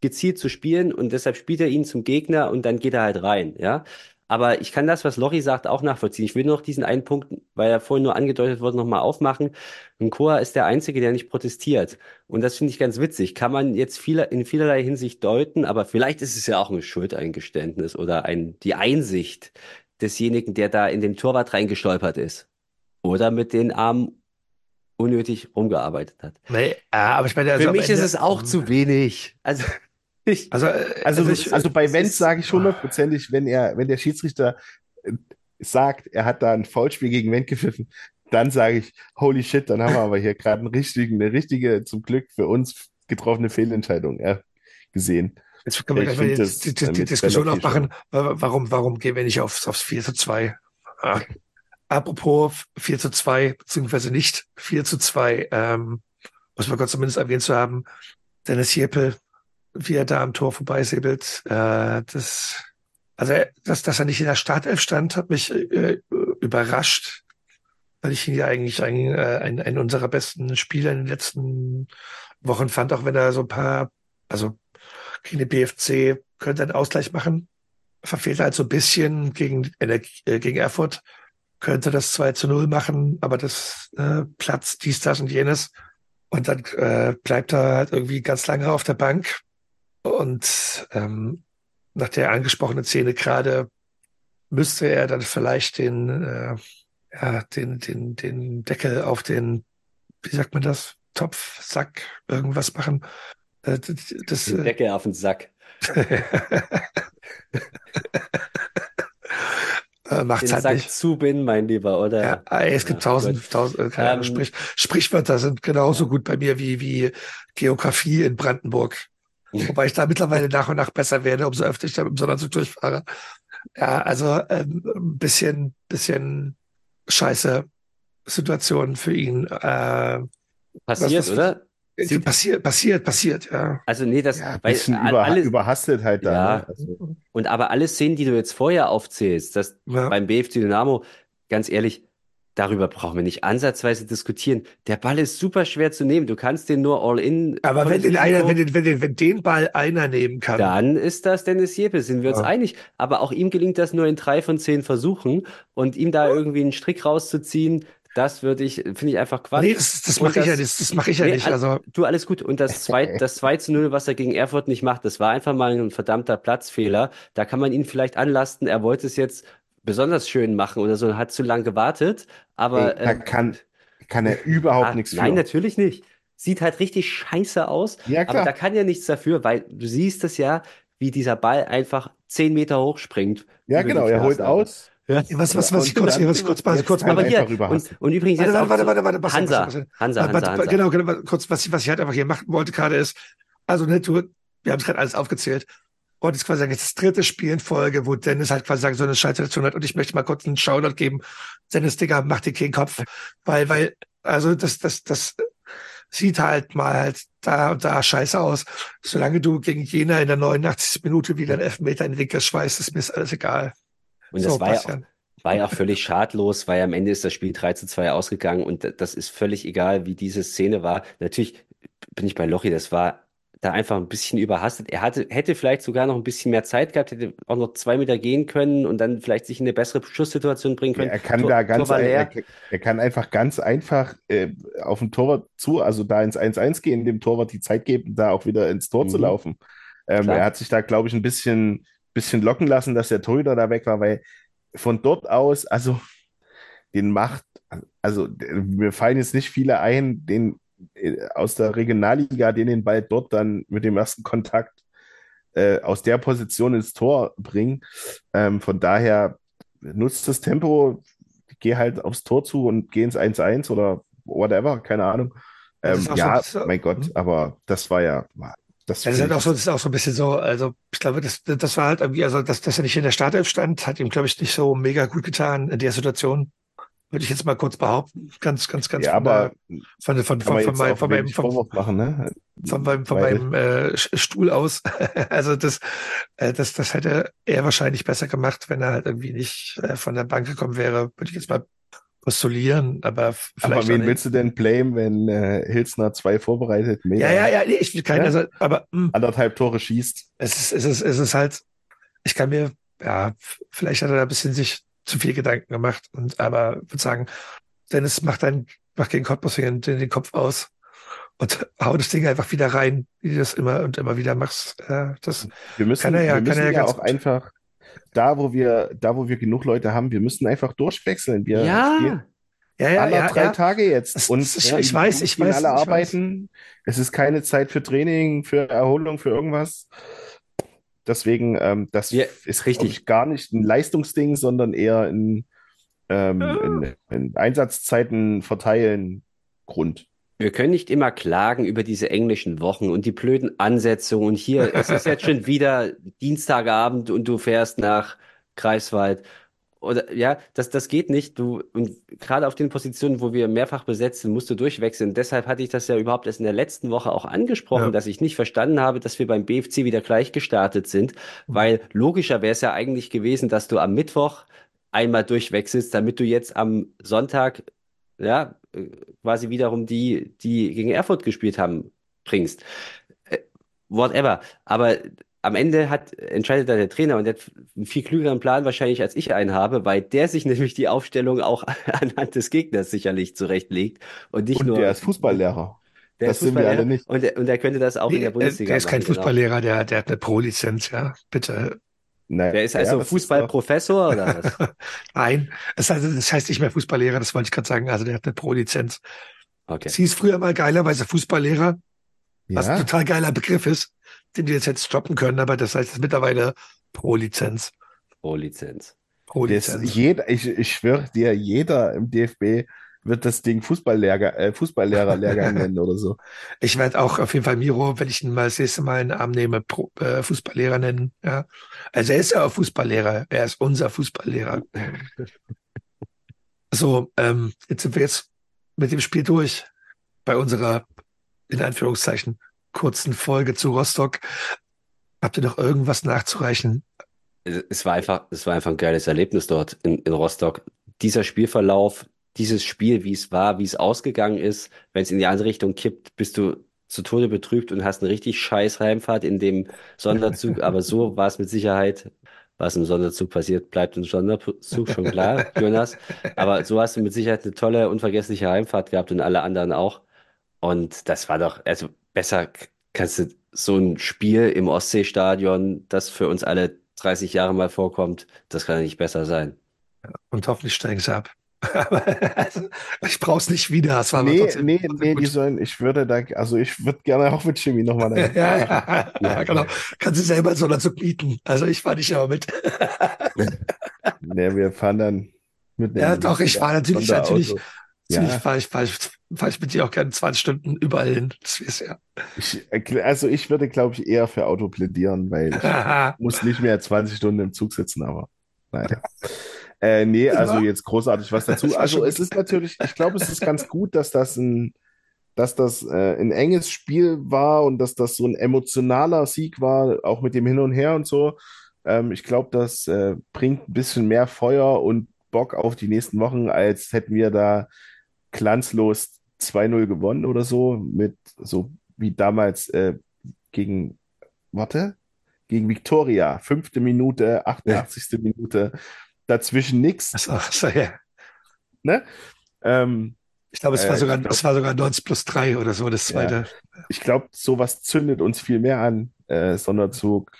gezielt zu spielen und deshalb spielt er ihn zum Gegner und dann geht er halt rein, ja. Aber ich kann das, was Lori sagt, auch nachvollziehen. Ich will noch diesen einen Punkt, weil er vorhin nur angedeutet wurde, nochmal aufmachen. Und Koa ist der Einzige, der nicht protestiert. Und das finde ich ganz witzig. Kann man jetzt viel, in vielerlei Hinsicht deuten, aber vielleicht ist es ja auch ein Schuldeingeständnis oder ein, die Einsicht desjenigen, der da in den Torwart reingestolpert ist oder mit den Armen unnötig rumgearbeitet hat. Nee, aber ich meine, also für mich ist es auch zu wenig. Also ich, also, äh, also, also, ich, also bei Wenz sage ich hundertprozentig, wenn er, wenn der Schiedsrichter äh, sagt, er hat da ein Foulspiel gegen Wendt gepfiffen, dann sage ich, holy shit, dann haben wir aber hier gerade eine richtige, zum Glück für uns getroffene Fehlentscheidung ja, gesehen. Jetzt können wir gleich mal die, die, die Diskussion aufmachen, warum, warum gehen wir nicht aufs, aufs 4 zu 2? Apropos 4 zu 2, beziehungsweise nicht 4 zu 2, ähm, muss man Gott zumindest erwähnt zu haben, Dennis Jeppel, wie er da am Tor vorbeisäbelt, äh, das, also dass, dass er nicht in der Startelf stand, hat mich äh, überrascht. weil ich ihn ja eigentlich ein, äh, ein, einen unserer besten Spieler in den letzten Wochen fand, auch wenn er so ein paar, also gegen den BFC könnte einen Ausgleich machen. Verfehlt halt so ein bisschen gegen, äh, gegen Erfurt, könnte das 2 zu 0 machen, aber das äh, Platz, dies, das und jenes. Und dann äh, bleibt er halt irgendwie ganz lange auf der Bank. Und ähm, nach der angesprochenen Szene gerade müsste er dann vielleicht den, äh, ja, den, den, den Deckel auf den, wie sagt man das, Topf, Sack, irgendwas machen. Äh, das, das, Den Deckel auf den Sack. äh, macht's Den halt Sack nicht. zubinden, mein Lieber, oder? Ja, ey, es gibt Ja, tausend, gut. tausend, äh, keine Ahnung, Ähm, Sprich, Sprichwörter sind genauso gut bei mir wie, wie Geografie in Brandenburg. Wobei ich da mittlerweile nach und nach besser werde, umso öfter ich da mit dem Sonderzug durchfahre. Ja, also ähm, ein bisschen, bisschen scheiße Situation für ihn. Äh, Passiert, was- oder? Äh, passiert, passiert, passiert, ja. Also nee, das, Ja, ein weil über, alles, überhastet halt da. Ja. Ne? Also, und aber alle Szenen, die du jetzt vorher aufzählst, das Ja. beim BFC Dynamo, ganz ehrlich, darüber brauchen wir nicht ansatzweise diskutieren. Der Ball ist super schwer zu nehmen. Du kannst den nur all in. Aber wenn den, einer, wenn, den, wenn, den, wenn den Ball einer nehmen kann, Dann ist das Dennis Jeppe, sind wir uns Ja. einig. Aber auch ihm gelingt das nur in drei von zehn Versuchen. Und ihm da irgendwie einen Strick rauszuziehen, das würde ich, finde ich einfach Quatsch. nee, das, das mache ich ja nicht, das mache ich ja Nee, nicht. al- Also Du, alles gut. Und das 2, das 2 zu 0, was er gegen Erfurt nicht macht, das war einfach mal ein verdammter Platzfehler. Da kann man ihn vielleicht anlasten. Er wollte es jetzt besonders schön machen oder so, hat zu lange gewartet. Aber ey, da ähm, kann, kann er überhaupt ah, nichts für. Nein, natürlich nicht. Sieht halt richtig scheiße aus. Ja, Aber klar. da kann ja nichts dafür, weil du siehst es ja, wie dieser Ball einfach 10 Meter hoch springt. ja, genau, er holt Glasdecke. Aus. was, was, was ich kurz, was ich kurz, kurz mal Aber hier, und, und übrigens Warte, jetzt warte, warte, warte, warte, Bastian, Hansa, Hansa, Warte, Hansa, warte, Hansa. Genau, genau, kurz, was ich, was ich halt einfach hier machen wollte gerade ist, also ne, du, wir haben es gerade alles aufgezählt. Und jetzt quasi das dritte Spiel in Folge, wo Dennis halt quasi sagen, so eine Scheißsituation hat. Und ich möchte mal kurz einen Shoutout geben. Dennis, Digga, mach dir keinen Kopf. Weil, weil, also das, das, das sieht halt mal halt da und da scheiße aus. Solange du gegen Jena in der 89. Minute wieder einen Elfmeter in den Winkel schweißt, ist mir das alles egal. Und das So, war ja, auch, war ja auch völlig schadlos, weil am Ende ist das Spiel 3 zu 2 ausgegangen und das ist völlig egal, wie diese Szene war. Natürlich bin ich bei Lochi, das war da einfach ein bisschen überhastet. Er hatte, hätte vielleicht sogar noch ein bisschen mehr Zeit gehabt, hätte auch noch zwei Meter gehen können und dann vielleicht sich in eine bessere Schusssituation bringen können. Er kann Tor- da ganz, ein, er, er kann einfach ganz einfach äh, auf den Torwart zu, also da ins 1-1 gehen, dem Torwart die Zeit geben, da auch wieder ins Tor zu Mhm. laufen. Ähm, er hat sich da, glaube ich, ein bisschen, bisschen locken lassen, dass der Torhüter da weg war, weil von dort aus, also den macht, also mir fallen jetzt nicht viele ein, den äh, aus der Regionalliga, den den Ball dort dann mit dem ersten Kontakt äh, aus der Position ins Tor bringen. Ähm, von daher nutzt das Tempo, geh halt aufs Tor zu und geh ins 1-1 oder whatever, keine Ahnung. Ähm, ja, so- mein Gott, aber das war ja, das das ist halt auch so, das ist auch so ein bisschen so, also ich glaube, das, das war halt irgendwie, also dass, dass er nicht in der Startelf stand, hat ihm, glaube ich, nicht so mega gut getan in der Situation. Würde ich jetzt mal kurz behaupten. Ganz, ganz, ganz ja, von, aber von, von, von, man von, meinem, von meinem, vom, machen, ne? von meinem, von meinem äh, Stuhl aus. also das, äh, das, das hätte er wahrscheinlich besser gemacht, wenn er halt irgendwie nicht äh, von der Bank gekommen wäre, würde ich jetzt mal postulieren, aber Aber vielleicht auch wen willst du denn blamen, wenn äh, Hilsner zwei vorbereitet Meter, Ja, ja, ja, nee, ich will keinen, Ja? also, aber mh, anderthalb Tore schießt? es ist, es ist, es ist halt, ich kann mir, ja, vielleicht hat er da ein bisschen sich zu viel Gedanken gemacht und, aber würde sagen, Dennis macht dann, macht gegen Cottbus den, den, Kopf aus und hau das Ding einfach wieder rein, wie du das immer und immer wieder machst. Äh, das, Wir müssen, Kann er ja- wir kann müssen er ja ja auch einfach, da wo wir, da wo wir genug Leute haben, wir müssen einfach durchwechseln. Wir spielen Ja, ja, ja, alle ja, drei ja. Tage jetzt. Und ich- ja, ich weiß, ich weiß, alle ich weiß. arbeiten. Es ist keine Zeit für Training, für Erholung, für irgendwas. Deswegen, ähm, das Ja, ist richtig. gar nicht ein Leistungsding, sondern eher ein, ähm, ein, ein Einsatzzeiten verteilen Grund. Wir können nicht immer klagen über diese englischen Wochen und die blöden Ansetzungen. Und hier, es ist jetzt schon wieder Dienstagabend und du fährst nach Greifswald. Oder ja, das, das geht nicht. Du, und gerade auf den Positionen, wo wir mehrfach besetzt sind, musst du durchwechseln. Deshalb hatte ich das ja überhaupt erst in der letzten Woche auch angesprochen, Ja. dass ich nicht verstanden habe, dass wir beim BFC wieder gleich gestartet sind. Weil logischer wäre es ja eigentlich gewesen, dass du am Mittwoch einmal durchwechselst, damit du jetzt am Sonntag ja, quasi wiederum die, die gegen Erfurt gespielt haben, bringst. Äh, whatever. Aber am Ende hat, entscheidet da der Trainer und der hat einen viel klügeren Plan wahrscheinlich, als ich einen habe, weil der sich nämlich die Aufstellung auch anhand des Gegners sicherlich zurechtlegt und nicht Und nur. der ist Fußballlehrer. der das sind wir alle nicht. Und der, und der könnte das auch in Nee, der äh, Bundesliga der ist kein machen, genau. Fußballlehrer, der, der hat eine Pro-Lizenz, ja, bitte. Naja, Der ist also das Fußballprofessor oder was? Nein, das heißt, das heißt nicht mehr Fußballlehrer, das wollte ich gerade sagen. Also der hat eine Pro-Lizenz. Okay. Sie ist früher mal geilerweise Fußballlehrer, doch- was ein ja, total geiler Begriff ist, den wir jetzt jetzt stoppen können, aber das heißt mittlerweile Pro-Lizenz. Pro Lizenz. das, Pro-Lizenz. jeder, ich, ich schwöre dir, jeder im DFB wird das Ding Fußballlehrer, äh, Fußballlehrerlehrgang nennen oder so. Ich werde auch auf jeden Fall Miro, wenn ich ihn mal das nächste Mal in den Arm nehme, Pro, äh, Fußballlehrer nennen. Ja. Also er ist ja auch Fußballlehrer. Er ist unser Fußballlehrer. So, ähm, jetzt sind wir jetzt mit dem Spiel durch bei unserer, in Anführungszeichen, kurzen Folge zu Rostock. Habt ihr noch irgendwas nachzureichen? Es es war einfach, es war einfach ein geiles Erlebnis dort in, in Rostock. Dieser Spielverlauf, dieses Spiel, wie es war, wie es ausgegangen ist, wenn es in die andere Richtung kippt, bist du zu Tode betrübt und hast eine richtig scheiß Heimfahrt in dem Sonderzug. Aber so war es mit Sicherheit. Was im Sonderzug passiert, bleibt im Sonderzug schon klar, Jonas. Aber so hast du mit Sicherheit eine tolle, unvergessliche Heimfahrt gehabt und alle anderen auch. Und das war doch, also besser kannst du so ein Spiel im Ostseestadion, das für uns alle 30 Jahre mal vorkommt, das kann ja nicht besser sein. Und hoffentlich steigen sie ab. Also, ich brauch's nicht wieder. Es war Nee, trotzdem, nee, trotzdem nee, gut. die sollen, ich würde da, also ich würde gerne auch mit Jimmy nochmal dahin. Ja, ja, ja, genau. Kann sie selber so einer Zug mieten. Also ich fahre nicht aber mit. Nee, wir fahren dann mit Ja, doch, ich fahre natürlich, natürlich, Ja, fahre ich, fahre ich, fahre ich mit dir auch gerne 20 Stunden überall hin. Das ist ja. ich, also ich würde, glaube ich, eher für Auto plädieren, weil ich muss nicht mehr 20 Stunden im Zug sitzen, aber naja. Äh, nee, also jetzt großartig was dazu. Also es ist natürlich, ich glaube, es ist ganz gut, dass das ein, dass das äh, ein enges Spiel war und dass das so ein emotionaler Sieg war, auch mit dem Hin und Her und so. Ähm, ich glaube, das äh, bringt ein bisschen mehr Feuer und Bock auf die nächsten Wochen, als hätten wir da glanzlos 2-0 gewonnen oder so, mit so wie damals äh, gegen, warte, gegen Viktoria, fünfte Minute, 88. Minute, dazwischen nichts. Also, so, ja. Ne? Ähm, Ich glaube, es war Äh, sogar, ich glaub- es war sogar 90 plus 3 oder so, das zweite. ich glaube, sowas zündet uns viel mehr an. Äh, Sonderzug,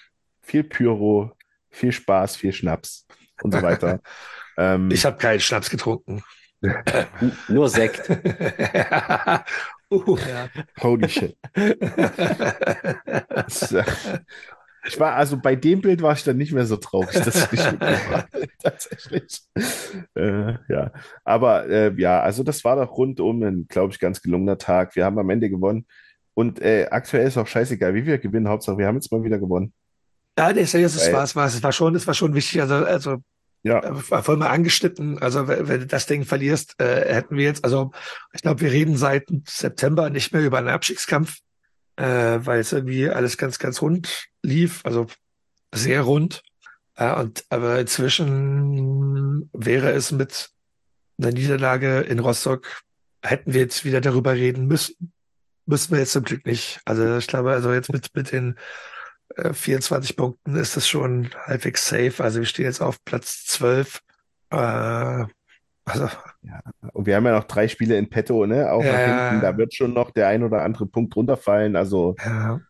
viel Pyro, viel Spaß, viel Schnaps und so weiter. ähm, Ich habe keinen Schnaps getrunken. Nur Sekt. uh, ja. holy shit. Das, Ich war, also bei dem Bild war ich dann nicht mehr so traurig, dass ich nicht mitgemacht habe, tatsächlich. Äh, ja, aber äh, ja, also das war doch rundum ein, glaube ich, ganz gelungener Tag. Wir haben am Ende gewonnen. Und äh, aktuell ist auch scheißegal, wie wir gewinnen. Hauptsache, wir haben jetzt mal wieder gewonnen. Ja, nee, seriös, es war, es war, es war schon, es war schon wichtig. Also, also, Ja, äh, war voll mal angeschnitten. Also, wenn, wenn du das Ding verlierst, äh, hätten wir jetzt, also, ich glaube, wir reden seit September nicht mehr über einen Abstiegskampf, äh, weil es irgendwie alles ganz, ganz rund lief. Also, sehr rund. Äh, und, aber inzwischen wäre es mit einer Niederlage in Rostock, hätten wir jetzt wieder darüber reden müssen. Müssen wir jetzt zum Glück nicht. Also, ich glaube, also jetzt mit, mit den äh, 24 Punkten ist das schon halbwegs safe. Also wir stehen jetzt auf Platz 12. Äh, also und wir haben ja noch drei Spiele in petto, ne? Auch nach Ja. hinten. Da wird schon noch der ein oder andere Punkt runterfallen. Also, ja,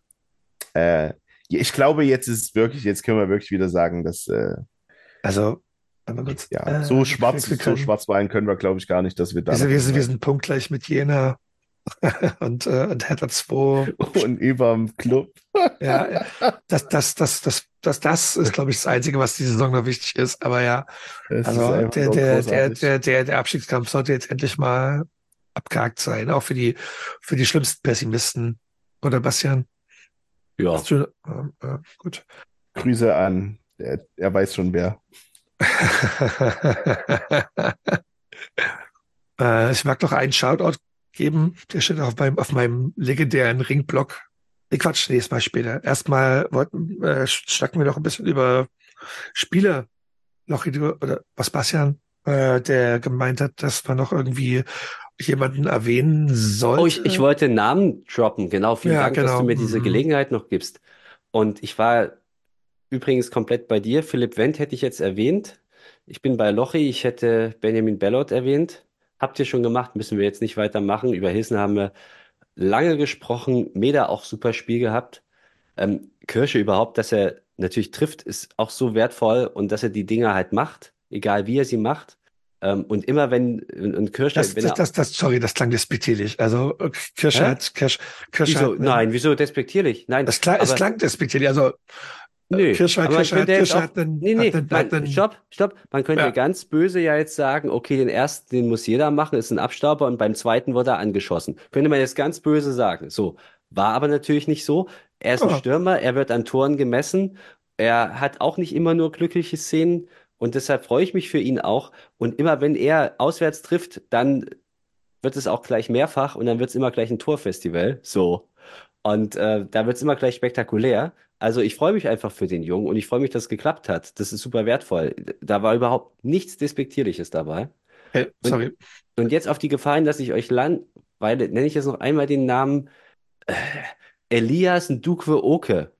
äh, ich glaube, jetzt ist es wirklich, jetzt können wir wirklich wieder sagen, dass äh, also kurz, ja, äh, so schwarz, wir so können- schwarz-weiß können wir, glaube ich, gar nicht, dass wir da noch wir sind, wir sind punktgleich mit Jena und, äh, und Hertha 2. und überm Club. Ja, das, das, das, das, das, das ist, glaube ich, das Einzige, was diese Saison noch wichtig ist. Aber ja, ist also der, der, der, der, der, der Abstiegskampf sollte jetzt endlich mal abgehakt sein, auch für die, für die schlimmsten Pessimisten. Oder Bastian? Ja. Hast du, ähm, äh, gut. Grüße an, er, er weiß schon wer. äh, ich mag noch einen Shoutout geben. Der steht auf meinem, auf meinem legendären Ringblock. Nee, Quatsch, nächstes Mal später. Erstmal wollten, äh, schnacken wir noch ein bisschen über Spiele. Noch oder was, Bastian? äh, der gemeint hat, dass man noch irgendwie jemanden erwähnen sollte. Oh, ich, ich wollte Namen droppen, genau. Vielen Ja, Dank, dass genau. du mir diese Mhm. Gelegenheit noch gibst. Und ich war übrigens komplett bei dir. Philipp Wendt hätte ich jetzt erwähnt. Ich bin bei Lochi, ich hätte Benjamin Bellot erwähnt. Habt ihr schon gemacht, müssen wir jetzt nicht weitermachen. Über Hilsen haben wir lange gesprochen. Meda auch super Spiel gehabt. Ähm, Kirsche überhaupt, dass er natürlich trifft, ist auch so wertvoll und dass er die Dinger halt macht, egal wie er sie macht. Ähm, und immer wenn, und und Kirsche, Das, wenn das, das, das, sorry, das klang despektierlich. Also äh, Kirsche Hä? hat, Kirsch, Kirsche wieso, hat, nein, wieso despektierlich? Nein, das klang, es aber- klang despektierlich. Also Nö, Kirsche, aber man Kirsche, hat, könnte jetzt Kirsche auch, hat einen, nee, nee, hat einen, man, stopp, stopp. Man könnte Ja. ganz böse ja jetzt sagen, okay, den ersten, den muss jeder machen, ist ein Abstauber und beim zweiten wird er angeschossen. Könnte man jetzt ganz böse sagen. So, war aber natürlich nicht so. Er ist ein Ja. Stürmer, er wird an Toren gemessen. Er hat auch nicht immer nur glückliche Szenen und deshalb freue ich mich für ihn auch. Und immer wenn er auswärts trifft, dann wird es auch gleich mehrfach und dann wird es immer gleich ein Torfestival. So. Und äh, da wird es immer gleich spektakulär. Also ich freue mich einfach für den Jungen und ich freue mich, dass es geklappt hat. Das ist super wertvoll. Da war überhaupt nichts Despektierliches dabei. Äh, sorry. Und jetzt auf die Gefahren, dass ich euch langweile, nenne ich jetzt noch einmal den Namen äh, Elias Ndukwe Oke.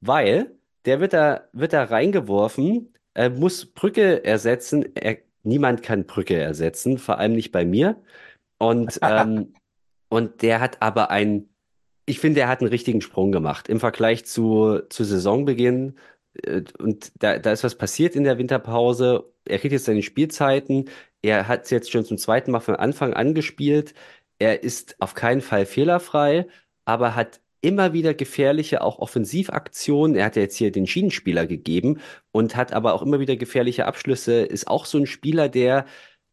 Weil der wird da, wird da reingeworfen, äh, muss Brücke ersetzen. Er, niemand kann Brücke ersetzen, vor allem nicht bei mir. Und, ähm, und der hat aber ein, ich finde, er hat einen richtigen Sprung gemacht im Vergleich zu, zu Saisonbeginn. Äh, Und da, da ist was passiert in der Winterpause. Er kriegt jetzt seine Spielzeiten. Er hat es jetzt schon zum zweiten Mal von Anfang an gespielt. Er ist auf keinen Fall fehlerfrei, aber hat immer wieder gefährliche, auch Offensivaktionen. Er hat ja jetzt hier den Schienenspieler gegeben und hat aber auch immer wieder gefährliche Abschlüsse. Ist auch so ein Spieler, der,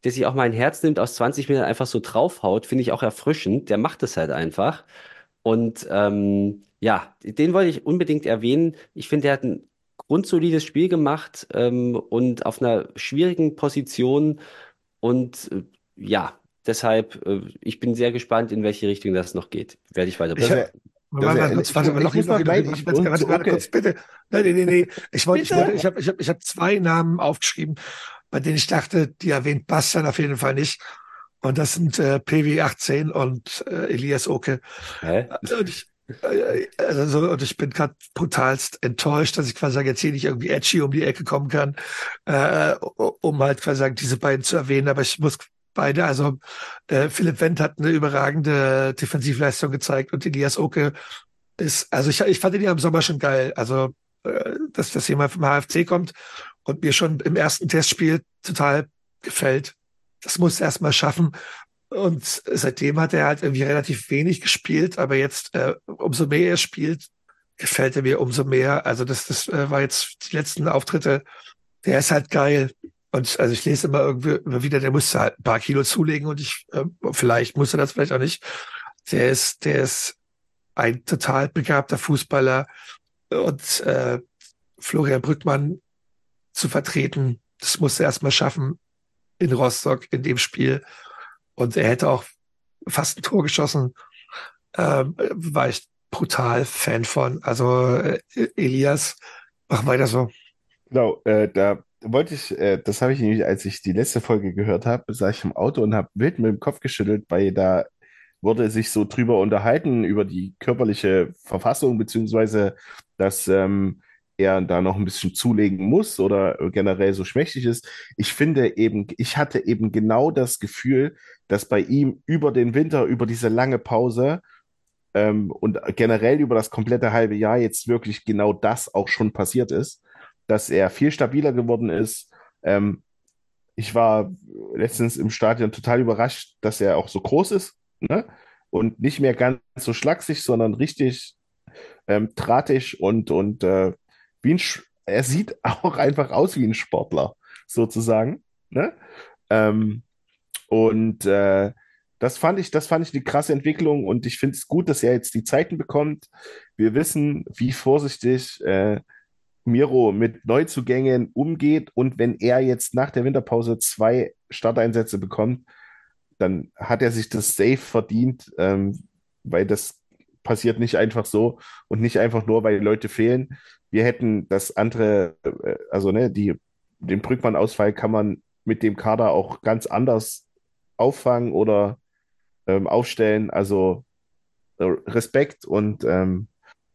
der sich auch mal ein Herz nimmt, aus 20 Metern einfach so draufhaut. Finde ich auch erfrischend. Der macht es halt einfach. Und ähm, ja, den wollte ich unbedingt erwähnen. Ich finde, er hat ein grundsolides Spiel gemacht ähm, und auf einer schwierigen Position. Und äh, ja, deshalb, äh, ich bin sehr gespannt, in welche Richtung das noch geht. Werde ich weiter Ich Warte mal kurz, warte mal, ich noch muss noch, ich- und- warte, warte okay. kurz, bitte. Nein, nee, nee, nee. Ich wollte, ich wollte, ich habe, ich habe, ich habe zwei Namen aufgeschrieben, bei denen ich dachte, die erwähnt Bastian auf jeden Fall nicht. Und das sind äh, PW18 und äh, Elias Oke. Hä? Und ich, äh, also, und ich bin gerade brutalst enttäuscht, dass ich quasi sagen, jetzt hier nicht irgendwie edgy um die Ecke kommen kann, äh, um halt quasi sagen, diese beiden zu erwähnen. Aber ich muss beide, also äh, Philipp Wendt hat eine überragende Defensivleistung gezeigt und Elias Oke ist, also ich, ich fand ihn ja im Sommer schon geil. Also, äh, dass das jemand vom HFC kommt und mir schon im ersten Testspiel total gefällt. Das muss er erst mal schaffen. Und seitdem hat er halt irgendwie relativ wenig gespielt, aber jetzt, äh, umso mehr er spielt, gefällt er mir umso mehr. Also das, das äh, war jetzt die letzten Auftritte. Der ist halt geil. Und also ich lese immer irgendwie immer wieder, der musste halt ein paar Kilo zulegen und ich, äh, vielleicht musste das vielleicht auch nicht. Der ist, der ist ein total begabter Fußballer und äh, Florian Brückmann zu vertreten, das musste er erstmal schaffen in Rostock in dem Spiel. Und er hätte auch fast ein Tor geschossen. Ähm, war ich brutal Fan von. Also äh, Elias, mach weiter so. Genau, äh, da wollte ich, äh, das habe ich nämlich, als ich die letzte Folge gehört habe, saß ich im Auto und habe wild mit dem Kopf geschüttelt, weil da wurde sich so drüber unterhalten, über die körperliche Verfassung, beziehungsweise dass ähm, er da noch ein bisschen zulegen muss oder generell so schmächtig ist. Ich finde eben, ich hatte eben genau das Gefühl, dass bei ihm über den Winter, über diese lange Pause ähm, und generell über das komplette halbe Jahr jetzt wirklich genau das auch schon passiert ist, dass er viel stabiler geworden ist. Ähm, ich war letztens im Stadion total überrascht, dass er auch so groß ist ne? und nicht mehr ganz so schlaksig, sondern richtig ähm, drahtig und, und äh, wie ein, Sch- er sieht auch einfach aus wie ein Sportler, sozusagen. Ne? Ähm, und äh, das fand ich, das fand ich eine krasse Entwicklung und ich finde es gut, dass er jetzt die Zeiten bekommt. Wir wissen, wie vorsichtig äh, Miro mit Neuzugängen umgeht und wenn er jetzt nach der Winterpause zwei Starteinsätze bekommt, dann hat er sich das safe verdient, ähm, weil das passiert nicht einfach so und nicht einfach nur, weil die Leute fehlen. Wir hätten das andere, äh, also ne, die, den Brückmann-Ausfall kann man mit dem Kader auch ganz anders auffangen oder ähm, aufstellen. Also äh, Respekt und ähm,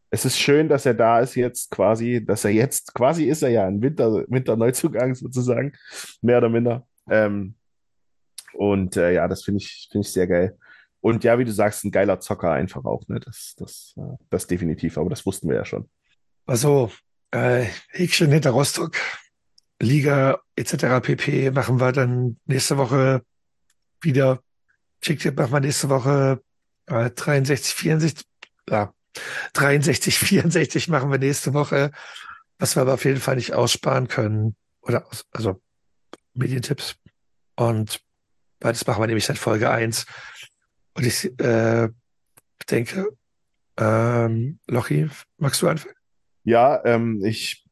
es ist schön, dass er da ist jetzt quasi, dass er jetzt, quasi ist er ja ein Winter, Winterneuzugang sozusagen, mehr oder minder. Ähm, und äh, ja, das finde ich, finde ich sehr geil. Und ja, wie du sagst, ein geiler Zocker einfach auch, ne? Das, das, äh, das definitiv, aber das wussten wir ja schon. Also, äh, Häkchen hinter Rostock, Liga etc. pp. machen wir dann nächste Woche wieder. Kicktipp machen wir nächste Woche äh, 63, 64, ja, 63, 64 machen wir nächste Woche, was wir aber auf jeden Fall nicht aussparen können. Oder aus, also Medientipps. Und beides machen wir nämlich seit Folge eins. Und ich äh, denke, ähm, Lochi, magst du anfangen? Ja, ähm, ich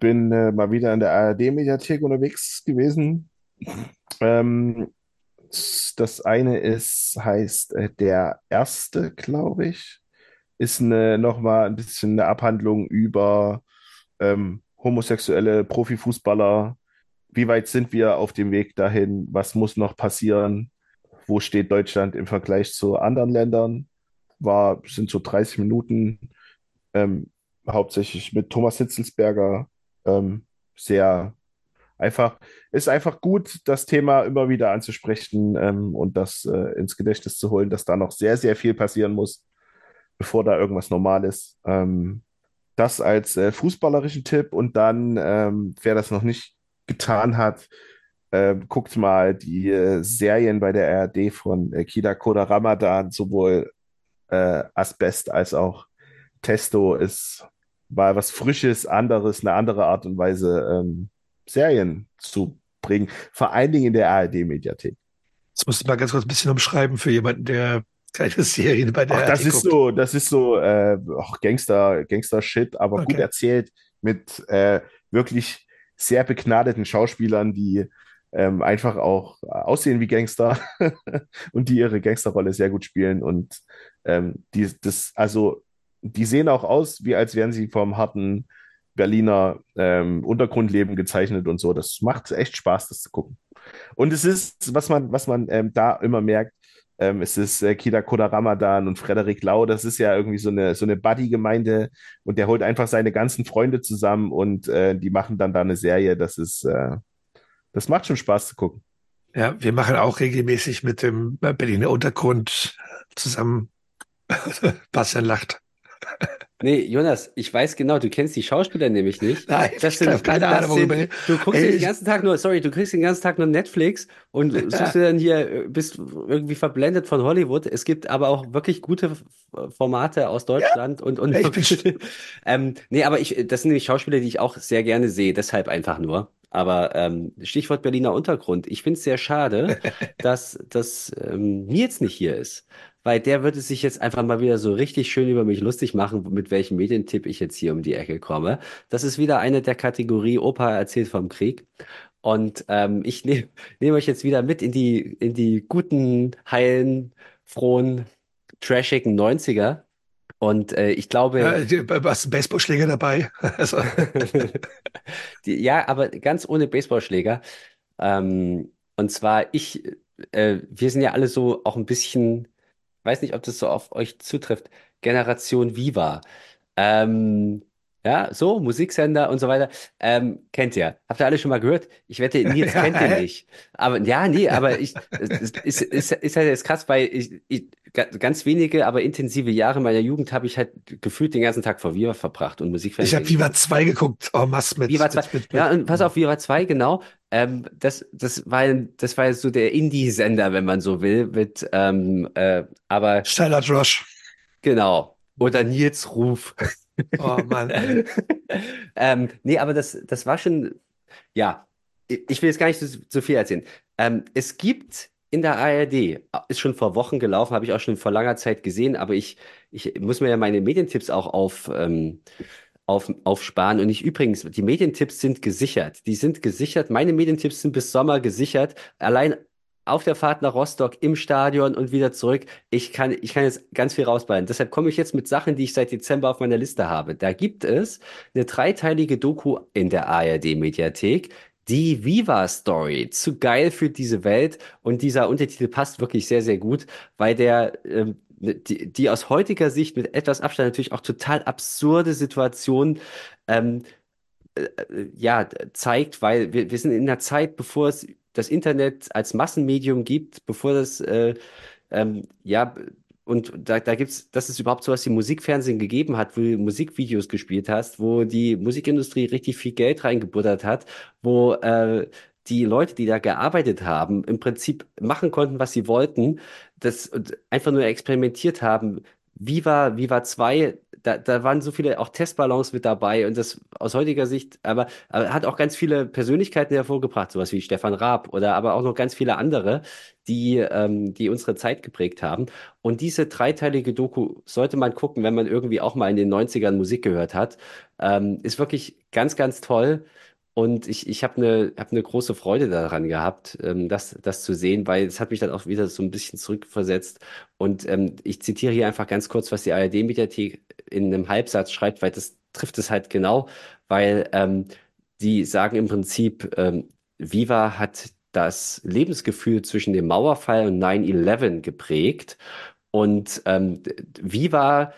bin äh, mal wieder in der ARD-Mediathek unterwegs gewesen. Ähm, das eine ist, heißt äh, der erste, glaube ich, ist eine, nochmal ein bisschen eine Abhandlung über ähm, homosexuelle Profifußballer. Wie weit sind wir auf dem Weg dahin? Was muss noch passieren? Wo steht Deutschland im Vergleich zu anderen Ländern? War, sind so 30 Minuten, ähm, hauptsächlich mit Thomas Hitzelsberger, ähm, sehr einfach, ist einfach gut, das Thema immer wieder anzusprechen ähm, und das äh, ins Gedächtnis zu holen, dass da noch sehr, sehr viel passieren muss, bevor da irgendwas normal ist. Ähm, das als äh, fußballerischen Tipp und dann, ähm, wer das noch nicht getan hat, äh, guckt mal die äh, Serien bei der ARD von äh, Kida Koda Ramadan, sowohl äh, Asbest als auch Testo ist mal was Frisches, anderes, eine andere Art und Weise ähm, Serien zu bringen. Vor allen Dingen in der ARD-Mediathek. Das musst du mal ganz kurz ein bisschen umschreiben für jemanden, der keine Serien bei der Ach, das ist so, das ist so äh, auch Gangster, Gangster-Shit, aber Okay. gut erzählt mit äh, wirklich sehr begnadeten Schauspielern, die ähm, einfach auch aussehen wie Gangster und die ihre Gangsterrolle sehr gut spielen und ähm, die, das, also die sehen auch aus, wie als wären sie vom harten Berliner ähm, Untergrundleben gezeichnet und so. Das macht echt Spaß, das zu gucken. Und es ist, was man, was man ähm, da immer merkt, ähm, es ist äh, Kida Koda Ramadan und Frederik Lau, das ist ja irgendwie so eine, so eine Buddy-Gemeinde und der holt einfach seine ganzen Freunde zusammen und äh, die machen dann da eine Serie. Das ist, äh, das macht schon Spaß zu gucken. Ja, wir machen auch regelmäßig mit dem Berliner Untergrund zusammen. Bastian lacht. Nee, Jonas, ich weiß genau, du kennst die Schauspieler nämlich nicht. Nein, Das ich sind, habe keine das Ahnung, worüber sind, du guckst Ey, den ich- ganzen Tag nur, sorry, du kriegst den ganzen Tag nur Netflix und suchst dir dann hier, äh, bist irgendwie verblendet von Hollywood. Es gibt aber auch wirklich gute Formate aus Deutschland und, und Ich bin ähm, nee, aber ich, das sind nämlich Schauspieler, die ich auch sehr gerne sehe, deshalb einfach nur. Aber ähm, Stichwort Berliner Untergrund. Ich finde es sehr schade, dass, dass ähm, Nils nicht hier ist. Weil der würde sich jetzt einfach mal wieder so richtig schön über mich lustig machen, mit welchem Medientipp ich jetzt hier um die Ecke komme. Das ist wieder eine der Kategorie Opa erzählt vom Krieg. Und ähm, ich nehme nehm euch jetzt wieder mit in die, in die guten, heilen, frohen, trashigen 90er. Und äh, ich glaube, Ja, was Baseballschläger dabei. Also, Die, ja, aber ganz ohne Baseballschläger. Ähm, und zwar ich, äh, wir sind ja alle so auch ein bisschen, weiß nicht, ob das so auf euch zutrifft, Generation Viva. Ähm, ja, so, Musiksender und so weiter. Ähm, kennt ihr. Habt ihr alle schon mal gehört? Ich wette, Nils kennt den nicht. Aber ja, nee, aber ich, es ist, ist, ist halt jetzt krass, weil ich, ich, ga- ganz wenige, aber intensive Jahre meiner Jugend habe ich halt gefühlt den ganzen Tag vor Viva verbracht und ich Musikfernsehen. habe Viva 2 geguckt, en masse mit. Viva 2. mit, mit, Ja, und pass auf, Viva 2, genau. Ähm, das, das war, das war so der Indie-Sender, wenn man so will, mit, ähm, äh, aber Steiler Josh. genau. Oder Nils Ruf. Oh Mann. ähm, nee, aber das, das war schon, ja, ich will jetzt gar nicht so, so viel erzählen. Ähm, es gibt in der ARD, ist schon vor Wochen gelaufen, habe ich auch schon vor langer Zeit gesehen, aber ich, ich muss mir ja meine Medientipps auch auf, ähm, auf, aufsparen. Und ich übrigens, die Medientipps sind gesichert. Die sind gesichert. Meine Medientipps sind bis Sommer gesichert. Allein auf der Fahrt nach Rostock im Stadion und wieder zurück. Ich kann, ich kann jetzt ganz viel rausballen. Deshalb komme ich jetzt mit Sachen, die ich seit Dezember auf meiner Liste habe. Da gibt es eine dreiteilige Doku in der ARD-Mediathek, Die Viva-Story. Zu geil für diese Welt. Und dieser Untertitel passt wirklich sehr, sehr gut, weil der ähm, die, die aus heutiger Sicht mit etwas Abstand natürlich auch total absurde Situation ähm, äh, ja, zeigt, weil wir, wir sind in einer Zeit, bevor es das Internet als Massenmedium gibt, bevor das äh, ähm, ja und da, da gibt's, dass es überhaupt sowas wie Musikfernsehen gegeben hat, wo du Musikvideos gespielt hast, wo die Musikindustrie richtig viel Geld reingebuttert hat, wo äh, die Leute, die da gearbeitet haben, im Prinzip machen konnten, was sie wollten, das einfach nur experimentiert haben. Viva, Viva 2, da, da waren so viele auch Testballons mit dabei und das aus heutiger Sicht, aber, aber hat auch ganz viele Persönlichkeiten hervorgebracht, sowas wie Stefan Raab oder aber auch noch ganz viele andere, die, ähm, die unsere Zeit geprägt haben. Und diese dreiteilige Doku sollte man gucken, wenn man irgendwie auch mal in den 90ern Musik gehört hat. Ähm, ist wirklich ganz, ganz toll. Und ich, ich habe eine hab ne große Freude daran gehabt, ähm, das, das zu sehen, weil es hat mich dann auch wieder so ein bisschen zurückversetzt. Und ähm, ich zitiere hier einfach ganz kurz, was die ARD-Mediathek in einem Halbsatz schreibt, weil das trifft es halt genau, weil ähm, die sagen im Prinzip, ähm, Viva hat das Lebensgefühl zwischen dem Mauerfall und 9-11 geprägt. Und ähm, Viva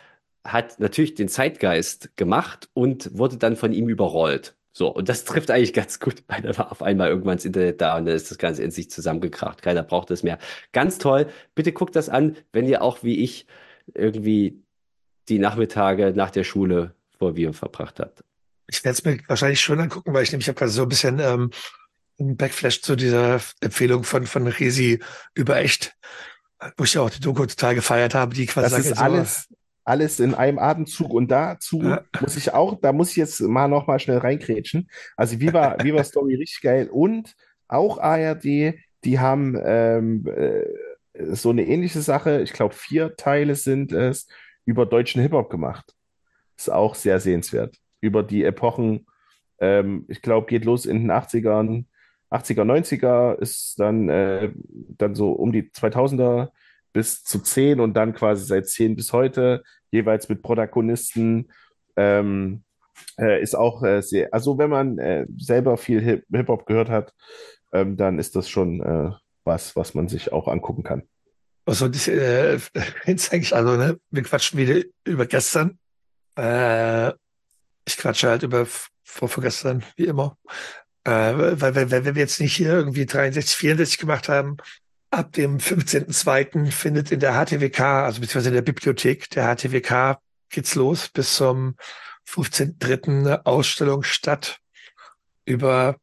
hat natürlich den Zeitgeist gemacht und wurde dann von ihm überrollt. So, und das trifft eigentlich ganz gut, weil da war auf einmal irgendwann das Internet da und dann ist das Ganze in sich zusammengekracht. Keiner braucht es mehr. Ganz toll. Bitte guckt das an, wenn ihr auch wie ich irgendwie die Nachmittage nach der Schule vor Viren verbracht habt. Ich werde es mir wahrscheinlich schon angucken, weil ich nämlich habe gerade so ein bisschen ähm, ein Backflash zu dieser Empfehlung von, von Resi über echt, wo ich ja auch die Doku total gefeiert habe, die quasi Das ist alles, alles in einem Atemzug. Und dazu muss ich auch, da muss ich jetzt mal noch mal schnell reingrätschen. Also Viva, Viva Story richtig geil. Und auch ARD, die haben ähm, äh, so eine ähnliche Sache, ich glaube vier Teile sind es, über deutschen Hip-Hop gemacht. Ist auch sehr sehenswert. Über die Epochen, ähm, ich glaube, geht los in den 80ern, 80er, 90er, ist dann, äh, dann so um die 2000er bis zu 10 und dann quasi seit 10 bis heute, jeweils mit Protagonisten. Ähm, äh, ist auch äh, sehr, also wenn man äh, selber viel Hip- Hip-Hop gehört hat, ähm, dann ist das schon äh, was, was man sich auch angucken kann. Also das, äh, jetzt eigentlich, also, ne, wir quatschen wieder über gestern. Äh, ich quatsche halt über v- vor vorgestern, wie immer. Äh, weil, weil, weil wir jetzt nicht hier irgendwie 63, 64 gemacht haben. Ab dem 15.02. findet in der HTWK, also beziehungsweise in der Bibliothek der HTWK geht's los bis zum 15.03. eine Ausstellung statt über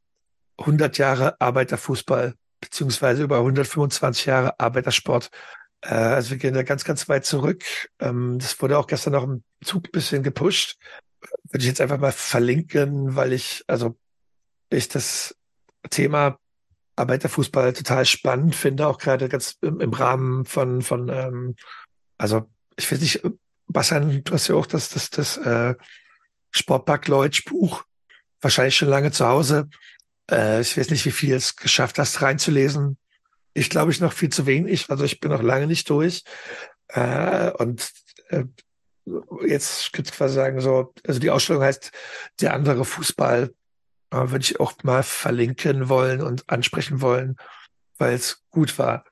100 Jahre Arbeiterfußball beziehungsweise über 125 Jahre Arbeitersport. Äh, also wir gehen da ganz, ganz weit zurück. Ähm, das wurde auch gestern noch im Zug ein bisschen gepusht. Würde ich jetzt einfach mal verlinken, weil ich, also ich das Thema Arbeiterfußball total spannend finde, auch gerade ganz im, Rahmen von, von ähm, also ich weiß nicht, Bastian, du hast ja auch das, das, das äh, Sportpark Leutsch Buch wahrscheinlich schon lange zu Hause. Äh, ich weiß nicht, wie viel es geschafft hast, reinzulesen. Ich glaube, ich noch viel zu wenig. Also ich bin noch lange nicht durch. Äh, und äh, jetzt könnte ich quasi sagen, so, also die Ausstellung heißt Der andere Fußball. Äh, würde ich auch mal verlinken wollen und ansprechen wollen, weil es gut war.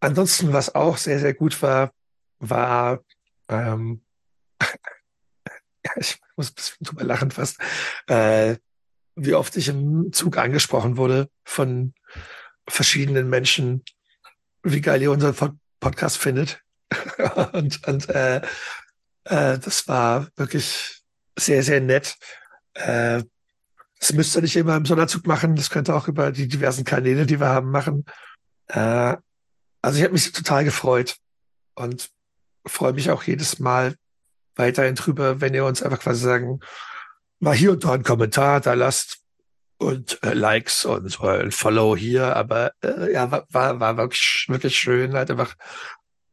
Ansonsten, was auch sehr, sehr gut war, war, ähm, ja, ich muss ein bisschen drüber lachen fast, äh, wie oft ich im Zug angesprochen wurde von verschiedenen Menschen, wie geil ihr unseren Pod- Podcast findet. und und äh, äh, das war wirklich sehr, sehr nett. Äh, das müsst ihr nicht immer im Sonderzug machen, das könnt ihr auch über die diversen Kanäle, die wir haben, machen. Äh, also ich habe mich total gefreut und freue mich auch jedes Mal weiterhin drüber, wenn ihr uns einfach quasi sagen, mal hier und da einen Kommentar da lasst und äh, Likes und äh, ein Follow hier, aber äh, ja, war, war, wirklich, wirklich schön, halt einfach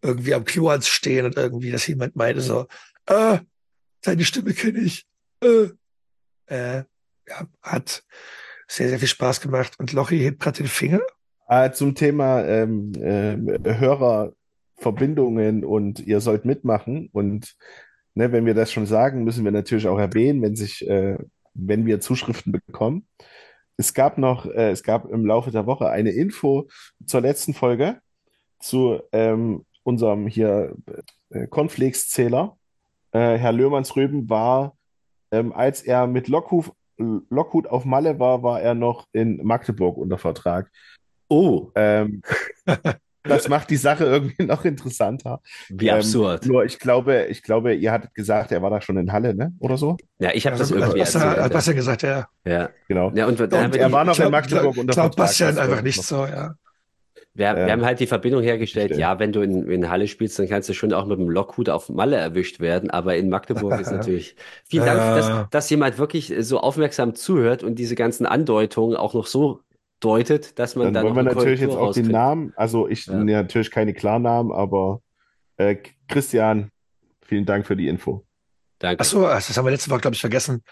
irgendwie am Klo anzustehen und irgendwie, dass jemand meinte so, äh, deine Stimme kenne ich. Äh, äh, ja, hat sehr, sehr viel Spaß gemacht. Und Lochi hebt gerade den Finger. Äh, zum Thema ähm, äh, Hörerverbindungen und ihr sollt mitmachen. Und ne, wenn wir das schon sagen, müssen wir natürlich auch erwähnen, wenn sich, äh, wenn wir Zuschriften bekommen. es gab noch, äh, es gab im Laufe der Woche eine Info zur letzten Folge zu ähm, unserem hier äh, Cornflakes-Zähler. Äh, Herr Löhmanns-Röben war, ähm, als er mit Lockhut, Lockhut auf Malle war, war er noch in Magdeburg unter Vertrag. Oh, Ähm, das macht die Sache irgendwie noch interessanter. wie Ähm, absurd. nur ich glaube, ich glaube, ihr hattet gesagt, er war da schon in Halle, ne? Oder so? Ja, ich habe das irgendwie Bastian, hat erzählt. Bastian gesagt, ja. Ja. Genau. ja, und Und er war noch Glaub- in Magdeburg glaub- unter Glaubt Vertrag. Bastian das einfach war- nicht so, ja. Wir, wir ähm, haben halt die Verbindung hergestellt, Geschichte. ja, wenn du in, in Halle spielst, dann kannst du schon auch mit dem Lockhut auf Malle erwischt werden, aber in Magdeburg ist natürlich. Vielen Dank, Ja. dass, dass jemand wirklich so aufmerksam zuhört und diese ganzen Andeutungen auch noch so deutet, dass man Dann dann wollen wir natürlich jetzt Korrektur auch den rauskriegt. Namen, also ich Ja. nee, natürlich keine Klarnamen, aber äh, Christian, vielen Dank für die Info. Danke. Ach so, also das haben wir letzte Woche, glaube ich, vergessen.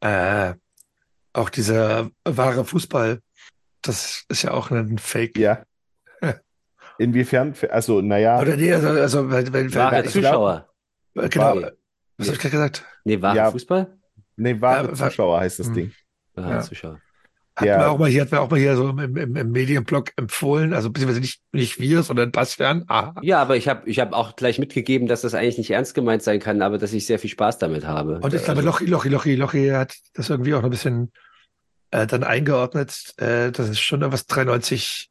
Äh, auch dieser wahre Fußball, das ist ja auch ein Fake. Ja. Inwiefern? Also, naja, Oder nee, also, also weil, weil, Wahre weil, Zuschauer. weil genau, Nee. was habe ich gerade gesagt? Nee, wahre Ja. Fußball? nee, wahre Ja, Zuschauer heißt das Hm. Ding. Wahre Ja. Zuschauer. Hatten Ja. wir auch mal hier, hatten wir auch mal hier so im, im, im Medienblog empfohlen, also beziehungsweise nicht, nicht wir, sondern Bastian. Aha. Ja, aber ich habe ich hab auch gleich mitgegeben, dass das eigentlich nicht ernst gemeint sein kann, aber dass ich sehr viel Spaß damit habe. Und ich glaube, Also, Lochi, Lochi, Lochi, Lochi hat das irgendwie auch noch ein bisschen äh, dann eingeordnet. Äh, das ist schon was 93.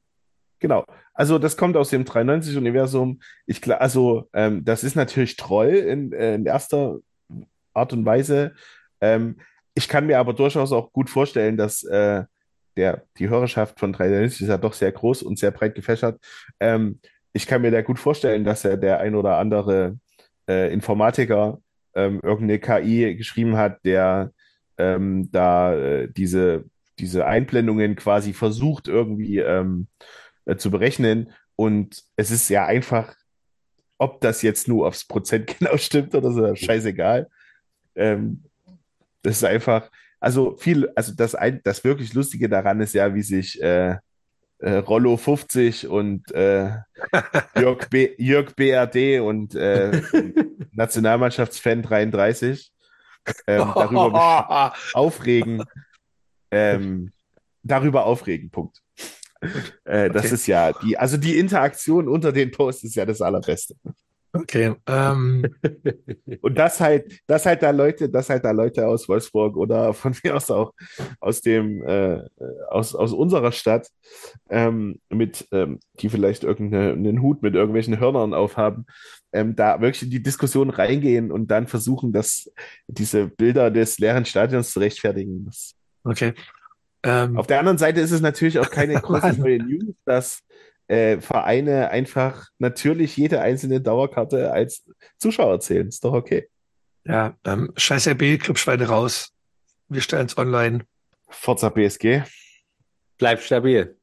Genau. Also das kommt aus dem 93-Universum. Ich also ähm, das ist natürlich treu in, äh, in erster Art und Weise. Ähm, ich kann mir aber durchaus auch gut vorstellen, dass äh, der, die Hörerschaft von 93 ist ja doch sehr groß und sehr breit gefächert. Ähm, ich kann mir da gut vorstellen, dass er der ein oder andere äh, Informatiker ähm, irgendeine KI geschrieben hat, der ähm, da äh, diese, diese Einblendungen quasi versucht irgendwie ähm, äh, zu berechnen. Und es ist ja einfach, ob das jetzt nur aufs Prozent genau stimmt oder so, scheißegal. Ähm, das ist einfach, also viel, also das, ein, das wirklich Lustige daran ist ja, wie sich äh, äh, Rollo 50 und äh, Jörg, B, Jörg BRD und äh, Nationalmannschaftsfan 33 ähm, darüber aufregen, ähm, darüber aufregen, Punkt. Äh, das Okay. ist ja die, also die Interaktion unter den Posts ist ja das Allerbeste. Okay. Ähm, Und das halt, das halt da Leute, das halt da Leute aus Wolfsburg oder von mir aus auch aus dem, äh, aus, aus unserer Stadt, ähm, mit, ähm, die vielleicht irgendeinen Hut mit irgendwelchen Hörnern aufhaben, ähm, da wirklich in die Diskussion reingehen und dann versuchen, das, diese Bilder des leeren Stadions zu rechtfertigen. Okay. Ähm, auf der anderen Seite ist es natürlich auch keine große neue News, dass äh, Vereine einfach natürlich jede einzelne Dauerkarte als Zuschauer zählen. Ist doch okay. ja, ähm, scheiß RB, Clubschweine raus. Wir stellen es online. Forza BSG. Bleib stabil.